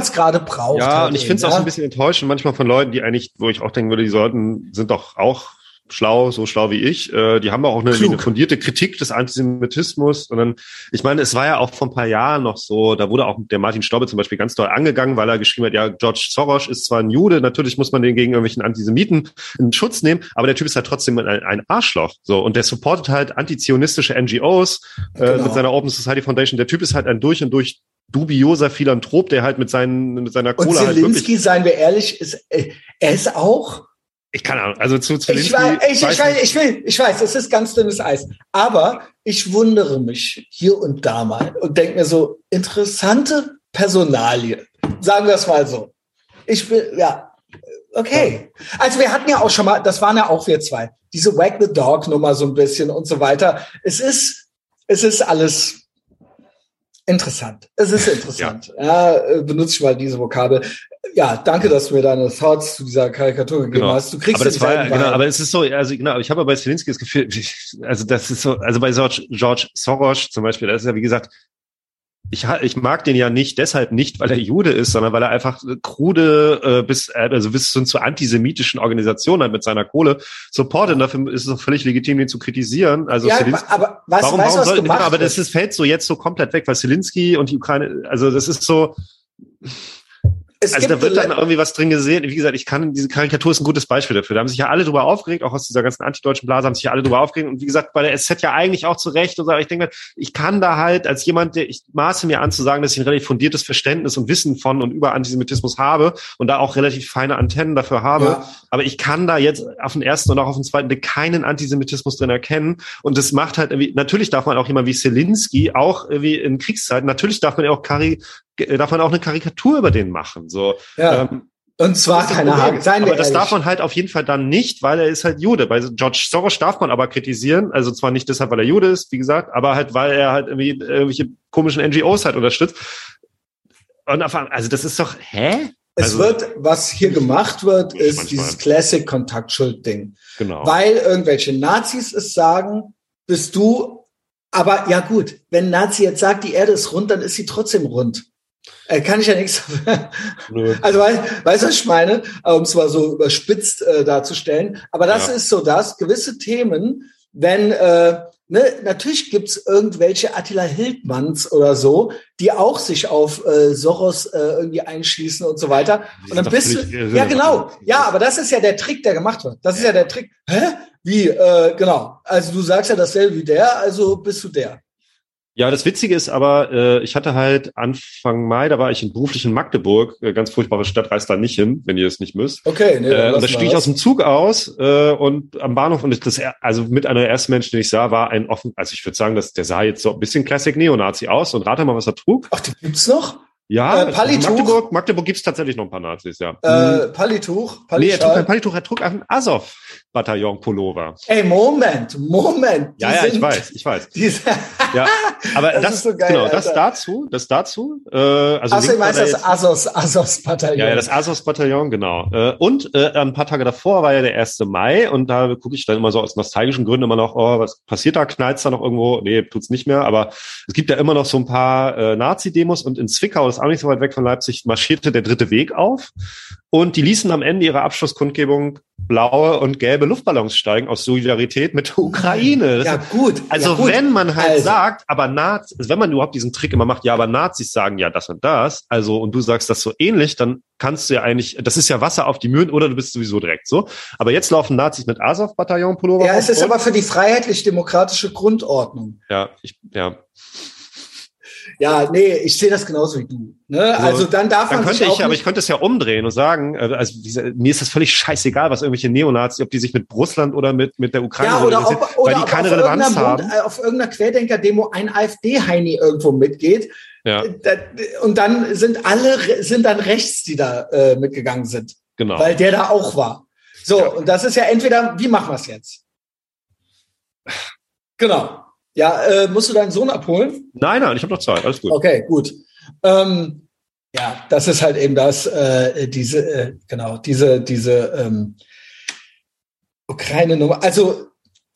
es wie gerade braucht. Ja, halt und ich finde es ja? auch so ein bisschen enttäuschend manchmal von Leuten, die eigentlich, wo ich auch denken würde, die sollten, sind doch auch schlau, so schlau wie ich. Äh, die haben auch eine, eine, fundierte Kritik des Antisemitismus. Und dann, ich meine, es war ja auch vor ein paar Jahren noch so, da wurde auch der Martin Stobbe zum Beispiel ganz doll angegangen, weil er geschrieben hat, ja, George Soros ist zwar ein Jude, natürlich muss man den gegen irgendwelchen Antisemiten in Schutz nehmen, aber der Typ ist halt trotzdem ein, ein Arschloch. So, und der supportet halt antizionistische NGOs äh, genau. mit seiner Open Society Foundation. Der Typ ist halt ein durch und durch dubioser Philanthrop, der halt mit, seinen, mit seiner Kohle und Zelensky, halt seien wir ehrlich, ist, äh, er ist auch ich kann auch, also zu Zelensky. Ich, weiß, ich, ich, weiß, ich, will, ich weiß, es ist ganz dünnes Eis. Aber ich wundere mich hier und da mal und denke mir so, interessante Personalie. Sagen wir es mal so. Ich will, ja, okay. Also wir hatten ja auch schon mal, das waren ja auch wir zwei, diese Wag the Dog Nummer so ein bisschen und so weiter. Es ist, es ist alles interessant. Es ist interessant. ja. ja benutze ich mal diese Vokabel ja, danke, dass du mir deine Thoughts zu dieser Karikatur gegeben genau. hast. Du kriegst aber das war, genau, aber es ist so, also genau, ich habe bei Zelensky das Gefühl, also das ist so, also bei George, George Soros zum Beispiel, das ist ja wie gesagt, ich, ich mag den ja nicht deshalb nicht, weil er Jude ist, sondern weil er einfach krude äh, bis also bis hin zu antisemitischen Organisationen hat mit seiner Kohle supportet. Und dafür ist es auch völlig legitim, ihn zu kritisieren. Also ja, Zelensky, aber was, warum, weißt, warum soll, genau, aber das ist, fällt so jetzt so komplett weg, weil Zelensky und die Ukraine, also das ist so es also da wird dann irgendwie was drin gesehen. Wie gesagt, ich kann, diese Karikatur ist ein gutes Beispiel dafür. Da haben sich ja alle drüber aufgeregt, auch aus dieser ganzen antideutschen Blase haben sich ja alle drüber aufgeregt. Und wie gesagt, bei der SZ ja eigentlich auch zu Recht. Und so, aber ich denke, ich kann da halt als jemand, der ich maße mir an zu sagen, dass ich ein relativ fundiertes Verständnis und Wissen von und über Antisemitismus habe und da auch relativ feine Antennen dafür habe. Ja. Aber ich kann da jetzt auf den ersten und auch auf den zweiten Blick keinen Antisemitismus drin erkennen. Und das macht halt irgendwie, natürlich darf man auch jemand wie Selinski auch irgendwie in Kriegszeiten, natürlich darf man ja auch Kari darf man auch eine Karikatur über den machen. So. Ja. Ähm, und zwar keine Ahnung. Seien aber das ehrlich. darf man halt auf jeden Fall dann nicht, weil er ist halt Jude. Bei George Soros darf man aber kritisieren. Also zwar nicht deshalb, weil er Jude ist, wie gesagt, aber halt, weil er halt irgendwie irgendwelche komischen NGOs halt unterstützt. Und auf, also das ist doch, hä? Es also, wird, was hier gemacht wird, ist manchmal. dieses Classic Kontaktschild-Ding. Genau. Weil irgendwelche Nazis es sagen, bist du aber ja gut, wenn Nazi jetzt sagt, die Erde ist rund, dann ist sie trotzdem rund. Äh, kann ich ja nichts. also weißt, weißt du, was ich meine? Um es mal so überspitzt äh, darzustellen. Aber das ja. ist so das, gewisse Themen, wenn, äh, ne, natürlich gibt's irgendwelche Attila Hildmanns oder so, die auch sich auf äh, Soros äh, irgendwie einschließen und so weiter. und dann bist du. Ja, genau. Ja, aber das ist ja der Trick, der gemacht wird. Das ist ja der Trick. Hä? Wie, äh, genau. Also du sagst ja dasselbe wie der, also bist du der. Ja, das Witzige ist aber, äh, ich hatte halt Anfang Mai, da war ich in beruflich in Magdeburg, äh, ganz furchtbare Stadt, reist da nicht hin, wenn ihr es nicht müsst. Okay, nee, äh, und da stieg ich aus dem Zug aus äh, und am Bahnhof und das, also mit einer ersten Mensch, den ich sah, war ein offen, also ich würde sagen, dass der sah jetzt so ein bisschen Classic Neonazi aus und rate mal, was er trug. Ach, den gibt's noch? Ja, Äh, Palituch. Magdeburg, Magdeburg gibt's tatsächlich noch ein paar Nazis, ja. Äh, Palituch, nee, er trug Palituch, er trug einen Azov-Bataillon-Pullover. Ey, Moment, Moment. Ja, ja, ich sind- weiß, ich weiß. Die, sind- Ja, aber Das das, ist so geil, genau, das Alter. dazu, das dazu, äh, also ich weiß da das Asos, Asos-Bataillon. Ja, ja, das Asos-Bataillon, genau. Äh, Und äh, ein paar Tage davor war ja der 1. Mai und da gucke ich dann immer so aus nostalgischen Gründen immer noch, oh, was passiert da? Knallt's da noch irgendwo? Nee, tut's nicht mehr. Aber es gibt ja immer noch so ein paar äh, Nazi-Demos und in Zwickau, das ist auch nicht so weit weg von Leipzig, marschierte der dritte Weg auf und die ließen am Ende ihrer Abschlusskundgebung blaue und gelbe Luftballons steigen aus Solidarität mit der Ukraine. Das ja, gut. also ja, gut. wenn man halt Also. sagt, aber Nazis, also wenn man überhaupt diesen Trick immer macht, ja, aber Nazis sagen ja das und das, also und du sagst das so ähnlich, dann kannst du ja eigentlich, das ist ja Wasser auf die Mühlen oder du bist sowieso direkt so. Aber jetzt laufen Nazis mit Azov-Bataillon-Pullover. Ja, es ist aber für die freiheitlich-demokratische Grundordnung. ja, ich, ja. Ja, nee, ich sehe das genauso wie du. Ne? Also dann darf Dann man könnte sich auch ich, aber ich könnte es ja umdrehen und sagen, äh, also diese, mir ist das völlig scheißegal, was irgendwelche Neonazis, ob die sich mit Russland oder mit mit der Ukraine ja, oder ob, oder weil die ob keine Relevanz haben. Bund, äh, auf irgendeiner Querdenker-Demo ein AfD-Heini irgendwo mitgeht. Ja, Und dann sind alle, sind dann rechts, die da äh, mitgegangen sind, genau. weil der da auch war. So, Ja. und das ist ja entweder, wie machen wir es jetzt? Genau. Ja, äh, musst du deinen Sohn abholen? Nein, nein, ich habe noch Zeit, alles gut. Okay, gut. Ähm, ja, das ist halt eben das, äh, diese, äh, genau, diese, diese ähm, Ukraine-Nummer. Also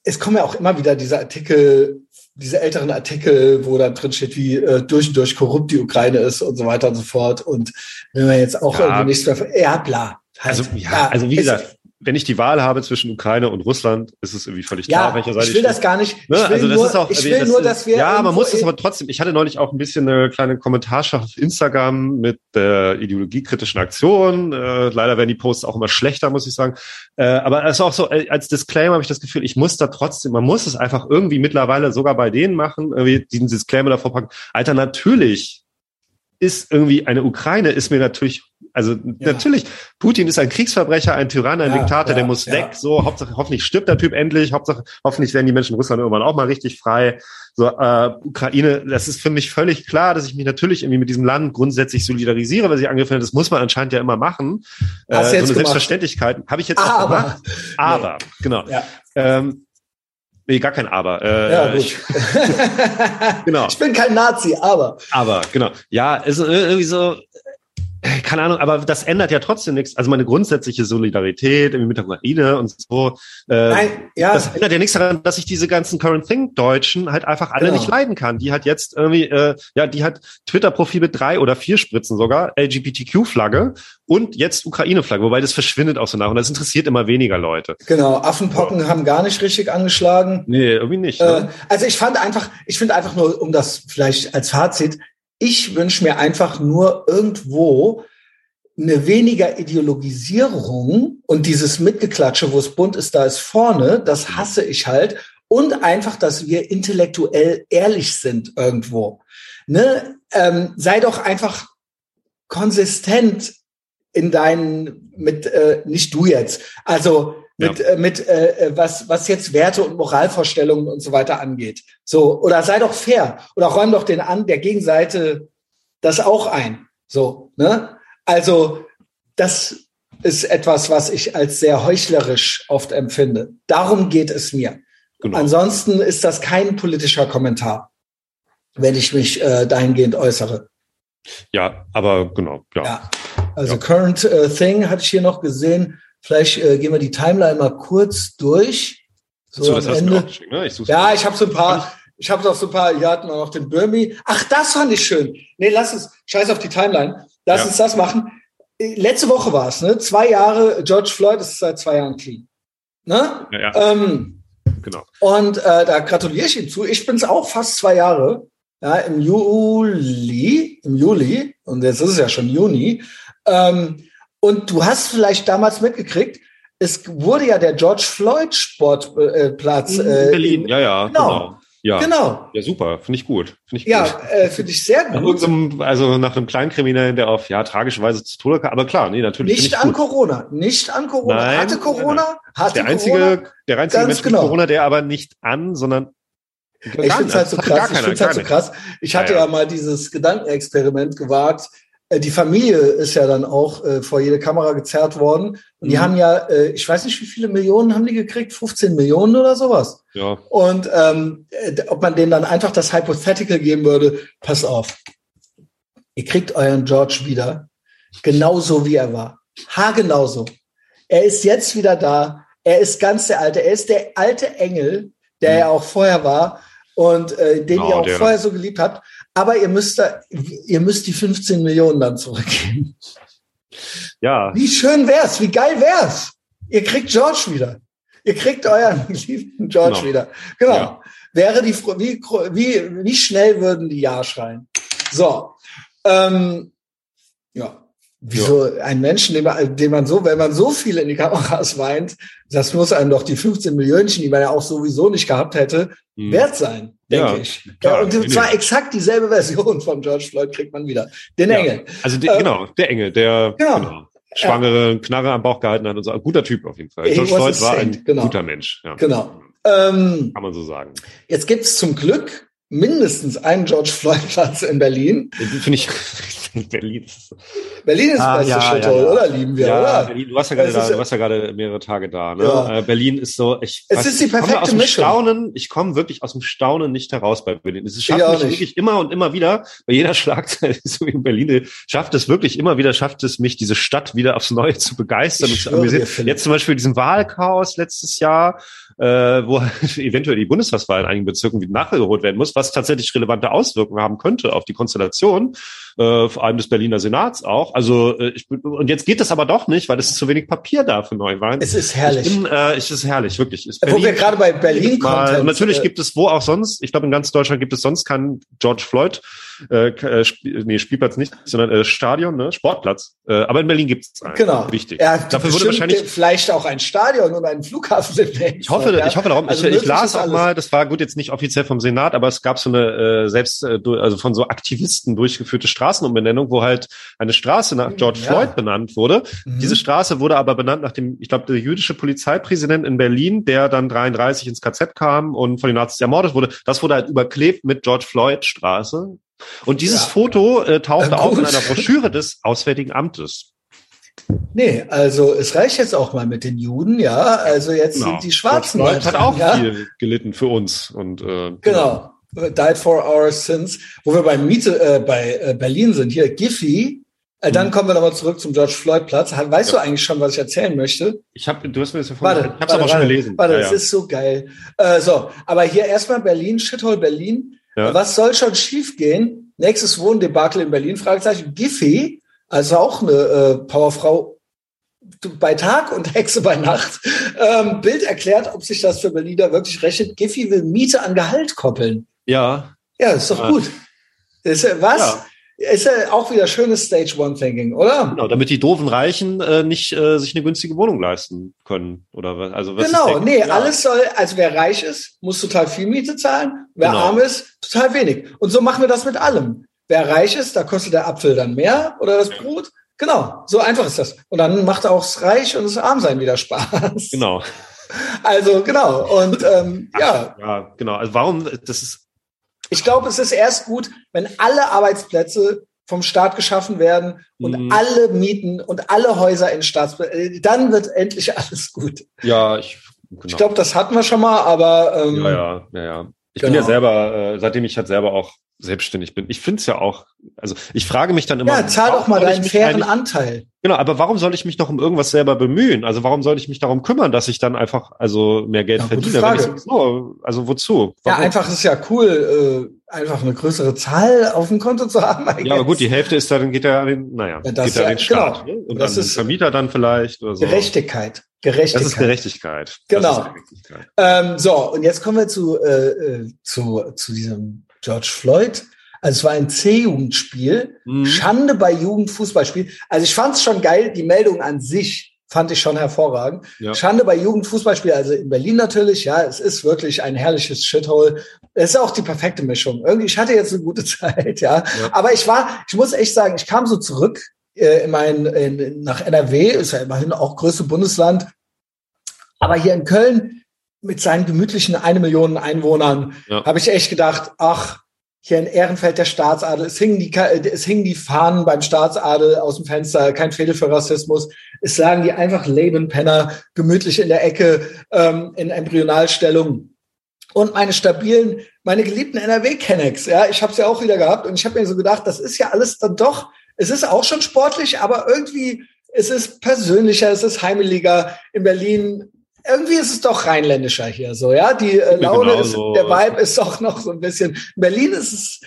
es kommen ja auch immer wieder diese Artikel, diese älteren Artikel, wo dann drin steht, wie äh, durch und durch korrupt die Ukraine ist und so weiter und so fort. Und wenn man jetzt auch Ja. irgendwie nichts mehr, ja, bla. Halt. Also, ja, also wie es- gesagt, wenn ich die Wahl habe zwischen Ukraine und Russland, ist es irgendwie völlig klar, ja, welcher Seite ich will stehe. das gar nicht. Ne? Ich will also das nur, ist auch, ich wie- will das nur, dass wir ja, man muss es aber trotzdem. Ich hatte neulich auch ein bisschen eine kleine Kommentarschaft auf Instagram mit der ideologiekritischen Aktion. Äh, leider werden die Posts auch immer schlechter, muss ich sagen. Äh, aber es ist auch so äh, als Disclaimer habe ich das Gefühl, ich muss da trotzdem, man muss es einfach irgendwie mittlerweile sogar bei denen machen, irgendwie diesen Disclaimer davor packen. Alter, natürlich ist irgendwie eine Ukraine ist mir natürlich also natürlich Putin ist ein Kriegsverbrecher, ein Tyrann, ein Ja, Diktator, ja, der muss ja. weg. So Hauptsache hoffentlich stirbt der Typ endlich. Hauptsache hoffentlich werden die Menschen in Russland irgendwann auch mal richtig frei. So äh, Ukraine, das ist für mich völlig klar, dass ich mich natürlich irgendwie mit diesem Land grundsätzlich solidarisiere, weil sie angegriffen hat. Das muss man anscheinend ja immer machen. Äh, Hast so jetzt eine gemacht. Selbstverständlichkeit habe ich jetzt auch Aber, gemacht. Aber genau. ja. Ähm, nee, gar kein Aber. Äh, Ja, gut. Ich, genau. Ich bin kein Nazi, aber. Aber genau, ja, ist irgendwie so, keine Ahnung, aber das ändert ja trotzdem nichts. Also meine grundsätzliche Solidarität irgendwie mit der Ukraine und so. Äh, Nein, ja. Das ändert ja nichts daran, dass ich diese ganzen Current Think Deutschen halt einfach alle Genau. nicht leiden kann. Die hat jetzt irgendwie, äh, ja, die hat Twitter-Profil mit drei oder vier Spritzen sogar, LGBTQ-Flagge und jetzt Ukraine-Flagge, wobei das verschwindet auch so nach und das interessiert immer weniger Leute. Genau, Affenpocken haben gar nicht richtig angeschlagen. Nee, irgendwie nicht. Äh, Ne? also ich fand einfach, ich finde einfach nur, um das vielleicht als Fazit, ich wünsche mir einfach nur irgendwo eine weniger Ideologisierung und dieses Mitgeklatsche, wo es bunt ist, da ist vorne, das hasse ich halt. Und einfach, dass wir intellektuell ehrlich sind irgendwo. Ne? Ähm, sei doch einfach konsistent in deinen, mit, äh, nicht du jetzt, also mit, äh, mit äh, was, was jetzt Werte und Moralvorstellungen und so weiter angeht. So, oder sei doch fair oder räum doch den an der Gegenseite das auch ein. So, ne? Also, das ist etwas, was ich als sehr heuchlerisch oft empfinde. Darum geht es mir. Genau. Ansonsten ist das kein politischer Kommentar, wenn ich mich äh, dahingehend äußere. Ja, aber genau, ja. Ja. Also Ja. Current äh, Thing hatte ich hier noch gesehen. Vielleicht äh, gehen wir die Timeline mal kurz durch. So, So, das hast du mir Ende. auch geschickt, ne? Ich Ja, ich habe so ein paar. Ich habe noch so ein paar. Hier hatten wir noch den Burmi. Ach, das fand ich schön. Nee, lass es. Scheiß auf die Timeline. Lass Ja. uns das machen. Äh, Letzte Woche war es, ne? Zwei Jahre. George Floyd ist seit zwei Jahren clean. Ne? ja, ja, Ähm, genau. und äh, da gratuliere ich ihm zu. Ich bin's auch fast zwei Jahre. Ja, im Juli, im Juli, und jetzt ist es ja schon Juni. Ähm, und du hast vielleicht damals mitgekriegt, es wurde ja der George Floyd Sportplatz In äh, Berlin, in- ja, ja, Genau. genau. Ja, Genau. ja super, finde ich gut. Finde ich Ja, gut. äh, finde ich sehr Nach gut. irgendeinem, also nach einem Kleinkriminellen, der auf ja tragische Weise zu Tode kam. Aber klar, nee, natürlich. Nicht an gut. Corona, nicht an Corona. Nein, hatte nein, Corona, hatte Der einzige, Corona. der einzige Mensch genau. mit Corona, der aber nicht an, sondern Ich finde es halt so krass. Ich finde halt so krass. Ich hatte ja, ja. ja mal dieses Gedankenexperiment gewagt. Äh, die Familie ist ja dann auch äh, vor jede Kamera gezerrt worden. Und mhm. die haben ja, äh, ich weiß nicht, wie viele Millionen haben die gekriegt? 15 Millionen oder sowas. Ja. Und ähm, äh, ob man denen dann einfach das Hypothetical geben würde, pass auf. Ihr kriegt euren George wieder. Genauso wie er war. Ha, genauso. Er ist jetzt wieder da. Er ist ganz der Alte. Er ist der alte Engel, der mhm. er auch vorher war und äh, den genau, ihr auch der. vorher so geliebt habt. Aber ihr müsst da, ihr müsst die 15 Millionen dann zurückgeben. Ja. Wie schön wär's, wie geil wär's. Ihr kriegt George wieder. Ihr kriegt euren geliebten George genau. wieder. Genau. Ja. Wäre die, wie, wie, wie schnell würden die Ja schreien? So. Ähm. Wieso ja. ein Menschen, den man, den man so, wenn man so viel in die Kameras weint, das muss einem doch die 15 Millionen, die man ja auch sowieso nicht gehabt hätte, hm. wert sein, denke ja, ich. Klar, ja, und zwar exakt dieselbe Version von George Floyd kriegt man wieder. Den Engel. Also de, ähm, genau, der Engel, der genau. genau schwangere Knarre am Bauch gehalten hat und so. Ein guter Typ auf jeden Fall. George Floyd war ein genau. guter Mensch. Genau. Ähm, Kann man so sagen. Jetzt gibt's zum Glück mindestens einen George Floyd Platz in Berlin. Finde ich Berlin. Berlin ist ah, beste ja, Shithole, ja, ja. oder lieben wir, ja, oder? Berlin, du warst ja gerade da, du warst ja gerade mehrere Tage da, ne? Ja. Äh, Berlin ist so, ich, es weiß, ist die perfekte ich aus dem Mischung. Staunen, ich komme wirklich aus dem Staunen nicht heraus bei Berlin. Es schafft mich nicht. wirklich immer und immer wieder, bei jeder Schlagzeile, so wie in Berlin, schafft es wirklich immer wieder, schafft es mich, diese Stadt wieder aufs Neue zu begeistern ich und zu amüsieren. Jetzt zum Beispiel diesen Wahlchaos letztes Jahr, äh, wo eventuell die Bundestagswahl in einigen Bezirken nachgeholt werden muss, was tatsächlich relevante Auswirkungen haben könnte auf die Konstellation, äh, vor allem des Berliner Senats auch. Also äh, ich, und jetzt geht das aber doch nicht, weil es ist zu wenig Papier da für Neuwahlen. Es ist herrlich. Ich bin, äh, es ist herrlich, wirklich. Ist Berlin, wo wir gerade bei Berlin kommen. Natürlich gibt es wo auch sonst, ich glaube in ganz Deutschland gibt es sonst keinen George Floyd äh, äh nee, Spielplatz nicht, sondern äh, Stadion, ne? Sportplatz. Äh, aber in Berlin gibt es einen. Genau. Wichtig. Ja, Dafür wurde wahrscheinlich vielleicht auch ein Stadion und ein Flughafen. Ich hoffe, ja? ich hoffe darum. Also ich, ich las auch mal, das war gut jetzt nicht offiziell vom Senat, aber es gab so eine äh, selbst äh, also von so Aktivisten durchgeführte Straßenumbenennung, wo halt eine Straße nach George ja. Floyd benannt wurde. Mhm. Diese Straße wurde aber benannt nach dem, ich glaube, der jüdische Polizeipräsident in Berlin, der dann 33 ins KZ kam und von den Nazis ermordet wurde. Das wurde halt überklebt mit George Floyd Straße. Und dieses ja. Foto äh, tauchte auch in einer Broschüre des Auswärtigen Amtes. Nee, also es reicht jetzt auch mal mit den Juden, ja. Also jetzt genau. sind die Schwarzen. George hat auch ja? viel gelitten für uns. Und, äh, genau. genau. Died for our sins. Wo wir bei Miete, äh, bei äh, Berlin sind, hier Giffy, äh, dann mhm. kommen wir nochmal zurück zum George Floyd Platz. Weißt ja. du eigentlich schon, was ich erzählen möchte? Ich habe, du hast mir das ja vorhin, warte, ich hab's warte, aber schon gelesen. Warte, ja, das ja. ist so geil. Äh, so, aber hier erstmal Berlin, Shithole Berlin. Ja. Was soll schon schiefgehen? Nächstes Wohndebakel in Berlin, Fragezeichen. Giffy, also auch eine äh, Powerfrau bei Tag und Hexe bei Nacht. Ähm, Bild erklärt, ob sich das für Berliner wirklich rechnet. Giffy will Miete an Gehalt koppeln. Ja. Ja, ist doch gut. Ist, was? Ja. Ist ja auch wieder schönes Stage One Thinking, oder? Genau, damit die doofen Reichen äh, nicht äh, sich eine günstige Wohnung leisten können, oder also was Genau, nee, ja. alles soll, also wer reich ist, muss total viel Miete zahlen, wer genau. arm ist, total wenig. Und so machen wir das mit allem. Wer reich ist, da kostet der Apfel dann mehr oder das Brot. Genau, so einfach ist das. Und dann macht auch das Reich und das Armsein wieder Spaß. Genau. Also genau und ähm, ja. Ja, genau. Also warum? Das ist ich glaube, es ist erst gut, wenn alle Arbeitsplätze vom Staat geschaffen werden und mhm. alle Mieten und alle Häuser in Staatsbesitz, äh, dann wird endlich alles gut. Ja, ich, genau. ich glaube, das hatten wir schon mal, aber ähm, ja, ja, ja, ja. Ich genau. bin ja selber, äh, seitdem ich halt selber auch selbstständig bin. Ich finde es ja auch, also ich frage mich dann immer. Ja, zahl doch mal deinen fairen Anteil. Genau, aber warum soll ich mich noch um irgendwas selber bemühen? Also warum soll ich mich darum kümmern, dass ich dann einfach also mehr Geld ja, verdiene? So, also wozu? Warum? Ja, einfach ist ja cool, äh, einfach eine größere Zahl auf dem Konto zu haben. Ja, aber gut, die Hälfte ist dann geht ja an den, naja, ja, geht ja an den Staat genau. ne? und das an den Vermieter dann vielleicht oder so. Gerechtigkeit. Gerechtigkeit. Das ist Gerechtigkeit. Genau. Ist Gerechtigkeit. Ähm, so, und jetzt kommen wir zu, äh, äh zu, zu diesem George Floyd. Also es war ein C-Jugendspiel. Mhm. Schande bei Jugendfußballspiel. Also ich fand es schon geil, die Meldung an sich fand ich schon hervorragend. Ja. Schande bei Jugendfußballspiel, also in Berlin natürlich, ja, es ist wirklich ein herrliches Shithole. Es ist auch die perfekte Mischung. Irgendwie, ich hatte jetzt eine gute Zeit, ja. ja. Aber ich war, ich muss echt sagen, ich kam so zurück äh, in mein, in, nach NRW, ist ja immerhin auch größte Bundesland. Aber hier in Köln, mit seinen gemütlichen eine Million Einwohnern ja. habe ich echt gedacht, ach, hier in Ehrenfeld der Staatsadel, es hingen die, es hingen die Fahnen beim Staatsadel aus dem Fenster, kein Fehler für Rassismus. Es lagen die einfach Lebenpenner gemütlich in der Ecke ähm, in Embryonalstellung. Und meine stabilen, meine geliebten NRW-Kennex, ja, ich habe sie ja auch wieder gehabt und ich habe mir so gedacht, das ist ja alles dann doch, es ist auch schon sportlich, aber irgendwie, es ist persönlicher, es ist heimeliger. In Berlin irgendwie ist es doch rheinländischer hier so, ja. Die äh, Laune ist, der Vibe ist auch noch so ein bisschen. In Berlin ist es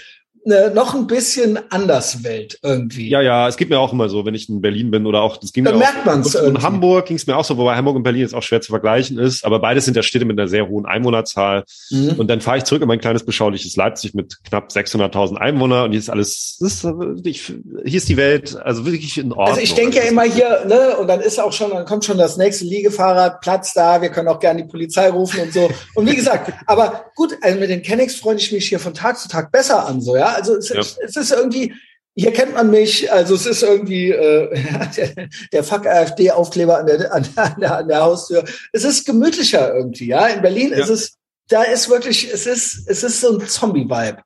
eine, noch ein bisschen anders Welt irgendwie. Ja, ja, es geht mir auch immer so, wenn ich in Berlin bin oder auch, das ging Dann mir merkt auch, in Hamburg ging es mir auch so, wobei Hamburg und Berlin jetzt auch schwer zu vergleichen ist, aber beides sind ja Städte mit einer sehr hohen Einwohnerzahl. Mhm. Und dann fahre ich zurück in mein kleines beschauliches Leipzig mit knapp 600.000 Einwohnern und hier ist alles, ist, ich, hier ist die Welt, also wirklich in Ordnung. Also ich denke ja immer hier, ne, und dann ist auch schon, dann kommt schon das nächste Liegefahrrad, Platz da, wir können auch gerne die Polizei rufen und so. Und wie gesagt, aber gut, also mit den Kennex freue ich mich hier von Tag zu Tag besser an, so, ja. Also es, ja. es es ist irgendwie, hier kennt man mich, also es ist irgendwie äh, der, der Fuck AfD-Aufkleber an der, an, der, an der Haustür. Es ist gemütlicher irgendwie, ja. In Berlin ja. ist es, da ist wirklich, es ist, es ist so ein Zombie-Vibe.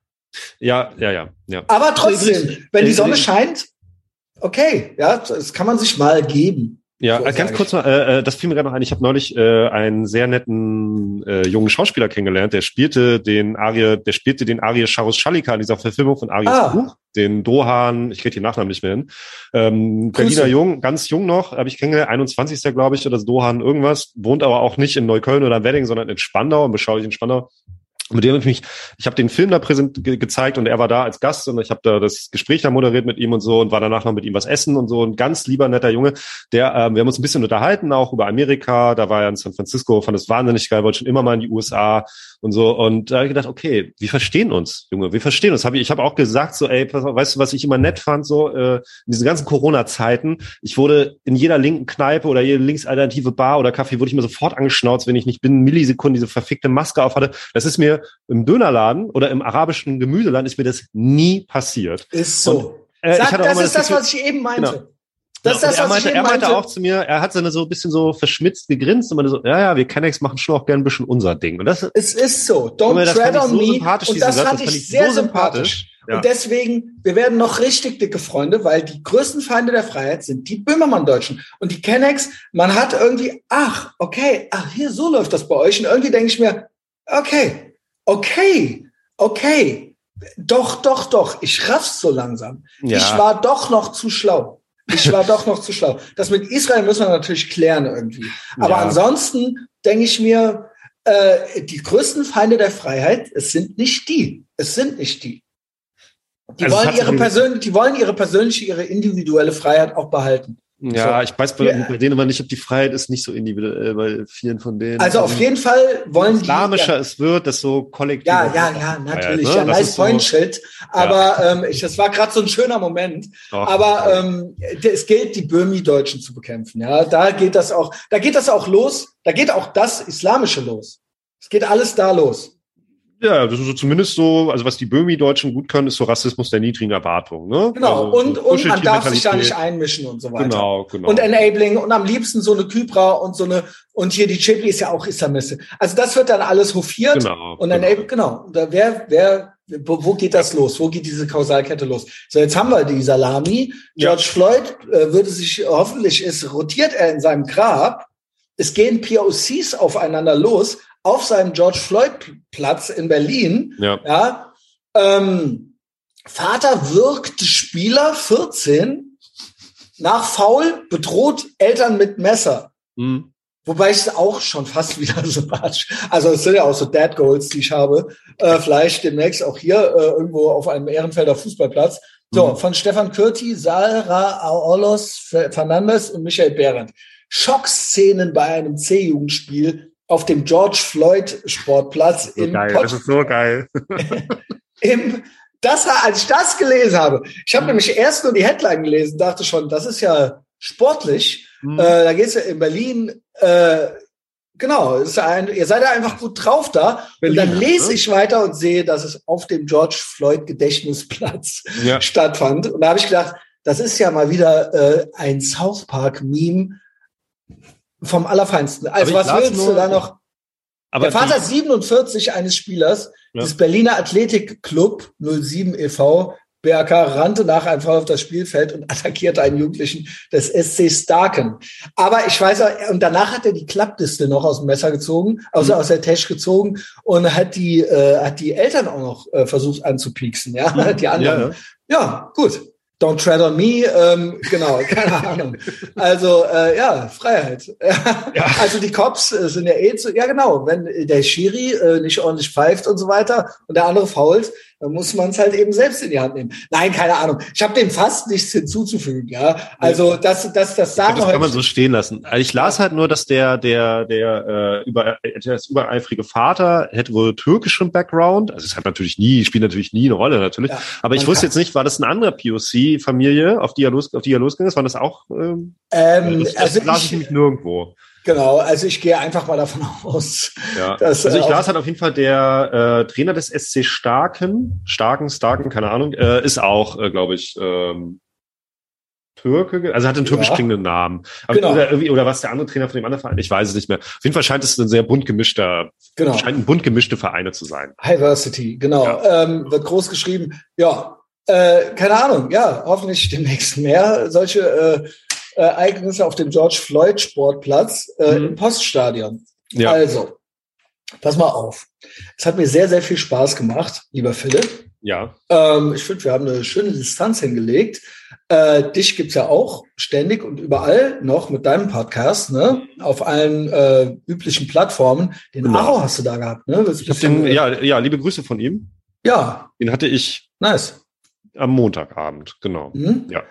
Ja, ja, ja, ja. Aber trotzdem, wenn die Sonne scheint, okay, ja, das kann man sich mal geben. Ja, so ganz kurz mal, äh, äh, das fiel mir gerade noch ein. Ich habe neulich äh, einen sehr netten äh, jungen Schauspieler kennengelernt, der spielte den Arie, der spielte den Arie Charus Schalika in dieser Verfilmung von Aries ah. Buch, den Dohan, ich kriege den Nachnamen nicht mehr hin. Ähm, Berliner Jung, ganz jung noch, habe ich kennengelernt, 21. glaube ich, oder das Dohan irgendwas, wohnt aber auch nicht in Neukölln oder Wedding, sondern in Spandau, im beschaulichen Spandau mit dem habe ich mich, ich habe den Film da präsent ge gezeigt und er war da als Gast und ich habe da das Gespräch da moderiert mit ihm und so und war danach noch mit ihm was essen und so. Ein ganz lieber, netter Junge, der, ähm, wir haben uns ein bisschen unterhalten, auch über Amerika, da war er in San Francisco, fand es wahnsinnig geil, wollte schon immer mal in die USA und so. Und da habe ich gedacht, okay, wir verstehen uns, Junge, wir verstehen uns. Hab ich ich habe auch gesagt, so, ey, weißt du, was ich immer nett fand, so äh, in diesen ganzen Corona-Zeiten, ich wurde in jeder linken Kneipe oder jede linksalternative Bar oder Kaffee, wurde ich mir sofort angeschnauzt, wenn ich nicht binnen Millisekunden diese verfickte Maske auf hatte. Das ist mir im Dönerladen oder im arabischen Gemüseladen ist mir das nie passiert. Ist so. Und, äh, Sag, das ist das, was ich eben meinte. Genau. Das ja, ist das, er meinte, er meinte auch zu mir, er hat seine so ein bisschen so verschmitzt gegrinst und meinte so, ja, ja, wir Kennex machen schon auch gerne ein bisschen unser Ding. Und das, es ist so. Don't tread on so me. Und das fand, das fand ich sehr so sympathisch. sympathisch. Ja. Und deswegen, wir werden noch richtig dicke Freunde, weil die größten Feinde der Freiheit sind die Böhmermann-Deutschen. Und die Kennex, man hat irgendwie, ach, okay, ach, hier, so läuft das bei euch. Und irgendwie denke ich mir, okay, okay, okay, doch, doch, doch, ich raff's so langsam. Ja. Ich war doch noch zu schlau. Ich war doch noch zu schlau. Das mit Israel müssen wir natürlich klären irgendwie. Aber ja. ansonsten denke ich mir, äh, die größten Feinde der Freiheit, es sind nicht die. Es sind nicht die. Die also wollen ihre persönliche, die wollen ihre persönliche, ihre individuelle Freiheit auch behalten. Ja, so. ich weiß bei, ja. bei, denen immer nicht, ob die Freiheit ist nicht so individuell bei vielen von denen. Also auf jeden Fall wollen die. Islamischer es wird, das so kollektiv. Ja, ja, ja, natürlich. Freiheit, ne? Ja, nice Point so, Schild. Aber ja. ähm, ich, das war gerade so ein schöner Moment. Doch, Aber ähm, es gilt, die Böhmi-Deutschen zu bekämpfen. Ja, da geht das auch, da geht das auch los. Da geht auch das Islamische los. Es geht alles da los. Ja, das ist so zumindest so, also was die Böhmi-Deutschen gut können, ist so Rassismus der niedrigen Erwartung. Ne? Genau, also, und, so und man darf sich da nicht einmischen und so weiter. Genau, genau. Und Enabling und am liebsten so eine Kypra und so eine, und hier die Chipli ist ja auch Islamiste. Also das wird dann alles hofiert. Genau. Und genau. Enabling, genau. Da wer, wer, wo geht das los? Wo geht diese Kausalkette los? So, jetzt haben wir die Salami. George ja. Floyd äh, würde sich, hoffentlich ist, rotiert er in seinem Grab. Es gehen POCs aufeinander los auf seinem George Floyd Platz in Berlin. Ja. ja ähm, Vater wirkt Spieler 14 nach Foul bedroht Eltern mit Messer. Mhm. Wobei ich es auch schon fast wieder sympathisch. Also es sind ja auch so Dad Goals, die ich habe. Äh, vielleicht demnächst auch hier äh, irgendwo auf einem Ehrenfelder Fußballplatz. So, mhm. von Stefan Kürti, Sarah Aolos Fernandes und Michael Behrendt. Schockszenen bei einem C-Jugendspiel auf dem George Floyd Sportplatz so in geil, Pot Das ist so geil. Im, das, als ich das gelesen habe, ich habe nämlich erst nur die Headline gelesen, dachte schon, das ist ja sportlich. Mhm. Äh, da geht's ja in Berlin, äh, genau, ist ein, ihr seid ja einfach gut drauf da. Berlin, und dann lese ne? ich weiter und sehe, dass es auf dem George Floyd Gedächtnisplatz ja. stattfand. Und da habe ich gedacht, das ist ja mal wieder äh, ein South Park Meme vom Allerfeinsten. Also was willst nur, du da noch? Aber der Vater 47 eines Spielers ja. des Berliner Athletikclub 07 e.V. BRK rannte nach einem Fall auf das Spielfeld und attackierte einen Jugendlichen des SC Starken. Aber ich weiß, und danach hat er die Klappdiste noch aus dem Messer gezogen, also mhm. aus der Tasche gezogen und hat die, äh, hat die Eltern auch noch äh, versucht anzupieksen, ja, mhm. die anderen. Ja, ja. ja, gut. Don't tread on me, ähm, genau, keine Ahnung. Also äh, ja, Freiheit. ja. Also die Cops äh, sind ja eh zu, ja genau, wenn der Schiri äh, nicht ordentlich pfeift und so weiter und der andere fault, dann muss man es halt eben selbst in die Hand nehmen. Nein, keine Ahnung. Ich habe dem fast nichts hinzuzufügen. Ja, also das, das, das sagen Das kann man so stehen lassen. Also ich las halt nur, dass der, der, der äh, über, der übereifrige Vater hätte wohl türkischen Background. Also es hat natürlich nie, spielt natürlich nie eine Rolle natürlich. Ja, Aber ich wusste jetzt nicht, war das ein anderer POC-Familie, auf die er los, auf die er losgegangen ist? War das auch? Ähm, ähm, das, das also las ich nämlich nirgendwo. Genau, also ich gehe einfach mal davon aus. Ja. Dass, also ich las halt auf jeden Fall der äh, Trainer des SC Starken, Starken, Starken, keine Ahnung, äh, ist auch, äh, glaube ich, ähm, Türke, also hat einen türkisch ja. klingenden Namen. Aber, genau. oder, irgendwie, oder was der andere Trainer von dem anderen Verein, ich weiß es nicht mehr. Auf jeden Fall scheint es ein sehr bunt gemischter, genau. scheint ein bunt gemischte Vereine zu sein. Diversity, genau. Ja. Ähm, wird groß geschrieben. Ja, äh, keine Ahnung, ja, hoffentlich demnächst mehr solche äh, Ereignisse auf dem George Floyd Sportplatz äh, mhm. im Poststadion. Ja. Also, pass mal auf. Es hat mir sehr, sehr viel Spaß gemacht, lieber Philipp. Ja. Ähm, ich finde, wir haben eine schöne Distanz hingelegt. Äh, dich gibt's ja auch ständig und überall noch mit deinem Podcast, ne? Auf allen äh, üblichen Plattformen. Den genau. Aro hast du da gehabt, ne? Ich hab den, ja, ja, liebe Grüße von ihm. Ja. Den hatte ich. Nice. Am Montagabend, genau. Mhm. Ja.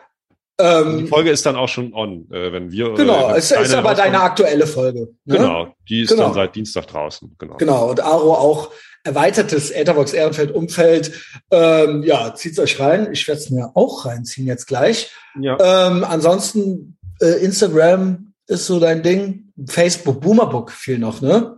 Ähm, die Folge ist dann auch schon on, äh, wenn wir. Genau, äh, es ist aber deine aktuelle Folge. Ne? Genau, die ist genau. dann seit Dienstag draußen. Genau. Genau, und Aro auch erweitertes Etherbox Ehrenfeld Umfeld. Ähm, ja, zieht's euch rein. Ich werde es mir auch reinziehen jetzt gleich. Ja. Ähm, ansonsten äh, Instagram ist so dein Ding. Facebook, Boomerbook viel noch, ne?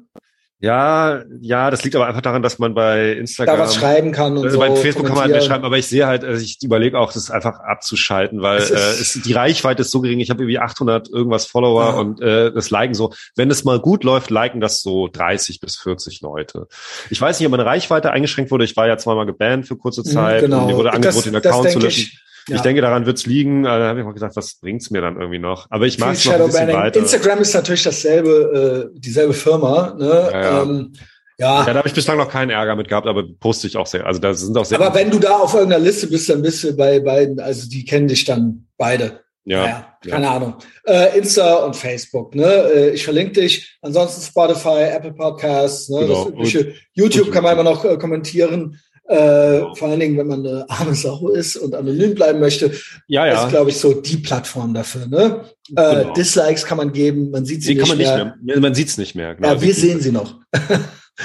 Ja, ja, das liegt aber einfach daran, dass man bei Instagram da was schreiben kann und also so. Bei Facebook kann man halt mehr schreiben, aber ich sehe halt, also ich überlege auch, das einfach abzuschalten, weil es äh, ist, die Reichweite ist so gering. Ich habe irgendwie 800 irgendwas Follower ja. und äh, das liken so. Wenn es mal gut läuft, liken das so 30 bis 40 Leute. Ich weiß nicht, ob meine Reichweite eingeschränkt wurde. Ich war ja zweimal gebannt für kurze mhm, Zeit. Genau. Und mir wurde angeboten, den Account zu löschen. Ich, ja. Ich denke, daran wird's liegen. Da habe ich mal gesagt, was bringt's mir dann irgendwie noch? Aber ich mache es noch ein bisschen weiter. Instagram ist natürlich dasselbe, äh, dieselbe Firma. Ne? Ja, ja. Ähm, ja. ja, da habe ich bislang noch keinen Ärger mit gehabt, aber poste ich auch sehr. Also da sind auch sehr. Aber wenn du da auf irgendeiner Liste bist, dann bist du bei beiden, also die kennen dich dann beide. Ja. Naja, keine ja. Ahnung. Äh, Insta und Facebook, ne? Äh, ich verlinke dich. Ansonsten Spotify, Apple Podcasts, ne? Genau. Das YouTube kann man immer noch äh, kommentieren. Äh, vor allen Dingen, wenn man eine arme Sau ist und anonym bleiben möchte, ja, ja. ist, glaube ich, so die Plattform dafür. Ne? Äh, genau. Dislikes kann man geben, man sieht sie die nicht, kann man mehr. nicht mehr. Man sieht es nicht mehr. Genau. Ja, wir sehen sie noch.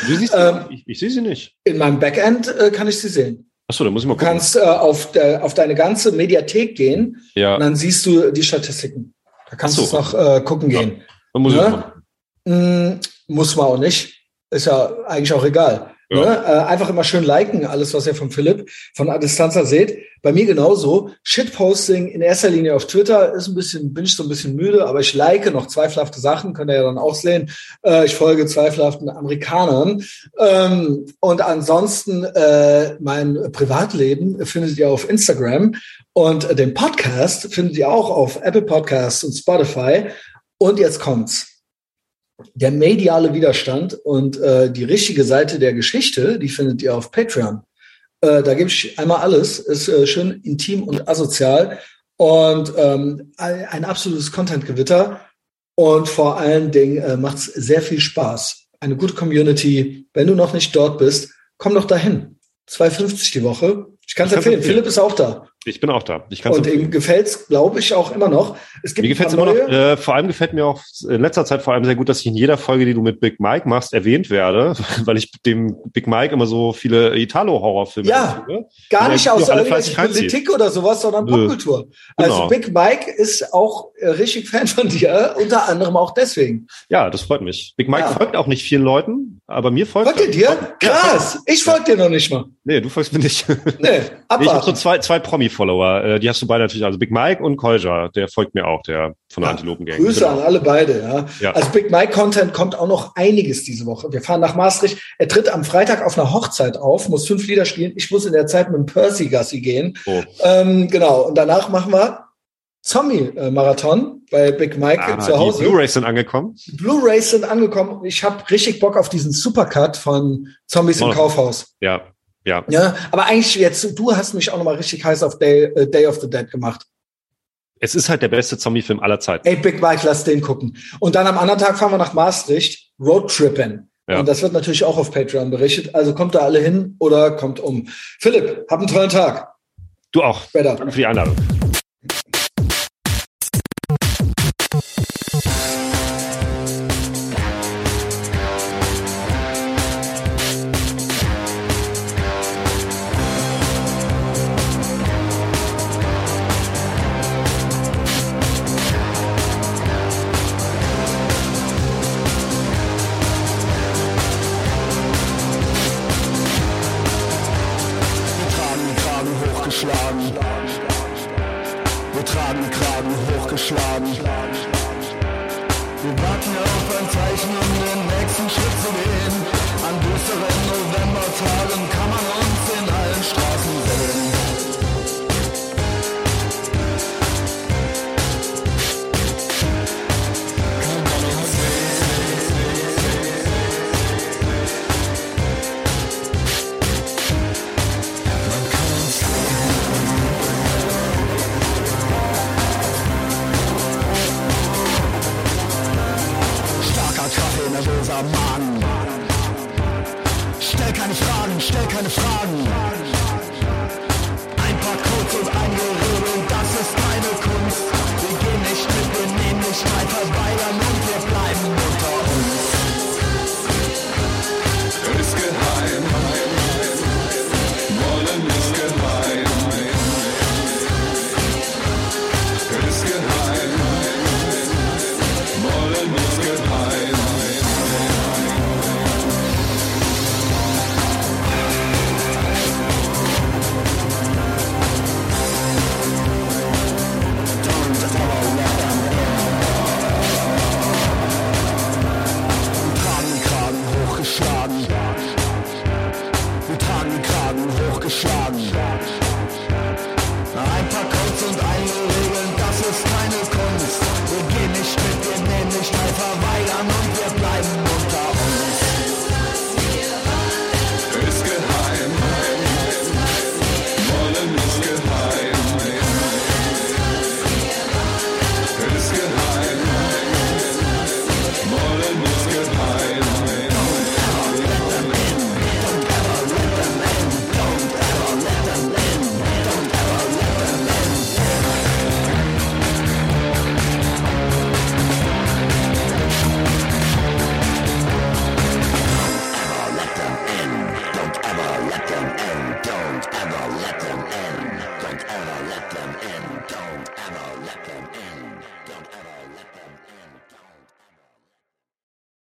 Du siehst ähm, ich, ich sehe sie nicht. In meinem Backend äh, kann ich sie sehen. Achso, da muss ich mal gucken. Du kannst äh, auf, der, auf deine ganze Mediathek gehen ja. und dann siehst du die Statistiken. Da kannst du noch äh, gucken ja. gehen. Dann muss, ne? ich mm, muss man auch nicht. Ist ja eigentlich auch egal. Ja. Ne? Äh, einfach immer schön liken, alles, was ihr von Philipp von A Distanza seht. Bei mir genauso. Shitposting in erster Linie auf Twitter ist ein bisschen, bin ich so ein bisschen müde, aber ich like noch zweifelhafte Sachen, könnt ihr ja dann auch sehen. Äh, ich folge zweifelhaften Amerikanern. Ähm, und ansonsten äh, mein Privatleben findet ihr auf Instagram und den Podcast findet ihr auch auf Apple Podcasts und Spotify. Und jetzt kommt's der mediale Widerstand und äh, die richtige Seite der Geschichte, die findet ihr auf Patreon. Äh, da gebe ich einmal alles, ist äh, schön intim und asozial und ähm, ein absolutes Content-Gewitter und vor allen Dingen äh, macht es sehr viel Spaß. Eine gute Community. Wenn du noch nicht dort bist, komm doch dahin. 2,50 die Woche. Ich kann es empfehlen. Philipp ist auch da. Ich bin auch da. Ich kann's und ihm gefällt's, glaube ich, auch immer noch. Es gibt mir gefällt's immer noch. Äh, vor allem gefällt mir auch in letzter Zeit vor allem sehr gut, dass ich in jeder Folge, die du mit Big Mike machst, erwähnt werde, weil ich dem Big Mike immer so viele Italo-Horrorfilme Ja, erzähle. gar nicht aus Politik oder sowas, sondern Popkultur. Also genau. Also Big Mike ist auch äh, richtig Fan von dir, unter anderem auch deswegen. Ja, das freut mich. Big Mike ja. folgt auch nicht vielen Leuten, aber mir folgt. Folgt er dir? Krass. Ja, ich folge dir noch nicht mal. Nee, du folgst mir nicht. Nee, abwarten. Ich habe so zwei, zwei Promi-Follower. Äh, die hast du beide natürlich. Also Big Mike und Kolja, der folgt mir auch, der von der ja, Antilopen-Gang. Grüße genau. an alle beide, ja. ja. Also Big Mike-Content kommt auch noch einiges diese Woche. Wir fahren nach Maastricht. Er tritt am Freitag auf einer Hochzeit auf, muss fünf Lieder spielen. Ich muss in der Zeit mit dem Percy Gassi gehen. Oh. Ähm, genau. Und danach machen wir Zombie-Marathon bei Big Mike ah, zu Hause. Die Blu-rays sind angekommen. Blu-rays sind angekommen. Ich habe richtig Bock auf diesen Supercut von Zombies oh. im Kaufhaus. Ja, ja. Ja, aber eigentlich jetzt, du hast mich auch nochmal richtig heiß auf Day, uh, Day of the Dead gemacht. Es ist halt der beste Zombie-Film aller Zeiten. Ey, Big Mike, lass den gucken. Und dann am anderen Tag fahren wir nach Maastricht, Roadtrippen. Ja. Und das wird natürlich auch auf Patreon berichtet. Also kommt da alle hin oder kommt um. Philipp, hab einen tollen Tag. Du auch. Später. Danke für die Einladung.